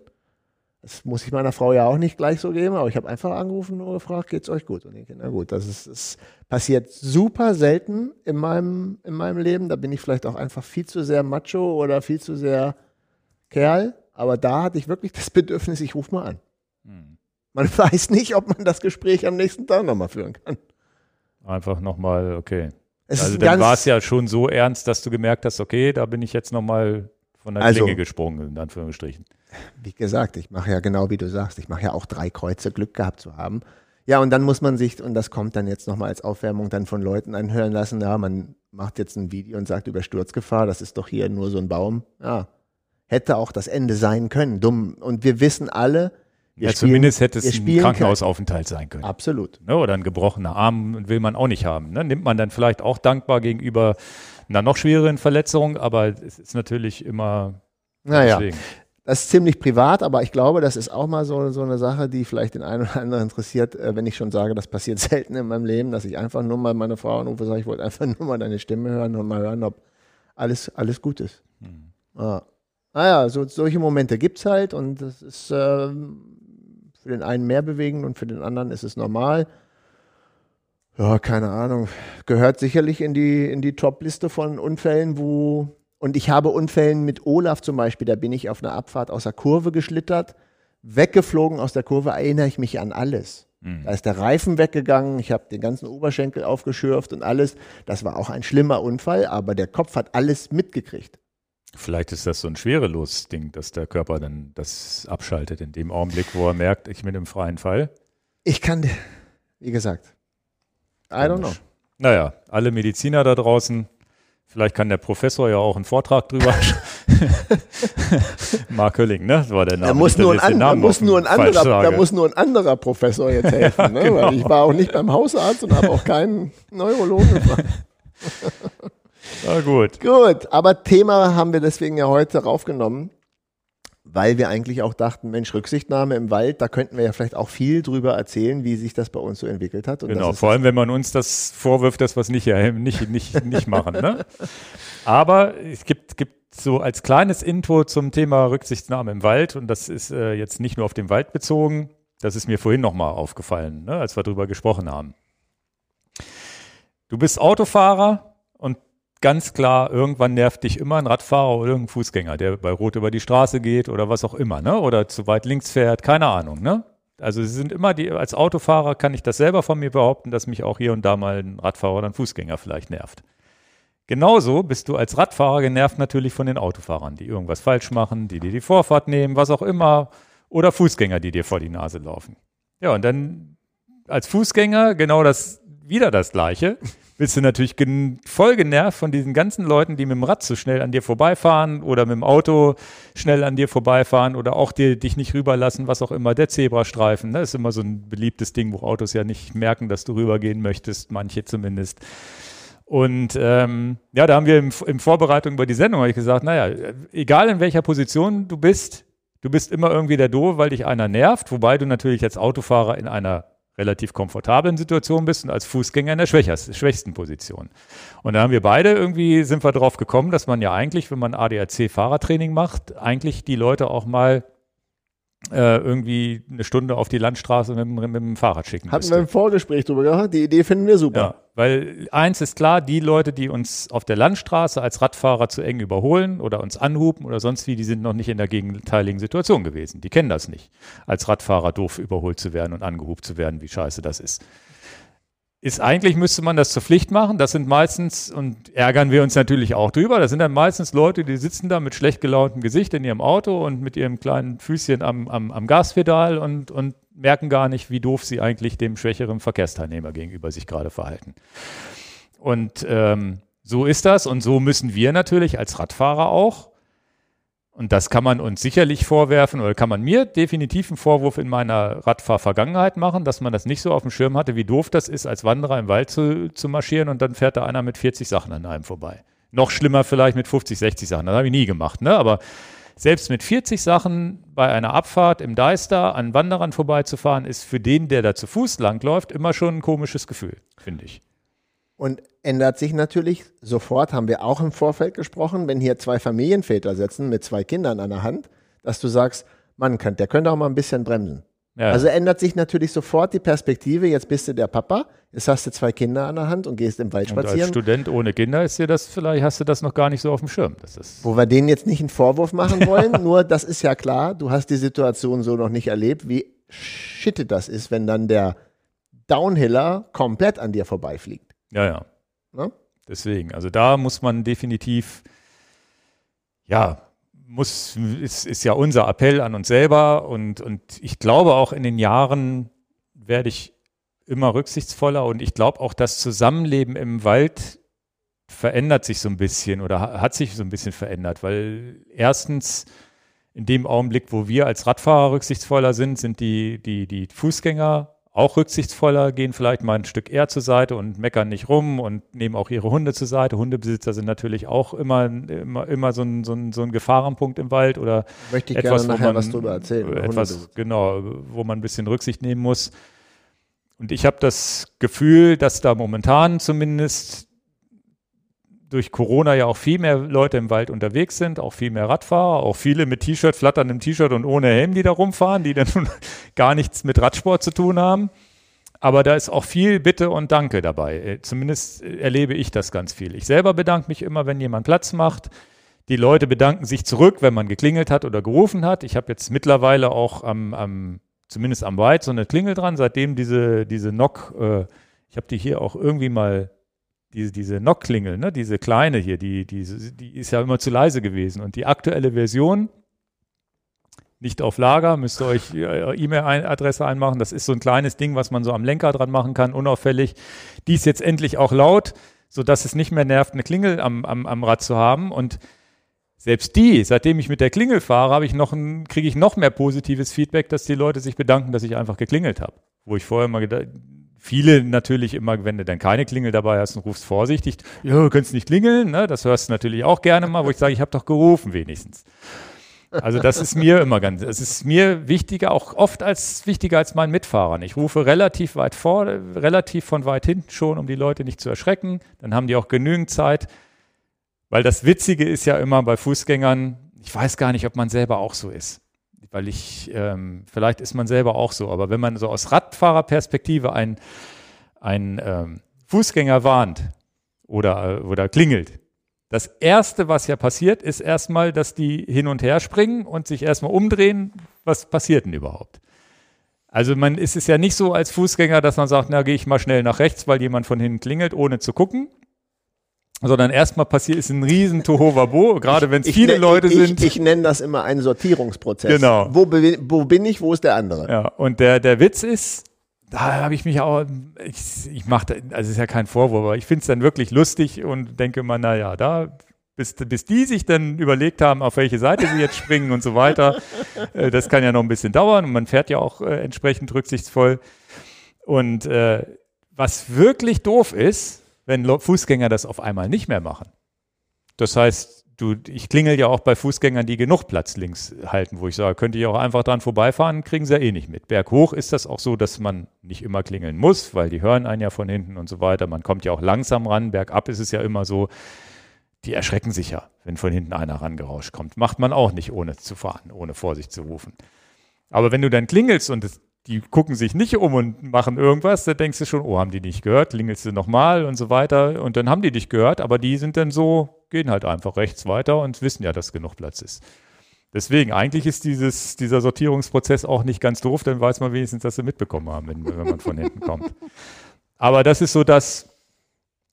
Das muss ich meiner Frau ja auch nicht gleich so geben, aber ich habe einfach angerufen und gefragt, geht's euch gut? Und ich, na gut, das ist, das passiert super selten in meinem, in meinem Leben. Da bin ich vielleicht auch einfach viel zu sehr Macho oder viel zu sehr Kerl. Aber da hatte ich wirklich das Bedürfnis, ich rufe mal an. Man weiß nicht, ob man das Gespräch am nächsten Tag nochmal führen kann. Einfach nochmal, okay. Es also dann war es ja schon so ernst, dass du gemerkt hast, okay, da bin ich jetzt nochmal von der Also- Klinge gesprungen, in Anführungsstrichen. Wie gesagt, ich mache ja genau wie du sagst, ich mache ja auch drei Kreuze Glück gehabt zu haben. Ja, und dann muss man sich, und das kommt dann jetzt nochmal als Aufwärmung dann von Leuten anhören lassen, ja, man macht jetzt ein Video und sagt über Sturzgefahr, das ist doch hier nur so ein Baum. Ja, hätte auch das Ende sein können, dumm. Und wir wissen alle, wir Ja, spielen- zumindest hätte es ein Krankenhausaufenthalt sein können. Absolut. Ne? Oder ein gebrochener Arm will man auch nicht haben. Ne? Nimmt man dann vielleicht auch dankbar gegenüber einer noch schwereren Verletzung, aber es ist natürlich immer Naja, deswegen. das ist ziemlich privat, aber ich glaube, das ist auch mal so, so eine Sache, die vielleicht den einen oder anderen interessiert, äh, wenn ich schon sage, das passiert selten in meinem Leben, dass ich einfach nur mal meine Frau anrufe und sage, ich wollte einfach nur mal deine Stimme hören und mal hören, ob alles, alles gut ist. Ja. Naja, so, solche Momente gibt es halt und das ist ähm, für den einen mehr bewegend und für den anderen ist es normal. Ja, keine Ahnung. Gehört sicherlich in die, in die Top-Liste von Unfällen, wo Und ich habe Unfällen mit Olaf zum Beispiel, da bin ich auf einer Abfahrt aus der Kurve geschlittert, weggeflogen aus der Kurve, erinnere ich mich an alles. Da ist der Reifen weggegangen, ich habe den ganzen Oberschenkel aufgeschürft und alles. Das war auch ein schlimmer Unfall, aber der Kopf hat alles mitgekriegt. Vielleicht ist das so ein Schwerelos-Ding, dass der Körper dann das abschaltet in dem Augenblick, wo er merkt, ich bin im freien Fall. Ich kann, wie gesagt, I don't know. Naja, alle Mediziner da draußen, vielleicht kann der Professor ja auch einen Vortrag drüber. Mark Hölling, ne? Das war der Name. Da muss, nur ein, an, da, muss nur ein anderer, da muss nur ein anderer Professor jetzt helfen, ne? genau. weil ich war auch nicht beim Hausarzt und habe auch keinen Neurologen gefragt. Na gut. Gut, aber Thema haben wir deswegen ja heute raufgenommen, weil wir eigentlich auch dachten, Mensch, Rücksichtnahme im Wald, da könnten wir ja vielleicht auch viel drüber erzählen, wie sich das bei uns so entwickelt hat. Und Genau, vor allem, wenn man uns das vorwirft, dass wir es nicht, äh, nicht, nicht, nicht machen. Ne? Aber es gibt, gibt so als kleines Intro zum Thema Rücksichtnahme im Wald, und das ist äh, jetzt nicht nur auf den Wald bezogen, das ist mir vorhin nochmal aufgefallen, ne, als wir darüber gesprochen haben. Du bist Autofahrer ganz klar, irgendwann nervt dich immer ein Radfahrer oder irgendein Fußgänger, der bei Rot über die Straße geht oder was auch immer, ne? Oder zu weit links fährt, keine Ahnung, ne? Also sie sind immer die, als Autofahrer kann ich das selber von mir behaupten, dass mich auch hier und da mal ein Radfahrer oder ein Fußgänger vielleicht nervt. Genauso bist du als Radfahrer genervt natürlich von den Autofahrern, die irgendwas falsch machen, die dir die Vorfahrt nehmen, was auch immer, oder Fußgänger, die dir vor die Nase laufen. Ja, und dann als Fußgänger genau das, wieder das Gleiche. Bist du natürlich voll genervt von diesen ganzen Leuten, die mit dem Rad so schnell an dir vorbeifahren oder mit dem Auto schnell an dir vorbeifahren oder auch dir, dich nicht rüberlassen, was auch immer, der Zebrastreifen. Das ist immer so ein beliebtes Ding, wo Autos ja nicht merken, dass du rübergehen möchtest, manche zumindest. Und ähm, ja, da haben wir im, in Vorbereitung über die Sendung ich gesagt, naja, egal in welcher Position du bist, du bist immer irgendwie der Doof, weil dich einer nervt, wobei du natürlich als Autofahrer in einer relativ komfortablen Situation bist und als Fußgänger in der schwächsten, Position. Und da haben wir beide irgendwie, sind wir drauf gekommen, dass man ja eigentlich, wenn man ADAC-Fahrertraining macht, eigentlich die Leute auch mal äh, irgendwie eine Stunde auf die Landstraße mit, dem- mit dem Fahrrad schicken Hatten müsste. wir im Vorgespräch drüber gehabt, die Idee finden wir super. Ja, weil eins ist klar, die Leute, die uns auf der Landstraße als Radfahrer zu eng überholen oder uns anhupen oder sonst wie, die sind noch nicht in der gegenteiligen Situation gewesen. Die kennen das nicht, als Radfahrer doof überholt zu werden und angehupt zu werden, wie scheiße das ist. Ist eigentlich müsste man das zur Pflicht machen. Das sind meistens, und ärgern wir uns natürlich auch drüber, das sind dann meistens Leute, die sitzen da mit schlecht gelauntem Gesicht in ihrem Auto und mit ihrem kleinen Füßchen am, am, am Gaspedal und, und merken gar nicht, wie doof sie eigentlich dem schwächeren Verkehrsteilnehmer gegenüber sich gerade verhalten. Und ähm, so ist das und so müssen wir natürlich als Radfahrer auch. Und das kann man uns sicherlich vorwerfen oder kann man mir definitiv einen Vorwurf in meiner Radfahrvergangenheit machen, dass man das nicht so auf dem Schirm hatte, wie doof das ist, als Wanderer im Wald zu, zu marschieren und dann fährt da einer mit 40 Sachen an einem vorbei. Noch schlimmer vielleicht mit 50, 60 Sachen. Das habe ich nie gemacht, ne? Aber selbst mit 40 Sachen bei einer Abfahrt im Deister an Wanderern vorbeizufahren, ist für den, der da zu Fuß langläuft, immer schon ein komisches Gefühl, finde ich. Und ändert sich natürlich sofort, haben wir auch im Vorfeld gesprochen, wenn hier zwei Familienväter sitzen mit zwei Kindern an der Hand, dass du sagst, man könnte, der könnte auch mal ein bisschen bremsen. Ja. Also ändert sich natürlich sofort die Perspektive. Jetzt bist du der Papa, jetzt hast du zwei Kinder an der Hand und gehst im Wald Und als spazieren. Student ohne Kinder ist dir das, vielleicht hast du das noch gar nicht so auf dem Schirm. Das ist, Wo wir denen jetzt nicht einen Vorwurf machen wollen, nur das ist ja klar, du hast die Situation so noch nicht erlebt, wie shitty das ist, wenn dann der Downhiller komplett an dir vorbeifliegt. Ja, ja. Ne? Deswegen, also da muss man definitiv, ja, muss, ist, ist ja unser Appell an uns selber und, und ich glaube auch in den Jahren werde ich immer rücksichtsvoller und ich glaube auch das Zusammenleben im Wald verändert sich so ein bisschen oder ha- hat sich so ein bisschen verändert, weil erstens in dem Augenblick, wo wir als Radfahrer rücksichtsvoller sind, sind die, die, die Fußgänger auch rücksichtsvoller, gehen vielleicht mal ein Stück eher zur Seite und meckern nicht rum und nehmen auch ihre Hunde zur Seite. Hundebesitzer sind natürlich auch immer, immer, immer so, ein, so, ein, so ein Gefahrenpunkt im Wald oder Möchte ich etwas, gerne nachher man, was drüber erzählen. Etwas, genau, wo man ein bisschen Rücksicht nehmen muss. Und ich habe das Gefühl, dass da momentan zumindest durch Corona ja auch viel mehr Leute im Wald unterwegs sind, auch viel mehr Radfahrer, auch viele mit T-Shirt, flatterndem T-Shirt und ohne Helm, die da rumfahren, die dann gar nichts mit Radsport zu tun haben. Aber da ist auch viel Bitte und Danke dabei. Äh, Zumindest äh, erlebe ich das ganz viel. Ich selber bedanke mich immer, wenn jemand Platz macht. Die Leute bedanken sich zurück, wenn man geklingelt hat oder gerufen hat. Ich habe jetzt mittlerweile auch am, am, zumindest am White so eine Klingel dran, seitdem diese, diese Nock, äh, ich habe die hier auch irgendwie mal, diese, diese Nock-Klingel, ne, diese kleine hier, die, die, die ist ja immer zu leise gewesen. Und die aktuelle Version, nicht auf Lager, müsst ihr euch E-Mail-Adresse einmachen. Das ist so ein kleines Ding, was man so am Lenker dran machen kann, unauffällig. Die ist jetzt endlich auch laut, sodass es nicht mehr nervt, eine Klingel am, am, am Rad zu haben. Und selbst die, seitdem ich mit der Klingel fahre, habe ich noch ein, kriege ich noch mehr positives Feedback, dass die Leute sich bedanken, dass ich einfach geklingelt habe. Wo ich vorher mal gedacht, viele natürlich immer, wenn du dann keine Klingel dabei hast und rufst vorsichtig, ja, du kannst nicht klingeln, ne? das hörst du natürlich auch gerne mal, wo ich sage, ich habe doch gerufen wenigstens. Also das ist mir immer ganz, es ist mir wichtiger, auch oft als wichtiger als meinen Mitfahrern. Ich rufe relativ weit vor, relativ von weit hinten schon, um die Leute nicht zu erschrecken. Dann haben die auch genügend Zeit. Weil das Witzige ist ja immer bei Fußgängern, ich weiß gar nicht, ob man selber auch so ist. Weil ich, ähm, vielleicht ist man selber auch so, aber wenn man so aus Radfahrerperspektive einen, einen ähm, Fußgänger warnt oder, äh, oder klingelt, das Erste, was ja passiert, ist erstmal, dass die hin und her springen und sich erstmal umdrehen. Was passiert denn überhaupt? Also man ist es ja nicht so als Fußgänger, dass man sagt, na gehe ich mal schnell nach rechts, weil jemand von hinten klingelt, ohne zu gucken. Sondern erstmal passiert ist ein riesen Tohuwabo, gerade wenn es viele Leute ich, sind. Ich, ich nenne das immer einen Sortierungsprozess. Genau. Wo, wo bin ich, wo ist der andere? Ja, und der, der Witz ist, da habe ich mich auch, ich, ich mache, also es ist ja kein Vorwurf, aber ich finde es dann wirklich lustig und denke mal, naja, da, bis, bis die sich dann überlegt haben, auf welche Seite sie jetzt springen und so weiter, äh, das kann ja noch ein bisschen dauern und man fährt ja auch äh, entsprechend rücksichtsvoll. Und äh, was wirklich doof ist, wenn Fußgänger das auf einmal nicht mehr machen. Das heißt, du, ich klingel ja auch bei Fußgängern, die genug Platz links halten, wo ich sage, könnte ich auch einfach dran vorbeifahren, kriegen sie ja eh nicht mit. Berghoch ist das auch so, dass man nicht immer klingeln muss, weil die hören einen ja von hinten und so weiter. Man kommt ja auch langsam ran. Bergab ist es ja immer so, die erschrecken sich ja, wenn von hinten einer rangerauscht kommt. Macht man auch nicht, ohne zu fahren, ohne Vorsicht zu rufen. Aber wenn du dann klingelst und es, die gucken sich nicht um und machen irgendwas, da denkst du schon, oh, haben die nicht gehört, klingelst du nochmal und so weiter. Und dann haben die dich gehört, aber die sind dann so gehen halt einfach rechts weiter und wissen ja, dass genug Platz ist. Deswegen, eigentlich ist dieses, dieser Sortierungsprozess auch nicht ganz doof, dann weiß man wenigstens, dass sie mitbekommen haben, wenn, wenn man von hinten kommt. Aber das ist so das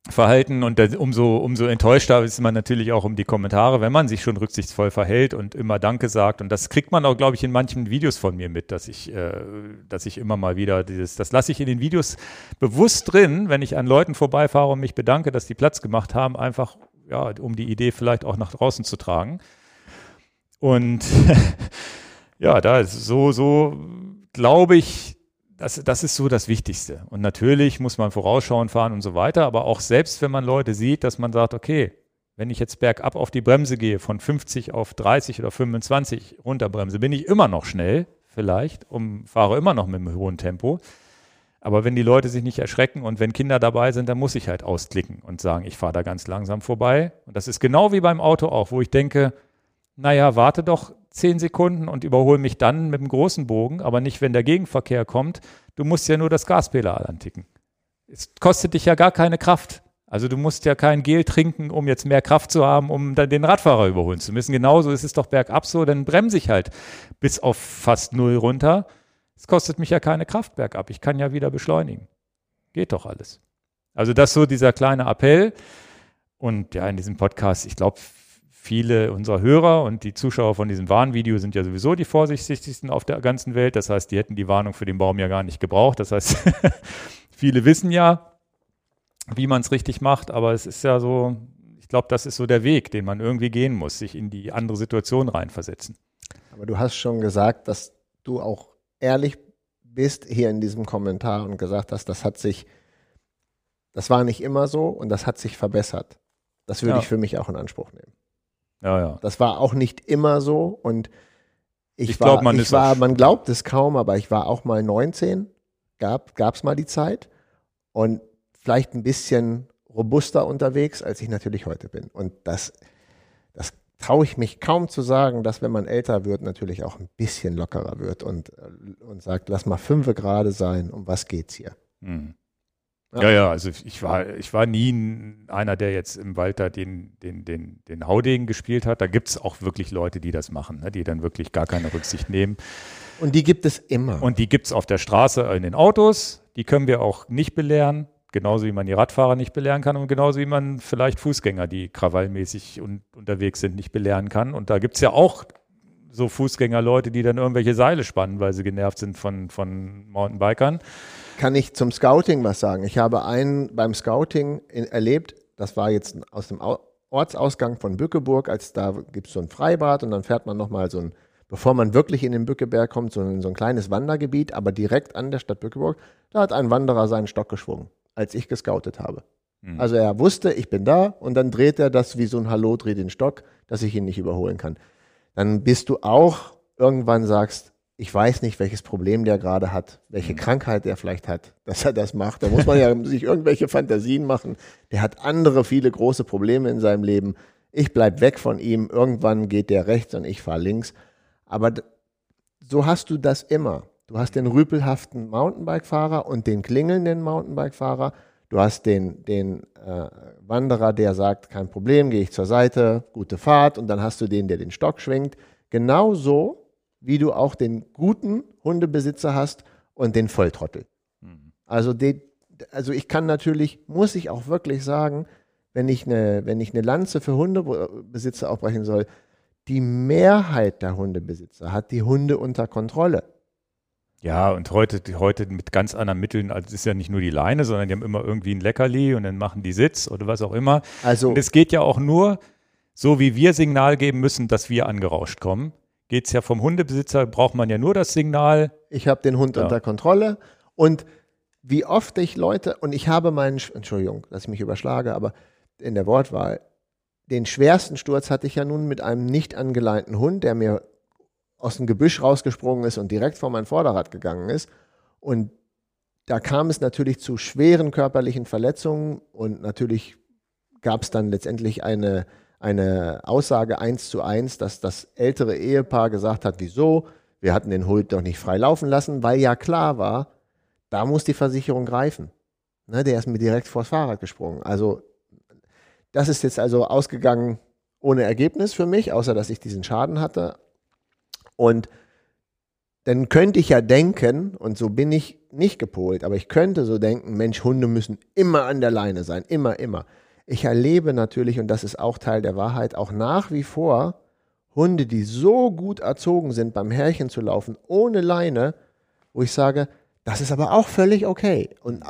Verhalten und umso, umso enttäuschter ist man natürlich auch um die Kommentare, wenn man sich schon rücksichtsvoll verhält und immer Danke sagt. Und das kriegt man auch, glaube ich, in manchen Videos von mir mit, dass ich, äh, dass ich immer mal wieder dieses, das lasse ich in den Videos bewusst drin, wenn ich an Leuten vorbeifahre und mich bedanke, dass die Platz gemacht haben, einfach ja, um die Idee vielleicht auch nach draußen zu tragen. Und ja, da ist so, so glaube ich, das, das ist so das Wichtigste. Und natürlich muss man vorausschauen fahren und so weiter, aber auch selbst wenn man Leute sieht, dass man sagt, okay, wenn ich jetzt bergab auf die Bremse gehe, von 50 auf 30 oder 25 runterbremse, bin ich immer noch schnell, vielleicht, und fahre immer noch mit einem hohen Tempo. Aber wenn die Leute sich nicht erschrecken und wenn Kinder dabei sind, dann muss ich halt ausklicken und sagen, ich fahre da ganz langsam vorbei. Und das ist genau wie beim Auto auch, wo ich denke, naja, warte doch zehn Sekunden und überhole mich dann mit dem großen Bogen, aber nicht, wenn der Gegenverkehr kommt. Du musst ja nur das Gaspedal anticken. Es kostet dich ja gar keine Kraft. Also du musst ja kein Gel trinken, um jetzt mehr Kraft zu haben, um dann den Radfahrer überholen zu müssen. Genauso ist es doch bergab so, dann bremse ich halt bis auf fast null runter es kostet mich ja keine Kraft bergab. Ich kann ja wieder beschleunigen. Geht doch alles. Also das so dieser kleine Appell. Und ja, in diesem Podcast, ich glaube, viele unserer Hörer und die Zuschauer von diesem Warnvideo sind ja sowieso die vorsichtigsten auf der ganzen Welt. Das heißt, die hätten die Warnung für den Baum ja gar nicht gebraucht. Das heißt, viele wissen ja, wie man es richtig macht, aber es ist ja so, ich glaube, das ist so der Weg, den man irgendwie gehen muss, sich in die andere Situation reinversetzen. Aber du hast schon gesagt, dass du auch ehrlich bist hier in diesem Kommentar und gesagt hast, das hat sich, das war nicht immer so und das hat sich verbessert. Das würde ja. ich für mich auch in Anspruch nehmen. Ja, ja. Das war auch nicht immer so und ich, ich glaube, man ich war, man glaubt es kaum, aber ich war auch mal 19, gab es mal die Zeit und vielleicht ein bisschen robuster unterwegs, als ich natürlich heute bin. Und das, das traue ich mich kaum zu sagen, dass wenn man älter wird, natürlich auch ein bisschen lockerer wird und, äh, und sagt, lass mal fünfe gerade sein, um was geht's hier? Hm. Ja, ja, also ich war, ich war nie einer, der jetzt im Wald da den, den, den, den Haudegen gespielt hat. Da gibt es auch wirklich Leute, die das machen, ne, die dann wirklich gar keine Rücksicht nehmen. Und die gibt es immer. Und die gibt es auf der Straße in den Autos. Die können wir auch nicht belehren. Genauso wie man die Radfahrer nicht belehren kann und genauso wie man vielleicht Fußgänger, die krawallmäßig un unterwegs sind, nicht belehren kann. Und da gibt es ja auch so Fußgängerleute, die dann irgendwelche Seile spannen, weil sie genervt sind von, von Mountainbikern. Kann ich zum Scouting was sagen? Ich habe einen beim Scouting in, erlebt, das war jetzt aus dem Ortsausgang von Bückeburg, als da gibt es so ein Freibad und dann fährt man nochmal so ein, bevor man wirklich in den Bückeberg kommt, so ein, so ein kleines Wandergebiet, aber direkt an der Stadt Bückeburg, da hat ein Wanderer seinen Stock geschwungen, als ich gescoutet habe. Mhm. Also er wusste, ich bin da und dann dreht er das wie so ein Hallo, dreht den Stock, dass ich ihn nicht überholen kann dann bist du auch irgendwann sagst, ich weiß nicht, welches Problem der gerade hat, welche. Krankheit er vielleicht hat, dass er das macht. Da muss man ja sich irgendwelche Fantasien machen. Der hat andere viele große Probleme in seinem Leben. Ich bleib weg von ihm. Irgendwann geht der rechts und ich fahre links. Aber so hast du das immer. Du hast den rüpelhaften Mountainbike-Fahrer und den klingelnden Mountainbike-Fahrer. Du hast den, den äh, Wanderer, der sagt, kein Problem, gehe ich zur Seite, gute Fahrt. Und dann hast du den, der den Stock schwingt. Genauso wie du auch den guten Hundebesitzer hast und den Volltrottel. Mhm. Also, die, also ich kann natürlich, muss ich auch wirklich sagen, wenn ich eine, wenn ich eine Lanze für Hundebesitzer aufbrechen soll, die Mehrheit der Hundebesitzer hat die Hunde unter Kontrolle. Ja, und heute, heute mit ganz anderen Mitteln, also es ist ja nicht nur die Leine, sondern die haben immer irgendwie ein Leckerli und dann machen die Sitz oder was auch immer. Also und es geht ja auch nur, so wie wir Signal geben müssen, dass wir angerauscht kommen, geht es ja vom Hundebesitzer, braucht man ja nur das Signal. Ich habe den Hund ja. unter Kontrolle und wie oft ich Leute, und ich habe meinen, Entschuldigung, dass ich mich überschlage, aber in der Wortwahl, den schwersten Sturz hatte ich ja nun mit einem nicht angeleinten Hund, der mir aus dem Gebüsch rausgesprungen ist und direkt vor mein Vorderrad gegangen ist. Und da kam es natürlich zu schweren körperlichen Verletzungen und natürlich gab es dann letztendlich eine, eine Aussage eins zu eins, dass das ältere Ehepaar gesagt hat, wieso? Wir hatten den Hund doch nicht frei laufen lassen, weil ja klar war, da muss die Versicherung greifen. Ne, der ist mir direkt vors Fahrrad gesprungen. Also das ist jetzt also ausgegangen ohne Ergebnis für mich, außer dass ich diesen Schaden hatte. Und dann könnte ich ja denken, und so bin ich nicht gepolt, aber ich könnte so denken, Mensch, Hunde müssen immer an der Leine sein, immer, immer. Ich erlebe natürlich, und das ist auch Teil der Wahrheit, auch nach wie vor Hunde, die so gut erzogen sind, beim Härchen zu laufen, ohne Leine, wo ich sage, das ist aber auch völlig okay. Und, äh,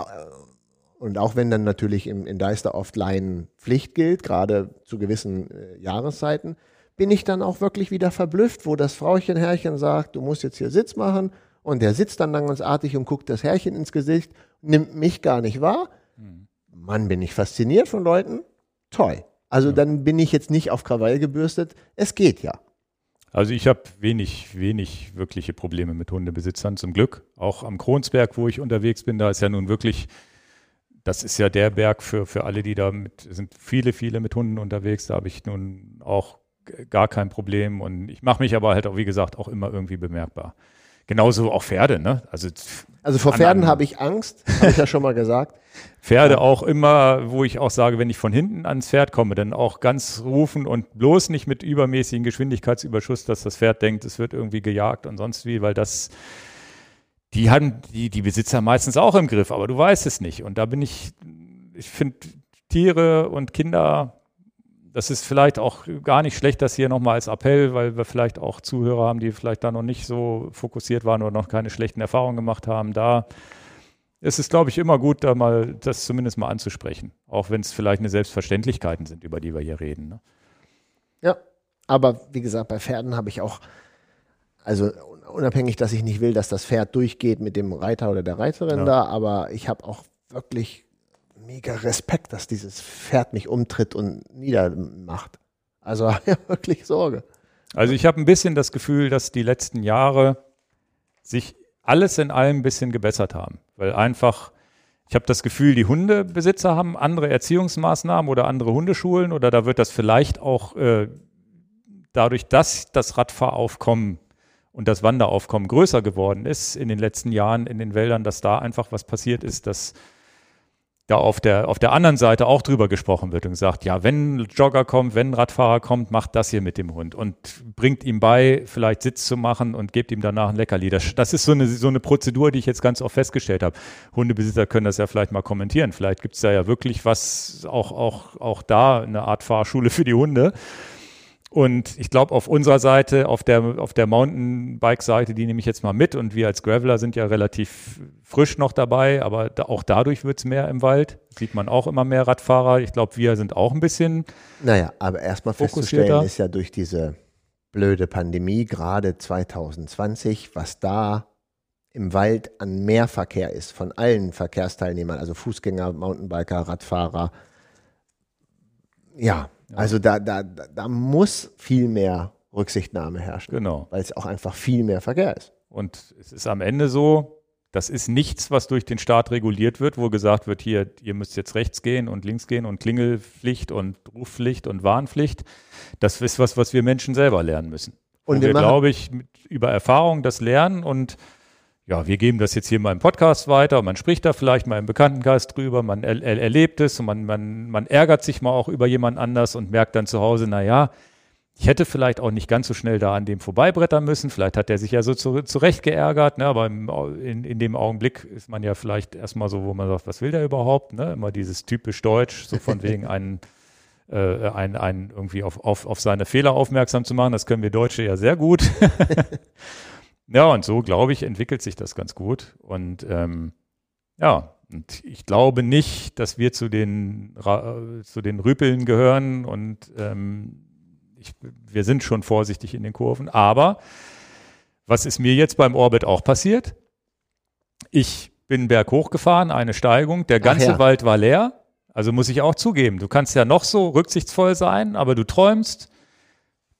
und auch wenn dann natürlich im, in Deister oft Leinenpflicht gilt, gerade zu gewissen äh, Jahreszeiten, bin ich dann auch wirklich wieder verblüfft, wo das Frauchen Herrchen sagt, du musst jetzt hier Sitz machen und der sitzt dann ganz und guckt das Herrchen ins Gesicht, nimmt mich gar nicht wahr. Mann, bin ich fasziniert von Leuten. Toll. Also ja. dann bin ich jetzt nicht auf Krawall gebürstet. Es geht ja. Also ich habe wenig, wenig wirkliche Probleme mit Hundebesitzern, zum Glück. Auch am Kronsberg, wo ich unterwegs bin, da ist ja nun wirklich, das ist ja der Berg für, für alle, die da mit, sind viele, viele mit Hunden unterwegs. Da habe ich nun auch gar kein Problem. Und ich mache mich aber halt auch, wie gesagt, auch immer irgendwie bemerkbar. Genauso auch Pferde, ne? Also, also vor Pferden habe ich Angst, habe ich ja schon mal gesagt. Pferde auch immer, wo ich auch sage, wenn ich von hinten ans Pferd komme, dann auch ganz rufen und bloß nicht mit übermäßigen Geschwindigkeitsüberschuss, dass das Pferd denkt, es wird irgendwie gejagt und sonst wie, weil das, die haben die, die Besitzer meistens auch im Griff, aber du weißt es nicht. Und da bin ich, ich finde Tiere und Kinder das ist vielleicht auch gar nicht schlecht, das hier nochmal als Appell, weil wir vielleicht auch Zuhörer haben, die vielleicht da noch nicht so fokussiert waren oder noch keine schlechten Erfahrungen gemacht haben. Da ist es, glaube ich, immer gut, da mal das zumindest mal anzusprechen. Auch wenn es vielleicht eine Selbstverständlichkeiten sind, über die wir hier reden. Ne? Ja, aber wie gesagt, bei Pferden habe ich auch, also unabhängig, dass ich nicht will, dass das Pferd durchgeht mit dem Reiter oder der Reiterin ja. da, aber ich habe auch wirklich mega Respekt, dass dieses Pferd mich umtritt und niedermacht. Also ja, wirklich Sorge. Also ich habe ein bisschen das Gefühl, dass die letzten Jahre sich alles in allem ein bisschen gebessert haben, weil einfach ich habe das Gefühl, die Hundebesitzer haben andere Erziehungsmaßnahmen oder andere Hundeschulen oder da wird das vielleicht auch äh, dadurch, dass das Radfahraufkommen und das Wanderaufkommen größer geworden ist in den letzten Jahren in den Wäldern, dass da einfach was passiert ist, dass da auf der, auf der anderen Seite auch drüber gesprochen wird und sagt, ja, wenn Jogger kommt, wenn Radfahrer kommt, macht das hier mit dem Hund und bringt ihm bei, vielleicht Sitz zu machen und gebt ihm danach ein Leckerli. Das, das ist so eine, so eine Prozedur, die ich jetzt ganz oft festgestellt habe. Hundebesitzer können das ja vielleicht mal kommentieren. Vielleicht gibt es da ja wirklich was, auch, auch, auch da eine Art Fahrschule für die Hunde. Und ich glaube, auf unserer Seite, auf der, auf der Mountainbike-Seite, die nehme ich jetzt mal mit. Und wir als Graveler sind ja relativ frisch noch dabei, aber da, auch dadurch wird es mehr im Wald. Sieht man auch immer mehr Radfahrer. Ich glaube, wir sind auch ein bisschen. Naja, aber erstmal festzustellen ist ja durch diese blöde Pandemie, gerade 2020, was da im Wald an Mehrverkehr ist von allen Verkehrsteilnehmern, also Fußgänger, Mountainbiker, Radfahrer. Ja, also da, da, da muss viel mehr Rücksichtnahme herrschen. Genau. Weil es auch einfach viel mehr Verkehr ist. Und es ist am Ende so, das ist nichts, was durch den Staat reguliert wird, wo gesagt wird, hier, ihr müsst jetzt rechts gehen und links gehen und Klingelpflicht und Rufpflicht und Warnpflicht. Das ist was, was wir Menschen selber lernen müssen. Und wo wir, glaube ich, über Erfahrung das lernen und ja, wir geben das jetzt hier mal im Podcast weiter, man spricht da vielleicht mal im Bekanntenkreis drüber, man er, er, erlebt es und man, man, man ärgert sich mal auch über jemand anders und merkt dann zu Hause, na ja, ich hätte vielleicht auch nicht ganz so schnell da an dem vorbeibrettern müssen. Vielleicht hat er sich ja so zu, zurecht geärgert, ne? aber im, in, in dem Augenblick ist man ja vielleicht erstmal so, wo man sagt, was will der überhaupt? Ne? Immer dieses typisch Deutsch, so von wegen einen, äh, einen, einen irgendwie auf, auf, auf seine Fehler aufmerksam zu machen. Das können wir Deutsche ja sehr gut. Ja, und so, glaube ich, entwickelt sich das ganz gut. Und ähm, ja, und ich glaube nicht, dass wir zu den, zu den Rüpeln gehören und ähm, ich, wir sind schon vorsichtig in den Kurven. Aber was ist mir jetzt beim Orbit auch passiert? Ich bin berghoch gefahren, eine Steigung, der ganze ja. Wald war leer. Also muss ich auch zugeben, du kannst ja noch so rücksichtsvoll sein, aber du träumst,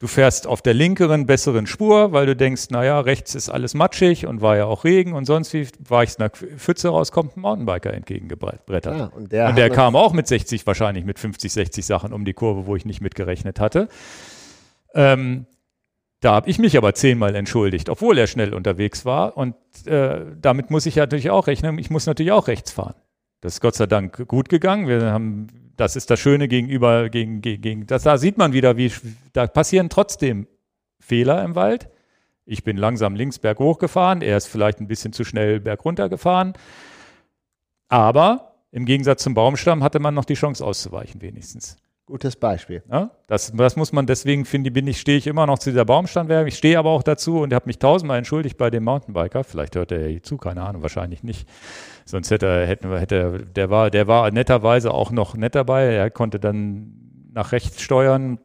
Du fährst auf der linkeren, besseren Spur, weil du denkst, naja, rechts ist alles matschig und war ja auch Regen und sonst wie war ich einer Pfütze raus, kommt ein Mountainbiker entgegengebrettert. Ja, und der, und der kam auch mit 60, wahrscheinlich mit 50, 60 Sachen um die Kurve, wo ich nicht mitgerechnet hatte. Ähm, da habe ich mich aber zehnmal entschuldigt, obwohl er schnell unterwegs war. Und äh, damit muss ich natürlich auch rechnen. Ich muss natürlich auch rechts fahren. Das ist Gott sei Dank gut gegangen. Wir haben das ist das Schöne gegenüber, gegen, gegen, das, da sieht man wieder, wie, da passieren trotzdem Fehler im Wald. Ich bin langsam links berghoch gefahren, er ist vielleicht ein bisschen zu schnell bergunter gefahren. Aber im Gegensatz zum Baumstamm hatte man noch die Chance auszuweichen, wenigstens. Gutes Beispiel. Ja, das, das muss man, deswegen finde bin ich, stehe ich immer noch zu dieser Baumstandwerbung. Ich stehe aber auch dazu und habe mich tausendmal entschuldigt bei dem Mountainbiker. Vielleicht hört er ja zu, keine Ahnung, wahrscheinlich nicht. Sonst hätte, hätten hätte, der war, der war netterweise auch noch nett dabei. Er konnte dann nach rechts steuern,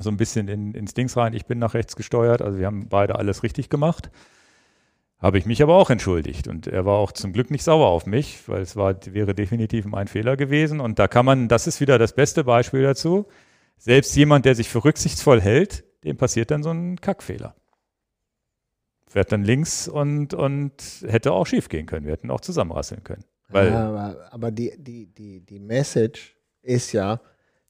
so ein bisschen in, ins Dings rein. Ich bin nach rechts gesteuert. Also wir haben beide alles richtig gemacht. Habe ich mich aber auch entschuldigt und er war auch zum Glück nicht sauer auf mich, weil es war, wäre definitiv mein Fehler gewesen. Und da kann man, das ist wieder das beste Beispiel dazu. Selbst jemand, der sich für rücksichtsvoll hält, dem passiert dann so ein Kackfehler. Fährt dann links und, und hätte auch schief gehen können. Wir hätten auch zusammenrasseln können. Weil ja, aber, aber die, die, die, die Message ist ja,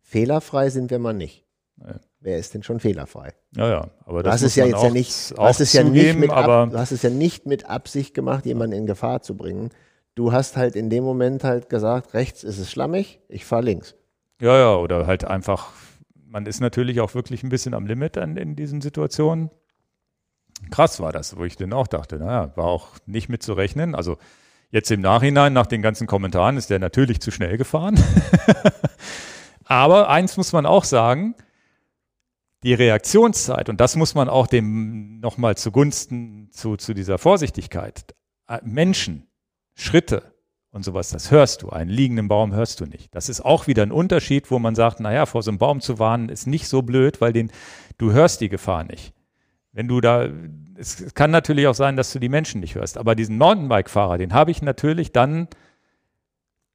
fehlerfrei sind wir mal nicht. Ja wer ist denn schon fehlerfrei? Ja, ja, aber das ist ja jetzt ja nicht, hast es ja nicht mit ab, du hast es ja nicht mit Absicht gemacht, jemanden in Gefahr zu bringen. Du hast halt in dem Moment halt gesagt, rechts ist es schlammig, ich fahre links. Ja, ja, oder halt einfach, man ist natürlich auch wirklich ein bisschen am Limit an, in diesen Situationen. Krass war das, wo ich dann auch dachte, naja, war auch nicht mit zu rechnen. Also jetzt im Nachhinein, nach den ganzen Kommentaren, ist der natürlich zu schnell gefahren. Aber eins muss man auch sagen, die Reaktionszeit, und das muss man auch dem nochmal zugunsten zu, zu dieser Vorsichtigkeit, äh, Menschen, Schritte und sowas, das hörst du. Einen liegenden Baum hörst du nicht. Das ist auch wieder ein Unterschied, wo man sagt, naja, vor so einem Baum zu warnen ist nicht so blöd, weil den, du hörst die Gefahr nicht. Wenn du da, es kann natürlich auch sein, dass du die Menschen nicht hörst, aber diesen Mountainbike-Fahrer, den habe ich natürlich dann,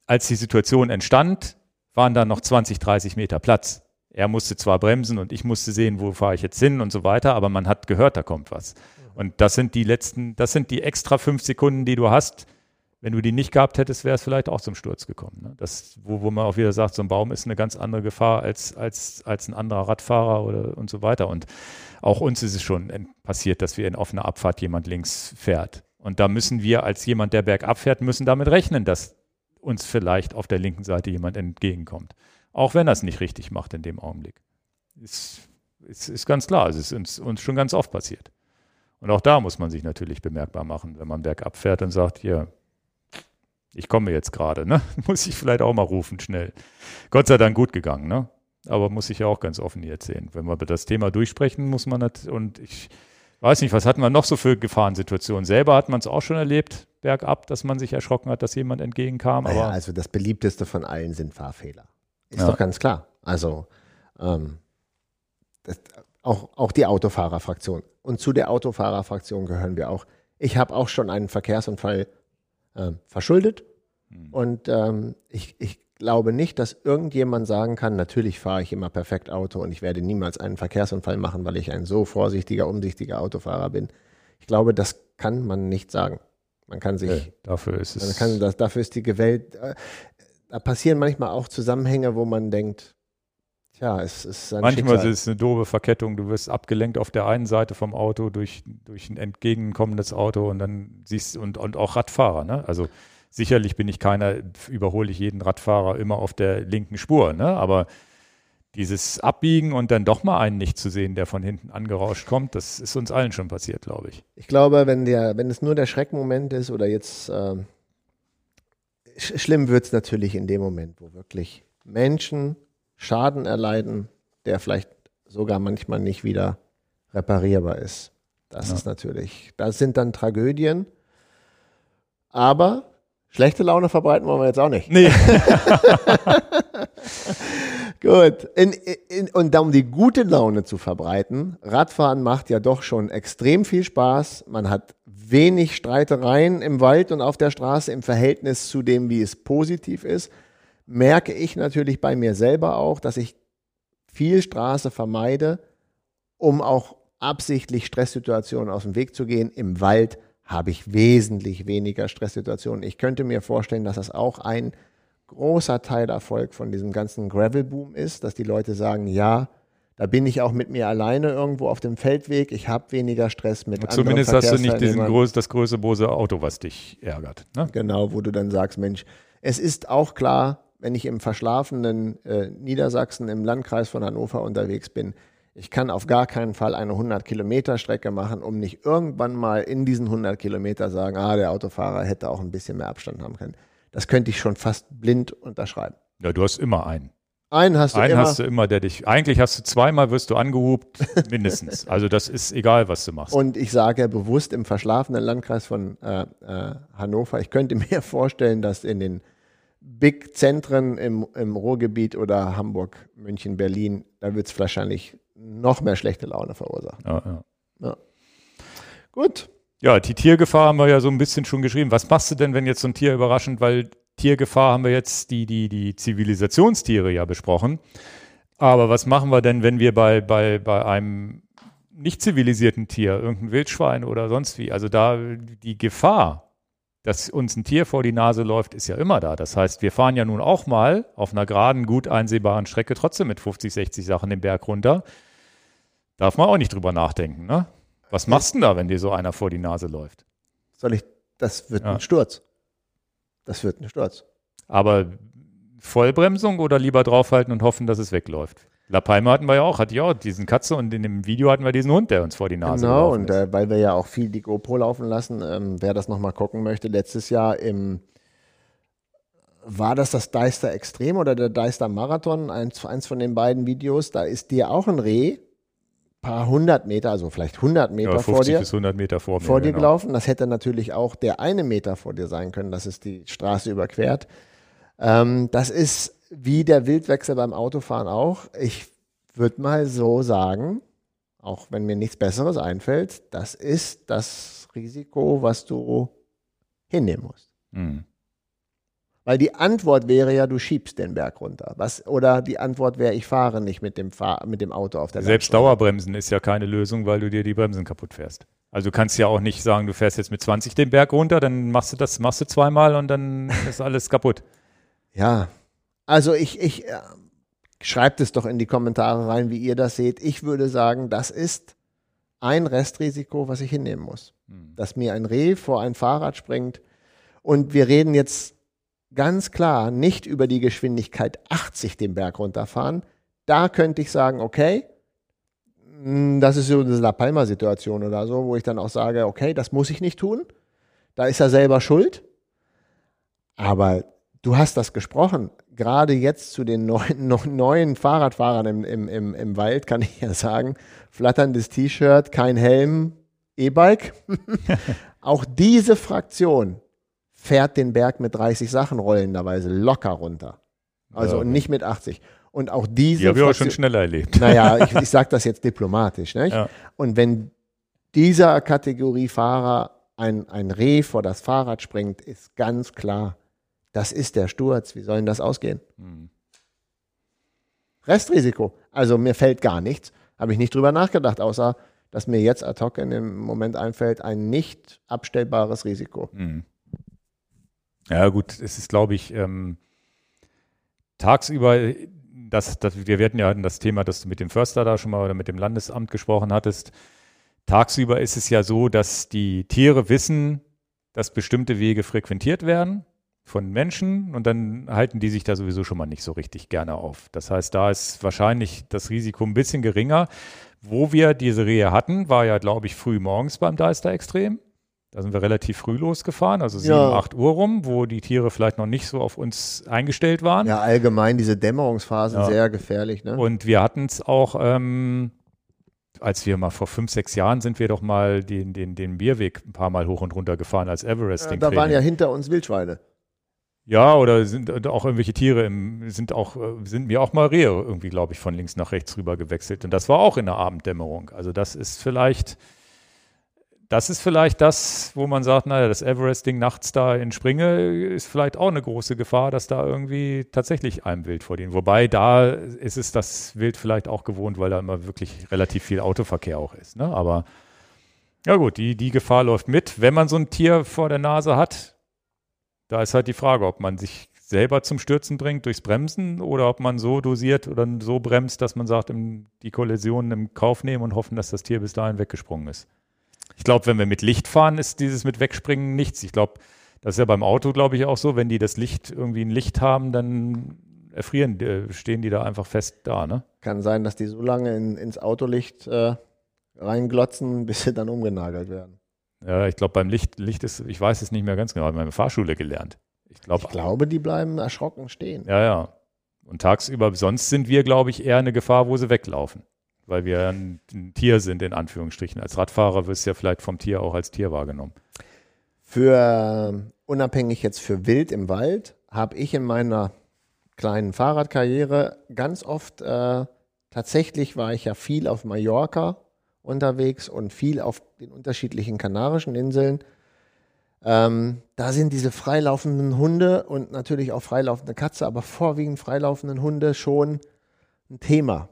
als die Situation entstand, waren da noch 20, 30 Meter Platz. Er musste zwar bremsen und ich musste sehen, wo fahre ich jetzt hin und so weiter, aber man hat gehört, da kommt was. Und das sind die letzten, das sind die extra fünf Sekunden, die du hast. Wenn du die nicht gehabt hättest, wäre es vielleicht auch zum Sturz gekommen. Ne? Das, wo, wo man auch wieder sagt, so ein Baum ist eine ganz andere Gefahr als, als, als ein anderer Radfahrer oder und so weiter. Und auch uns ist es schon passiert, dass wir in offener Abfahrt jemand links fährt. Und da müssen wir als jemand, der bergab fährt, müssen damit rechnen, dass uns vielleicht auf der linken Seite jemand entgegenkommt. Auch wenn er es nicht richtig macht in dem Augenblick. Ist, ist, ist ganz klar, es ist uns, uns schon ganz oft passiert. Und auch da muss man sich natürlich bemerkbar machen, wenn man bergab fährt und sagt, hier, ich komme jetzt gerade, ne? Muss ich vielleicht auch mal rufen, schnell. Gott sei Dank gut gegangen, ne? Aber muss ich ja auch ganz offen hier erzählen. Wenn wir das Thema durchsprechen, muss man das, und ich weiß nicht, was hatten wir noch so für Gefahrensituationen? Selber hat man es auch schon erlebt, bergab, dass man sich erschrocken hat, dass jemand entgegenkam. Naja, also das beliebteste von allen sind Fahrfehler. Ist ja. doch ganz klar. Also ähm, das, auch, auch die Autofahrerfraktion. Und zu der Autofahrerfraktion gehören wir auch. Ich habe auch schon einen Verkehrsunfall äh, verschuldet. Mhm. Und ähm, ich, ich glaube nicht, dass irgendjemand sagen kann, natürlich fahre ich immer perfekt Auto und ich werde niemals einen Verkehrsunfall machen, weil ich ein so vorsichtiger, umsichtiger Autofahrer bin. Ich glaube, das kann man nicht sagen. Man kann sich. Okay, dafür ist es. Man kann, das, dafür ist die Welt. Da passieren manchmal auch Zusammenhänge, wo man denkt, tja, es ist ein Manchmal Schicksal. ist es eine doofe Verkettung. Du wirst abgelenkt auf der einen Seite vom Auto durch, durch ein entgegenkommendes Auto und dann siehst und, und auch Radfahrer. Ne? Also sicherlich bin ich keiner, überhole ich jeden Radfahrer immer auf der linken Spur, ne? aber dieses Abbiegen und dann doch mal einen nicht zu sehen, der von hinten angerauscht kommt, das ist uns allen schon passiert, glaube ich. Ich glaube, wenn, der, wenn es nur der Schreckmoment ist oder jetzt äh, schlimm wird es natürlich in dem Moment, wo wirklich Menschen Schaden erleiden, der vielleicht sogar manchmal nicht wieder reparierbar ist. Das ja. ist natürlich, das sind dann Tragödien. Aber schlechte Laune verbreiten wollen wir jetzt auch nicht. Nee. Gut. In, in, und um die gute Laune zu verbreiten, Radfahren macht ja doch schon extrem viel Spaß. Man hat wenig Streitereien im Wald und auf der Straße im Verhältnis zu dem, wie es positiv ist merke ich natürlich bei mir selber auch, dass ich viel Straße vermeide, um auch absichtlich Stresssituationen aus dem Weg zu gehen. Im Wald habe ich wesentlich weniger Stresssituationen. Ich könnte mir vorstellen, dass das auch ein großer Teilerfolg von diesem ganzen Gravel-Boom ist, dass die Leute sagen, ja, da bin ich auch mit mir alleine irgendwo auf dem Feldweg. Ich habe weniger Stress mit anderen Zumindest hast du nicht diesen groß, das größte bose Auto, was dich ärgert. Ne? Genau, wo du dann sagst, Mensch, es ist auch klar, wenn ich im verschlafenen äh, Niedersachsen im Landkreis von Hannover unterwegs bin. Ich kann auf gar keinen Fall eine 100 Kilometer Strecke machen, um nicht irgendwann mal in diesen 100 Kilometer sagen, ah, der Autofahrer hätte auch ein bisschen mehr Abstand haben können. Das könnte ich schon fast blind unterschreiben. Ja, du hast immer einen. Einen hast du einen immer. Einen hast du immer, der dich, eigentlich hast du zweimal, wirst du angehubt, mindestens. Also das ist egal, was du machst. Und ich sage bewusst im verschlafenen Landkreis von äh, äh, Hannover, ich könnte mir vorstellen, dass in den Big-Zentren im, im Ruhrgebiet oder Hamburg, München, Berlin, da wird es wahrscheinlich noch mehr schlechte Laune verursachen. Ja, ja. ja. Gut. Ja, die Tiergefahr haben wir ja so ein bisschen schon geschrieben. Was machst du denn, wenn jetzt so ein Tier überraschend, weil Tiergefahr haben wir jetzt die, die, die Zivilisationstiere ja besprochen. Aber was machen wir denn, wenn wir bei, bei, bei einem nicht zivilisierten Tier, irgendein Wildschwein oder sonst wie, also da die Gefahr dass uns ein Tier vor die Nase läuft, ist ja immer da. Das heißt, wir fahren ja nun auch mal auf einer geraden, gut einsehbaren Strecke trotzdem mit 50, 60 Sachen den Berg runter. Darf man auch nicht drüber nachdenken, ne? Was machst du denn da, wenn dir so einer vor die Nase läuft? Soll ich, das wird ja. ein Sturz. Das wird ein Sturz. Aber Vollbremsung oder lieber draufhalten und hoffen, dass es wegläuft? La Palma hatten wir ja auch, hatte ja auch diesen Katze und in dem Video hatten wir diesen Hund, der uns vor die Nase Genau, und äh, weil wir ja auch viel die GoPro laufen lassen, ähm, wer das nochmal gucken möchte, letztes Jahr im war das das Deister Extrem oder der Deister Marathon, eins, eins von den beiden Videos, da ist dir auch ein Reh paar hundert Meter, also vielleicht 100 Meter ja, vor dir, bis 100 Meter vor, mir, vor dir genau. gelaufen. Das hätte natürlich auch der eine Meter vor dir sein können, dass es die Straße überquert. Ähm, das ist wie der Wildwechsel beim Autofahren auch. Ich würde mal so sagen, auch wenn mir nichts Besseres einfällt, das ist das Risiko, was du hinnehmen musst. Mhm. Weil die Antwort wäre ja, du schiebst den Berg runter. Was, oder die Antwort wäre, ich fahre nicht mit dem, Fahr mit dem Auto auf der Selbst Dauerbremsen ist ja keine Lösung, weil du dir die Bremsen kaputt fährst. Also du kannst ja auch nicht sagen, du fährst jetzt mit 20 den Berg runter, dann machst du das, machst du zweimal und dann ist alles kaputt. Ja, also ich, ich äh, schreibt es doch in die Kommentare rein, wie ihr das seht. Ich würde sagen, das ist ein Restrisiko, was ich hinnehmen muss. Hm. Dass mir ein Reh vor ein Fahrrad springt. Und wir reden jetzt ganz klar nicht über die Geschwindigkeit 80 den Berg runterfahren. Da könnte ich sagen, okay, hm, das ist so eine La Palma-Situation oder so, wo ich dann auch sage, okay, das muss ich nicht tun. Da ist er selber schuld. Aber du hast das gesprochen. Gerade jetzt zu den neuen, neuen Fahrradfahrern im, im, im, im Wald kann ich ja sagen, flatterndes T-Shirt, kein Helm, E-Bike. auch diese Fraktion fährt den Berg mit 30 Sachen rollenderweise locker runter. Also ja, nicht mit 80. Und auch diese. Die habe ich auch schon schneller erlebt. Naja, ich, ich sage das jetzt diplomatisch. Ja. Und wenn dieser Kategorie Fahrer ein, ein Reh vor das Fahrrad springt, ist ganz klar, das ist der Sturz. Wie soll denn das ausgehen? Hm. Restrisiko. Also mir fällt gar nichts. Habe ich nicht drüber nachgedacht, außer dass mir jetzt ad hoc in dem Moment einfällt, ein nicht abstellbares Risiko. Hm. Ja, gut, es ist, glaube ich, ähm, tagsüber, das, das, wir hatten ja das Thema, dass du mit dem Förster da schon mal oder mit dem Landesamt gesprochen hattest. Tagsüber ist es ja so, dass die Tiere wissen, dass bestimmte Wege frequentiert werden von Menschen und dann halten die sich da sowieso schon mal nicht so richtig gerne auf. Das heißt, da ist wahrscheinlich das Risiko ein bisschen geringer. Wo wir diese Rehe hatten, war ja, glaube ich, früh morgens beim Deister-Extrem. Da sind wir relativ früh losgefahren, also 7, ja. 8 Uhr rum, wo die Tiere vielleicht noch nicht so auf uns eingestellt waren. Ja, allgemein diese Dämmerungsphasen ja. sehr gefährlich. Ne? Und wir hatten es auch, ähm, als wir mal vor fünf, sechs Jahren sind wir doch mal den, den, den Bierweg ein paar Mal hoch und runter gefahren als Everest. Ja, da waren ja hinter uns Wildschweine. Ja, oder sind auch irgendwelche Tiere im, sind auch, sind mir auch mal Rehe irgendwie, glaube ich, von links nach rechts rüber gewechselt. Und das war auch in der Abenddämmerung. Also das ist vielleicht, das ist vielleicht das, wo man sagt, naja, das Everest-Ding nachts da in Springe ist vielleicht auch eine große Gefahr, dass da irgendwie tatsächlich einem Wild vor denen. Wobei da ist es das Wild vielleicht auch gewohnt, weil da immer wirklich relativ viel Autoverkehr auch ist. Ne? Aber ja gut, die, die Gefahr läuft mit. Wenn man so ein Tier vor der Nase hat, da ist halt die Frage, ob man sich selber zum Stürzen bringt durchs Bremsen oder ob man so dosiert oder so bremst, dass man sagt, die Kollisionen im Kauf nehmen und hoffen, dass das Tier bis dahin weggesprungen ist. Ich glaube, wenn wir mit Licht fahren, ist dieses mit Wegspringen nichts. Ich glaube, das ist ja beim Auto, glaube ich, auch so. Wenn die das Licht irgendwie ein Licht haben, dann erfrieren, äh, stehen die da einfach fest da, ne? Kann sein, dass die so lange in, ins Autolicht äh, reinglotzen, bis sie dann umgenagelt werden. Ja, ich glaube, beim Licht, Licht ist, ich weiß es nicht mehr ganz genau, habe ich in der Fahrschule gelernt. Ich, glaub, ich glaube, die bleiben erschrocken stehen. Ja, ja. Und tagsüber, sonst sind wir, glaube ich, eher eine Gefahr, wo sie weglaufen. Weil wir ein, ein Tier sind, in Anführungsstrichen. Als Radfahrer wirst du ja vielleicht vom Tier auch als Tier wahrgenommen. Für, unabhängig jetzt für Wild im Wald, habe ich in meiner kleinen Fahrradkarriere ganz oft, äh, tatsächlich war ich ja viel auf Mallorca unterwegs und viel auf den unterschiedlichen Kanarischen Inseln. Ähm, da sind diese freilaufenden Hunde und natürlich auch freilaufende Katze, aber vorwiegend freilaufenden Hunde schon ein Thema.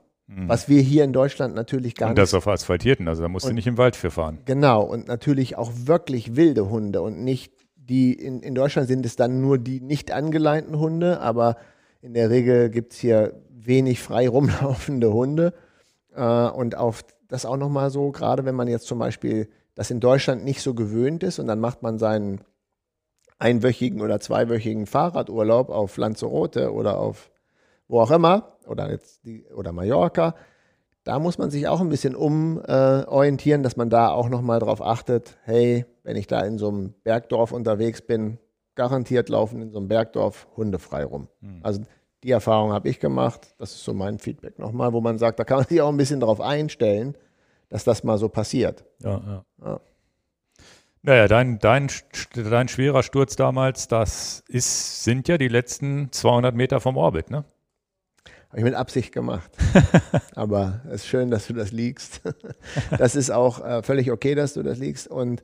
Was wir hier in Deutschland natürlich gar nicht. Und das auf asphaltierten, also da musst und, du nicht im Wald für fahren. Genau, und natürlich auch wirklich wilde Hunde und nicht die, in, in Deutschland sind es dann nur die nicht angeleinten Hunde, aber in der Regel gibt es hier wenig frei rumlaufende Hunde. Äh, und auf das auch nochmal so, gerade wenn man jetzt zum Beispiel das in Deutschland nicht so gewöhnt ist und dann macht man seinen einwöchigen oder zweiwöchigen Fahrradurlaub auf Lanzarote oder auf wo auch immer oder jetzt die, oder Mallorca, da muss man sich auch ein bisschen umorientieren, äh, dass man da auch nochmal drauf achtet, hey, wenn ich da in so einem Bergdorf unterwegs bin, garantiert laufen in so einem Bergdorf Hunde frei rum. Mhm. Also die Erfahrung habe ich gemacht. Das ist so mein Feedback nochmal, wo man sagt, da kann man sich auch ein bisschen darauf einstellen, dass das mal so passiert. Ja, ja. ja. Naja, dein, dein, dein schwerer Sturz damals, das ist, sind ja die letzten 200 Meter vom Orbit, ne? Habe ich mit Absicht gemacht. Aber es ist schön, dass du das liegst. das ist auch äh, völlig okay, dass du das liegst. Und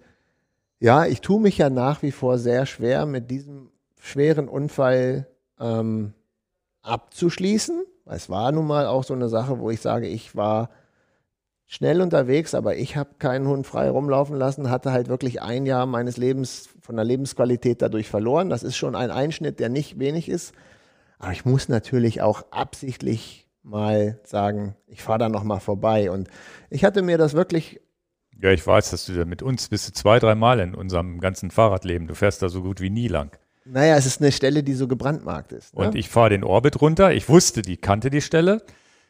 ja, ich tue mich ja nach wie vor sehr schwer mit diesem schweren Unfall ähm, abzuschließen. Es war nun mal auch so eine Sache, wo ich sage, ich war schnell unterwegs, aber ich habe keinen Hund frei rumlaufen lassen, hatte halt wirklich ein Jahr meines Lebens von der Lebensqualität dadurch verloren. Das ist schon ein Einschnitt, der nicht wenig ist. Aber ich muss natürlich auch absichtlich mal sagen, ich fahre da nochmal vorbei. Und ich hatte mir das wirklich. Ja, ich weiß, dass du da mit uns bist du zwei, drei Mal in unserem ganzen Fahrradleben. Du fährst da so gut wie nie lang. Naja, es ist eine Stelle, die so gebrandmarkt ist. Ne? Und ich fahre den Orbit runter. Ich wusste, die kannte die Stelle.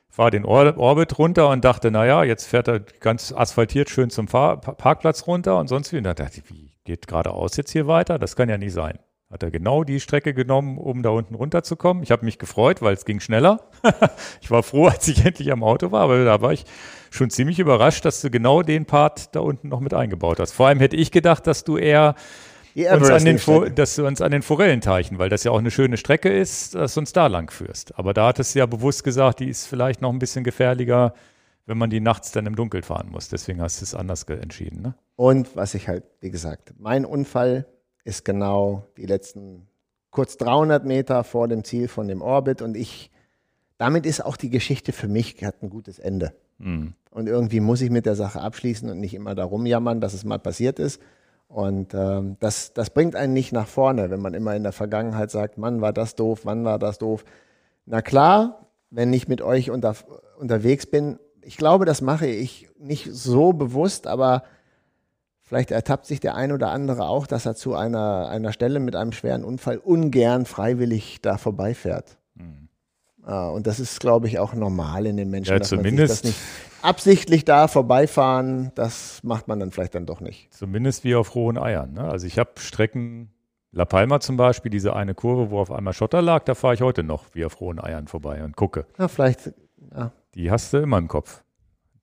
Fahre den Or Orbit runter und dachte, naja, jetzt fährt er ganz asphaltiert schön zum Fahr Parkplatz runter und sonst wie. Und da dachte ich, wie geht geradeaus jetzt hier weiter? Das kann ja nicht sein. Hat er genau die Strecke genommen, um da unten runterzukommen. Ich habe mich gefreut, weil es ging schneller. ich war froh, als ich endlich am Auto war, aber da war ich schon ziemlich überrascht, dass du genau den Part da unten noch mit eingebaut hast. Vor allem hätte ich gedacht, dass du eher uns an den, dass du uns an den Forellenteichen, weil das ja auch eine schöne Strecke ist, dass du uns da lang führst. Aber da hattest du ja bewusst gesagt, die ist vielleicht noch ein bisschen gefährlicher, wenn man die nachts dann im Dunkeln fahren muss. Deswegen hast du es anders entschieden. Ne? Und was ich halt, wie gesagt, mein Unfall ist genau die letzten kurz 300 Meter vor dem Ziel von dem Orbit und ich, damit ist auch die Geschichte für mich, hat ein gutes Ende. Mhm. Und irgendwie muss ich mit der Sache abschließen und nicht immer darum jammern, dass es mal passiert ist. Und ähm, das, das bringt einen nicht nach vorne, wenn man immer in der Vergangenheit sagt, Mann, war das doof, wann war das doof. Na klar, wenn ich mit euch unter, unterwegs bin, ich glaube, das mache ich nicht so bewusst, aber Vielleicht ertappt sich der ein oder andere auch, dass er zu einer, einer Stelle mit einem schweren Unfall ungern freiwillig da vorbeifährt. Mhm. Ah, und das ist, glaube ich, auch normal in den Menschen. Ja, zumindest. nicht absichtlich da vorbeifahren, das macht man dann vielleicht dann doch nicht. Zumindest wie auf hohen Eiern. Ne? Also ich habe Strecken, La Palma zum Beispiel, diese eine Kurve, wo auf einmal Schotter lag, da fahre ich heute noch wie auf hohen Eiern vorbei und gucke. Ja, vielleicht. Ja. Die hast du immer im Kopf.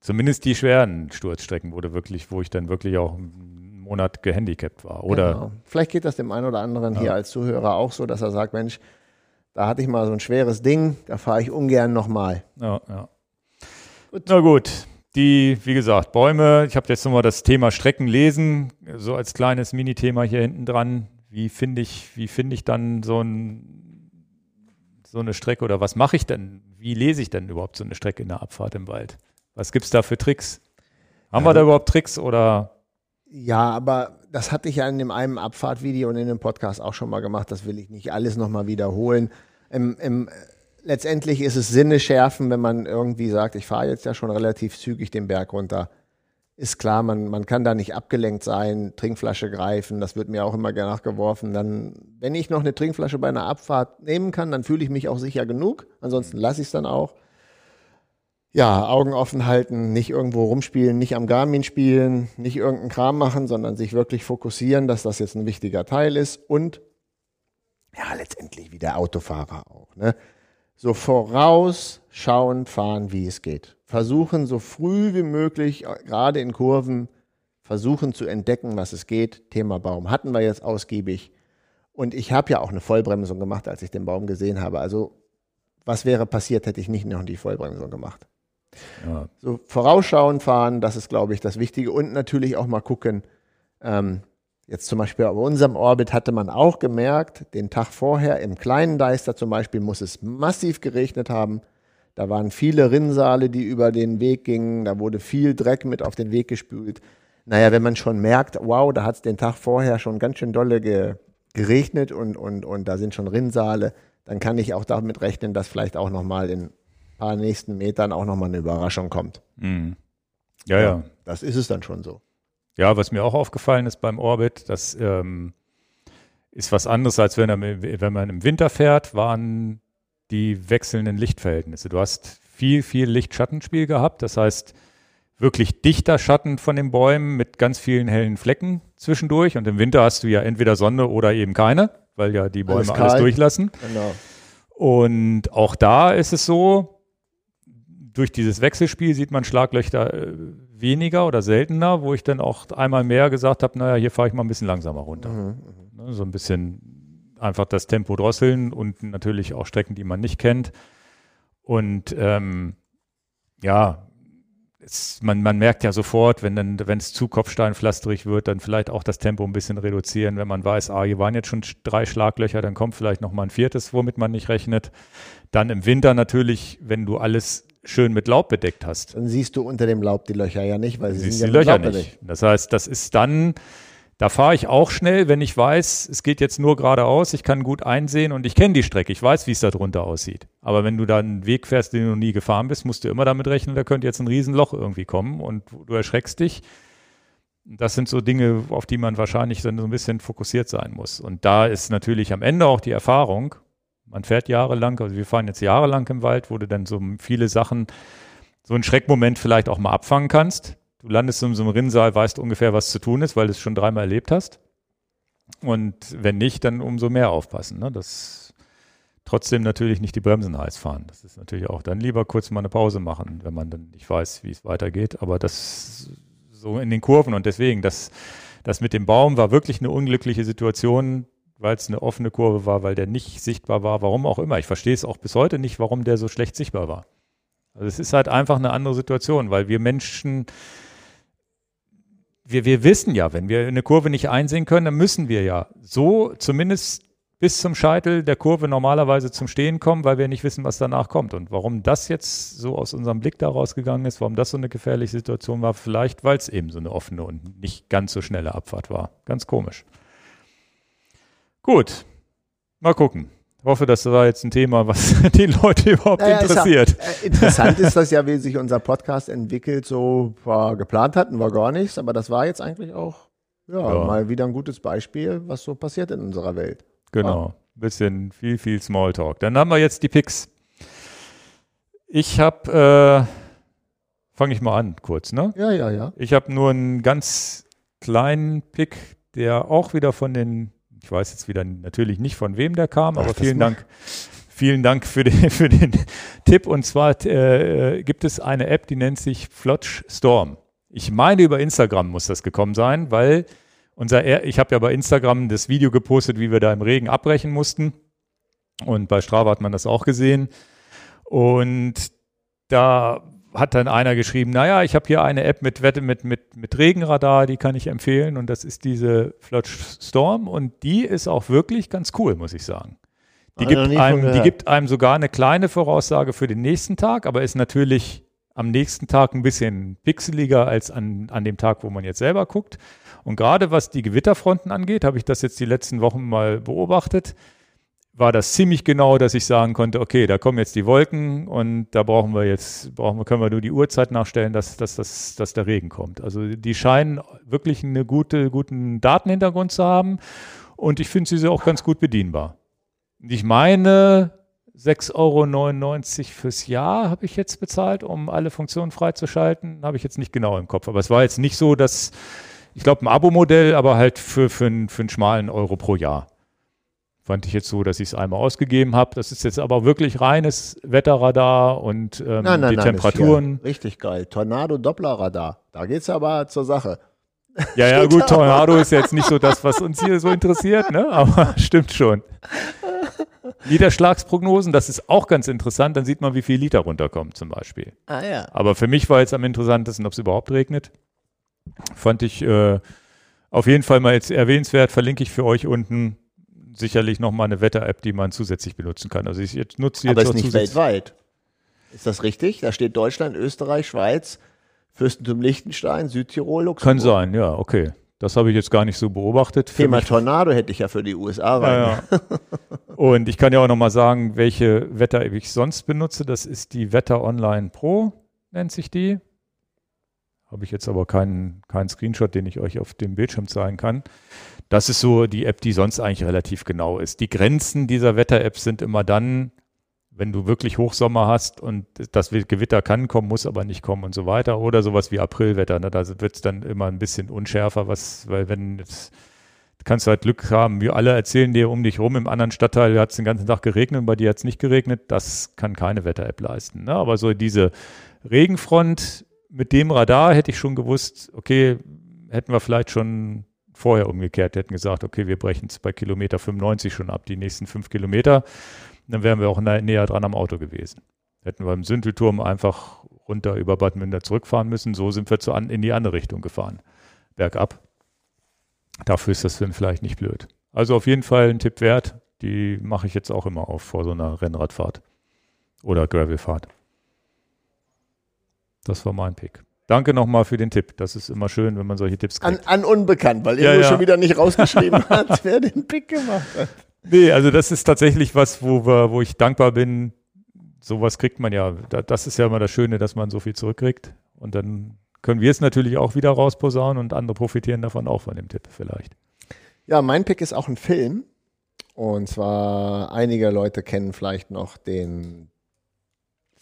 Zumindest die schweren Sturzstrecken, wo, wirklich, wo ich dann wirklich auch einen Monat gehandicapt war. Oder genau. Vielleicht geht das dem einen oder anderen ja. hier als Zuhörer auch so, dass er sagt, Mensch, da hatte ich mal so ein schweres Ding, da fahre ich ungern nochmal. Ja, ja. Gut. Na gut, die, wie gesagt, Bäume, ich habe jetzt nochmal das Thema Strecken lesen, so als kleines Minithema hier hinten dran. Wie finde ich, wie finde ich dann so, ein, so eine Strecke oder was mache ich denn? Wie lese ich denn überhaupt so eine Strecke in der Abfahrt im Wald? Was gibt es da für Tricks? Haben ja, wir da überhaupt Tricks oder? Ja, aber das hatte ich ja in dem einen Abfahrtvideo und in dem Podcast auch schon mal gemacht. Das will ich nicht alles nochmal wiederholen. Im, im, letztendlich ist es Sinne schärfen, wenn man irgendwie sagt, ich fahre jetzt ja schon relativ zügig den Berg runter. Ist klar, man, man kann da nicht abgelenkt sein, Trinkflasche greifen, das wird mir auch immer nachgeworfen. Dann, wenn ich noch eine Trinkflasche bei einer Abfahrt nehmen kann, dann fühle ich mich auch sicher genug. Ansonsten lasse ich es dann auch ja, Augen offen halten, nicht irgendwo rumspielen, nicht am Garmin spielen, nicht irgendeinen Kram machen, sondern sich wirklich fokussieren, dass das jetzt ein wichtiger Teil ist und ja, letztendlich wie der Autofahrer auch. Ne? So vorausschauend fahren, wie es geht. Versuchen so früh wie möglich, gerade in Kurven, versuchen zu entdecken, was es geht. Thema Baum hatten wir jetzt ausgiebig. Und ich habe ja auch eine Vollbremsung gemacht, als ich den Baum gesehen habe. Also was wäre passiert, hätte ich nicht noch die Vollbremsung gemacht. Ja. So vorausschauen fahren, das ist, glaube ich, das Wichtige. Und natürlich auch mal gucken. Ähm, jetzt zum Beispiel auf unserem Orbit hatte man auch gemerkt, den Tag vorher im kleinen Deister zum Beispiel muss es massiv geregnet haben. Da waren viele Rinnsale, die über den Weg gingen. Da wurde viel Dreck mit auf den Weg gespült. Naja, wenn man schon merkt, wow, da hat es den Tag vorher schon ganz schön dolle ge geregnet und, und, und da sind schon Rinnsale, dann kann ich auch damit rechnen, dass vielleicht auch nochmal in paar nächsten Metern auch nochmal eine Überraschung kommt. Mhm. Ja, ja, ja, Das ist es dann schon so. Ja, was mir auch aufgefallen ist beim Orbit, das ähm, ist was anderes, als wenn, wenn man im Winter fährt, waren die wechselnden Lichtverhältnisse. Du hast viel, viel Licht-Schattenspiel gehabt. Das heißt, wirklich dichter Schatten von den Bäumen mit ganz vielen hellen Flecken zwischendurch. Und im Winter hast du ja entweder Sonne oder eben keine, weil ja die Bäume alles, alles durchlassen. Genau. Und auch da ist es so, durch dieses Wechselspiel sieht man Schlaglöcher äh, weniger oder seltener, wo ich dann auch einmal mehr gesagt habe, naja, hier fahre ich mal ein bisschen langsamer runter. Mhm, ne, so ein bisschen einfach das Tempo drosseln und natürlich auch Strecken, die man nicht kennt. Und ähm, ja, es, man, man merkt ja sofort, wenn dann, wenn es zu kopfsteinpflasterig wird, dann vielleicht auch das Tempo ein bisschen reduzieren. Wenn man weiß, ah, hier waren jetzt schon drei Schlaglöcher, dann kommt vielleicht noch mal ein viertes, womit man nicht rechnet. Dann im Winter natürlich, wenn du alles schön mit Laub bedeckt hast. Dann siehst du unter dem Laub die Löcher ja nicht, weil sie siehst sind die Löcher nicht. Das heißt, das ist dann, da fahre ich auch schnell, wenn ich weiß, es geht jetzt nur geradeaus, ich kann gut einsehen und ich kenne die Strecke, ich weiß, wie es da drunter aussieht. Aber wenn du da einen Weg fährst, den du noch nie gefahren bist, musst du immer damit rechnen, da könnte jetzt ein Riesenloch irgendwie kommen und du erschreckst dich. Das sind so Dinge, auf die man wahrscheinlich dann so ein bisschen fokussiert sein muss. Und da ist natürlich am Ende auch die Erfahrung. Man fährt jahrelang, also wir fahren jetzt jahrelang im Wald, wo du dann so viele Sachen, so einen Schreckmoment vielleicht auch mal abfangen kannst. Du landest in so einem Rinnsal, weißt ungefähr, was zu tun ist, weil du es schon dreimal erlebt hast. Und wenn nicht, dann umso mehr aufpassen. Ne? Das trotzdem natürlich nicht die Bremsen heiß fahren. Das ist natürlich auch dann lieber kurz mal eine Pause machen, wenn man dann nicht weiß, wie es weitergeht. Aber das so in den Kurven und deswegen, das, das mit dem Baum war wirklich eine unglückliche Situation, weil es eine offene Kurve war, weil der nicht sichtbar war, warum auch immer. Ich verstehe es auch bis heute nicht, warum der so schlecht sichtbar war. Also es ist halt einfach eine andere Situation, weil wir Menschen, wir, wir wissen ja, wenn wir eine Kurve nicht einsehen können, dann müssen wir ja so zumindest bis zum Scheitel der Kurve normalerweise zum Stehen kommen, weil wir nicht wissen, was danach kommt. Und warum das jetzt so aus unserem Blick daraus gegangen ist, warum das so eine gefährliche Situation war, vielleicht weil es eben so eine offene und nicht ganz so schnelle Abfahrt war. Ganz komisch. Gut, mal gucken. Ich hoffe, das war jetzt ein Thema, was die Leute überhaupt naja, interessiert. Ist ja, äh, interessant ist das ja, wie sich unser Podcast entwickelt. So war geplant hatten wir gar nichts, aber das war jetzt eigentlich auch ja, ja. mal wieder ein gutes Beispiel, was so passiert in unserer Welt. Genau. Ein bisschen viel, viel Smalltalk. Dann haben wir jetzt die Picks. Ich habe, äh, fange ich mal an kurz, ne? Ja, ja, ja. Ich habe nur einen ganz kleinen Pick, der auch wieder von den, ich weiß jetzt wieder natürlich nicht von wem der kam, Ach, aber vielen Dank. Vielen Dank für den, für den Tipp. Und zwar äh, gibt es eine App, die nennt sich Flotch Storm. Ich meine, über Instagram muss das gekommen sein, weil unser, ich habe ja bei Instagram das Video gepostet, wie wir da im Regen abbrechen mussten. Und bei Strava hat man das auch gesehen. Und da hat dann einer geschrieben, naja, ich habe hier eine App mit Wette mit, mit, mit Regenradar, die kann ich empfehlen. Und das ist diese Flotch Storm. Und die ist auch wirklich ganz cool, muss ich sagen. Die, gibt einem, die gibt einem sogar eine kleine Voraussage für den nächsten Tag, aber ist natürlich am nächsten Tag ein bisschen pixeliger als an, an dem Tag, wo man jetzt selber guckt. Und gerade was die Gewitterfronten angeht, habe ich das jetzt die letzten Wochen mal beobachtet, war das ziemlich genau, dass ich sagen konnte, okay, da kommen jetzt die Wolken und da brauchen wir jetzt, brauchen wir, können wir nur die Uhrzeit nachstellen, dass, dass, dass, dass der Regen kommt. Also die scheinen wirklich einen gute, guten Datenhintergrund zu haben und ich finde sie auch ganz gut bedienbar. Ich meine, 6,99 Euro fürs Jahr habe ich jetzt bezahlt, um alle Funktionen freizuschalten. Habe ich jetzt nicht genau im Kopf. Aber es war jetzt nicht so, dass ich glaube, ein Abo-Modell, aber halt für, für, einen, für einen schmalen Euro pro Jahr. Fand ich jetzt so, dass ich es einmal ausgegeben habe. Das ist jetzt aber wirklich reines Wetterradar und ähm, nein, nein, die nein, Temperaturen. richtig geil. Tornado-Doppler-Radar. Da geht es aber zur Sache. Ja, ja, gut, Tornado ist jetzt nicht so das, was uns hier so interessiert, ne? aber stimmt schon. Niederschlagsprognosen, das ist auch ganz interessant. Dann sieht man, wie viel Liter runterkommt zum Beispiel. Ah ja. Aber für mich war jetzt am interessantesten, ob es überhaupt regnet. Fand ich äh, auf jeden Fall mal jetzt erwähnenswert, verlinke ich für euch unten sicherlich nochmal eine Wetter-App, die man zusätzlich benutzen kann. Also ich jetzt nutze jetzt Aber ist nicht weltweit. Ist das richtig? Da steht Deutschland, Österreich, Schweiz, Fürstentum Liechtenstein, Südtirol, Luxemburg. Kann sein, ja, okay. Das habe ich jetzt gar nicht so beobachtet. Für Thema Tornado hätte ich ja für die USA rein. Ja, ja. Und ich kann ja auch nochmal sagen, welche Wetter-App ich sonst benutze. Das ist die Wetter Online Pro, nennt sich die. Habe ich jetzt aber keinen, keinen Screenshot, den ich euch auf dem Bildschirm zeigen kann. Das ist so die App, die sonst eigentlich relativ genau ist. Die Grenzen dieser Wetter-App sind immer dann, wenn du wirklich Hochsommer hast und das Gewitter kann kommen, muss aber nicht kommen und so weiter. Oder sowas wie Aprilwetter. Ne? Da wird es dann immer ein bisschen unschärfer, was, weil wenn jetzt kannst du halt Glück haben. Wir alle erzählen dir um dich rum, im anderen Stadtteil hat es den ganzen Tag geregnet und bei dir hat es nicht geregnet. Das kann keine Wetter-App leisten. Ne? Aber so diese Regenfront mit dem Radar hätte ich schon gewusst, okay, hätten wir vielleicht schon vorher umgekehrt, hätten gesagt, okay, wir brechen es bei Kilometer 95 schon ab, die nächsten fünf Kilometer. Dann wären wir auch näher dran am Auto gewesen. Hätten wir im Sündelturm einfach runter über Bad Münder zurückfahren müssen. So sind wir zu an, in die andere Richtung gefahren. Bergab. Dafür ist das dann vielleicht nicht blöd. Also auf jeden Fall ein Tipp wert. Die mache ich jetzt auch immer auf vor so einer Rennradfahrt oder Gravelfahrt. Das war mein Pick. Danke nochmal für den Tipp. Das ist immer schön, wenn man solche Tipps kriegt. An, an Unbekannt, weil ja, ihr ja. schon wieder nicht rausgeschrieben hat, wer den Pick gemacht hat. Nee, also das ist tatsächlich was, wo, wir, wo ich dankbar bin. Sowas kriegt man ja. Das ist ja immer das Schöne, dass man so viel zurückkriegt. Und dann können wir es natürlich auch wieder rausposaunen und andere profitieren davon auch von dem Tipp vielleicht. Ja, mein Pick ist auch ein Film. Und zwar, einige Leute kennen vielleicht noch den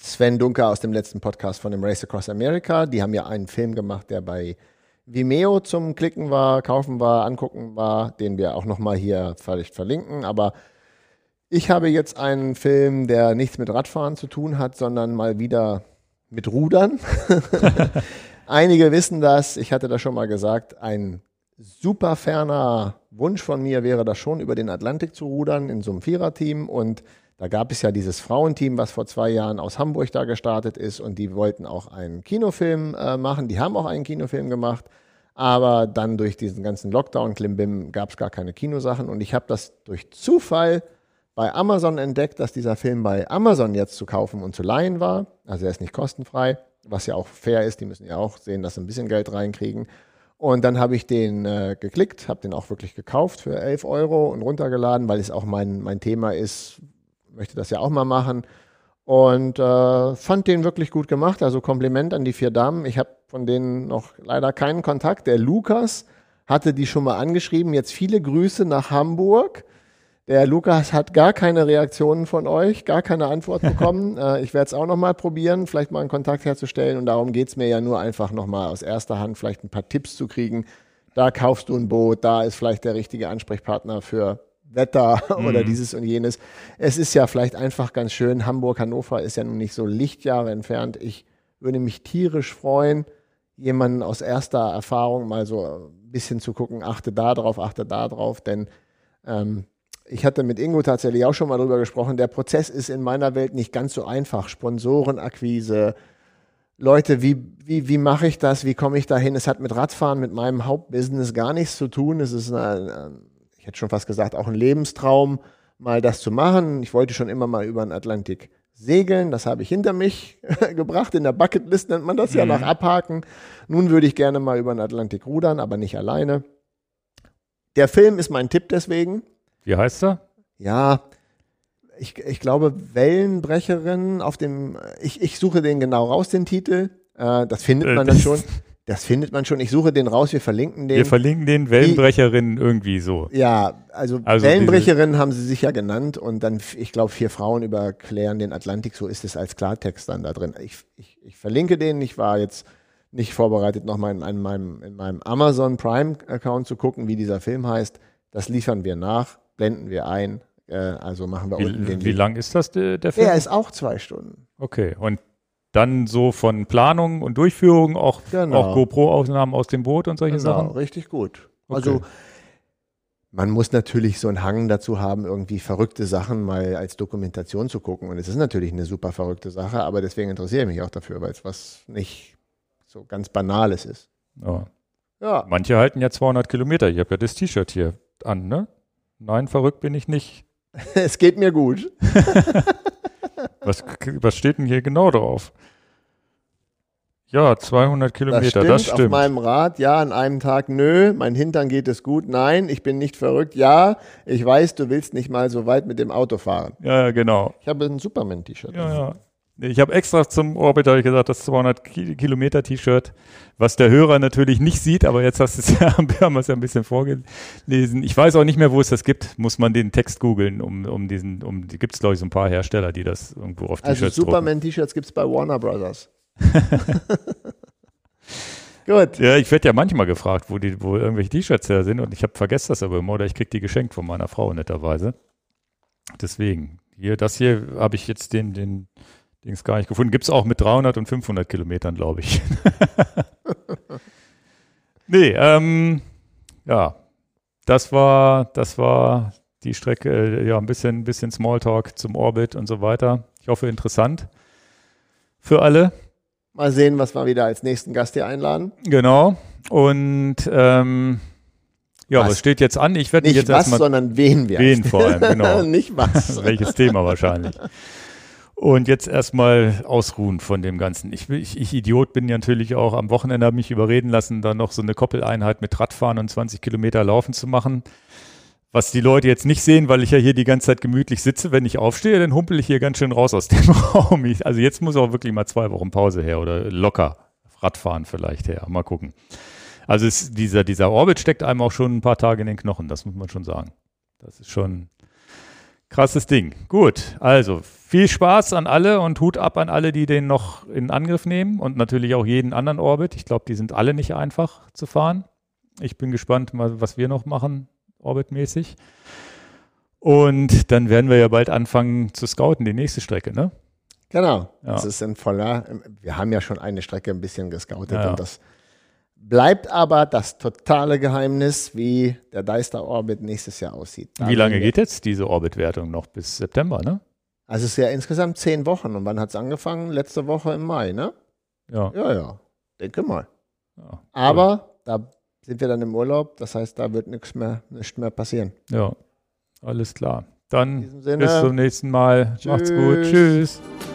Sven Dunker aus dem letzten Podcast von dem Race Across America. Die haben ja einen Film gemacht, der bei Vimeo zum Klicken war, kaufen war, angucken war, den wir auch nochmal hier vielleicht verlinken. Aber ich habe jetzt einen Film, der nichts mit Radfahren zu tun hat, sondern mal wieder mit Rudern. Einige wissen das, ich hatte das schon mal gesagt, ein super ferner Wunsch von mir wäre das schon, über den Atlantik zu rudern in so einem Viererteam. Und da gab es ja dieses Frauenteam, was vor zwei Jahren aus Hamburg da gestartet ist. Und die wollten auch einen Kinofilm äh, machen. Die haben auch einen Kinofilm gemacht. Aber dann durch diesen ganzen Lockdown-Klimbim gab es gar keine Kinosachen. Und ich habe das durch Zufall bei Amazon entdeckt, dass dieser Film bei Amazon jetzt zu kaufen und zu leihen war. Also er ist nicht kostenfrei, was ja auch fair ist. Die müssen ja auch sehen, dass sie ein bisschen Geld reinkriegen. Und dann habe ich den äh, geklickt, habe den auch wirklich gekauft für 11 Euro und runtergeladen, weil es auch mein, mein Thema ist, möchte das ja auch mal machen. Und äh, fand den wirklich gut gemacht. Also Kompliment an die vier Damen. Ich habe von denen noch leider keinen Kontakt. Der Lukas hatte die schon mal angeschrieben. Jetzt viele Grüße nach Hamburg. Der Lukas hat gar keine Reaktionen von euch, gar keine Antwort bekommen. äh, ich werde es auch nochmal probieren, vielleicht mal einen Kontakt herzustellen. Und darum geht es mir ja nur einfach nochmal aus erster Hand vielleicht ein paar Tipps zu kriegen. Da kaufst du ein Boot, da ist vielleicht der richtige Ansprechpartner für Wetter oder mhm. dieses und jenes. Es ist ja vielleicht einfach ganz schön. Hamburg, Hannover ist ja nun nicht so Lichtjahre entfernt. Ich würde mich tierisch freuen, jemanden aus erster Erfahrung mal so ein bisschen zu gucken, achte da drauf, achte da drauf, denn ähm, ich hatte mit Ingo tatsächlich auch schon mal drüber gesprochen, der Prozess ist in meiner Welt nicht ganz so einfach. Sponsorenakquise, Leute, wie, wie, wie mache ich das? Wie komme ich dahin? Es hat mit Radfahren, mit meinem Hauptbusiness gar nichts zu tun. Es ist, eine, ich hätte schon fast gesagt, auch ein Lebenstraum, mal das zu machen. Ich wollte schon immer mal über den Atlantik segeln. Das habe ich hinter mich gebracht. In der Bucketlist nennt man das ja mhm. nach Abhaken. Nun würde ich gerne mal über den Atlantik rudern, aber nicht alleine. Der Film ist mein Tipp deswegen. Wie heißt er? Ja, ich, ich glaube, Wellenbrecherin auf dem, ich, ich suche den genau raus, den Titel. Äh, das findet man dann schon. Das findet man schon. Ich suche den raus, wir verlinken den. Wir verlinken den Wellenbrecherin irgendwie so. Ja, also, also Wellenbrecherin haben sie sich ja genannt und dann, ich glaube, vier Frauen überqueren den Atlantik, so ist es als Klartext dann da drin. Ich, ich, ich verlinke den. Ich war jetzt nicht vorbereitet, nochmal in, in, meinem, in meinem Amazon Prime-Account zu gucken, wie dieser Film heißt. Das liefern wir nach blenden wir ein. Äh, also machen wir wie, unten den. Wie lang ist das der, der Film? Der ist auch zwei Stunden. Okay, und dann so von Planung und Durchführung auch, genau. auch GoPro-Aufnahmen aus dem Boot und solche genau, Sachen? richtig gut. Okay. Also man muss natürlich so einen Hang dazu haben, irgendwie verrückte Sachen mal als Dokumentation zu gucken. Und es ist natürlich eine super verrückte Sache, aber deswegen interessiere ich mich auch dafür, weil es was nicht so ganz Banales ist. Ja. ja. Manche halten ja 200 Kilometer. Ich habe ja das T-Shirt hier an, ne? Nein, verrückt bin ich nicht. es geht mir gut. was, was steht denn hier genau drauf? Ja, 200 Kilometer, das stimmt, das stimmt. Auf meinem Rad, ja, an einem Tag, nö, mein Hintern geht es gut, nein, ich bin nicht verrückt, ja, ich weiß, du willst nicht mal so weit mit dem Auto fahren. Ja, genau. Ich habe ein Superman-T-Shirt. Ja, ja. Ich habe extra zum Orbit, habe ich gesagt, das 200 Kilometer T-Shirt, was der Hörer natürlich nicht sieht, aber jetzt hast du es ja, haben wir es ja ein bisschen vorgelesen. Ich weiß auch nicht mehr, wo es das gibt. Muss man den Text googeln, um, um diesen, um, gibt es glaube ich so ein paar Hersteller, die das irgendwo auf T-Shirts Also Superman-T-Shirts gibt es bei Warner Brothers. Gut. Ja, ich werde ja manchmal gefragt, wo, die, wo irgendwelche T-Shirts her sind und ich habe vergessen das aber immer oder ich kriege die geschenkt von meiner Frau netterweise. Deswegen, hier, das hier habe ich jetzt den, den Dings gar nicht gefunden. Gibt es auch mit 300 und 500 Kilometern, glaube ich. nee, ähm, ja, das war, das war die Strecke, äh, ja, ein bisschen, bisschen Smalltalk zum Orbit und so weiter. Ich hoffe, interessant für alle. Mal sehen, was wir wieder als nächsten Gast hier einladen. Genau. Und ähm, ja, was? was steht jetzt an? Ich werde jetzt was, erstmal. sondern wen wir. Wen vor allem, genau. Nicht was. Welches Thema wahrscheinlich. Und jetzt erstmal ausruhen von dem Ganzen. Ich, ich, ich, Idiot bin ja natürlich auch am Wochenende mich überreden lassen, da noch so eine Koppeleinheit mit Radfahren und 20 Kilometer Laufen zu machen. Was die Leute jetzt nicht sehen, weil ich ja hier die ganze Zeit gemütlich sitze. Wenn ich aufstehe, dann humpel ich hier ganz schön raus aus dem Raum. Ich, also jetzt muss auch wirklich mal zwei Wochen Pause her oder locker. Radfahren vielleicht her. Mal gucken. Also es, dieser, dieser Orbit steckt einem auch schon ein paar Tage in den Knochen, das muss man schon sagen. Das ist schon krasses Ding. Gut, also viel Spaß an alle und Hut ab an alle, die den noch in Angriff nehmen und natürlich auch jeden anderen Orbit. Ich glaube, die sind alle nicht einfach zu fahren. Ich bin gespannt, was wir noch machen, orbitmäßig. Und dann werden wir ja bald anfangen zu scouten, die nächste Strecke, ne? Genau, Ja. das ist ein voller. Wir haben ja schon eine Strecke ein bisschen gescoutet Ja. und das bleibt aber das totale Geheimnis, wie der Deister Orbit nächstes Jahr aussieht. Da Wie lange geht jetzt diese Orbitwertung noch? Bis September, ne? Also es ist ja insgesamt zehn Wochen und wann hat es angefangen? Letzte Woche im Mai, ne? Ja. Ja, ja, denke mal. ja. Aber da sind wir dann im Urlaub, das heißt, da wird nichts mehr, nichts mehr passieren. Ja, alles klar. Dann bis zum nächsten Mal. Macht's gut. Tschüss. Tschüss.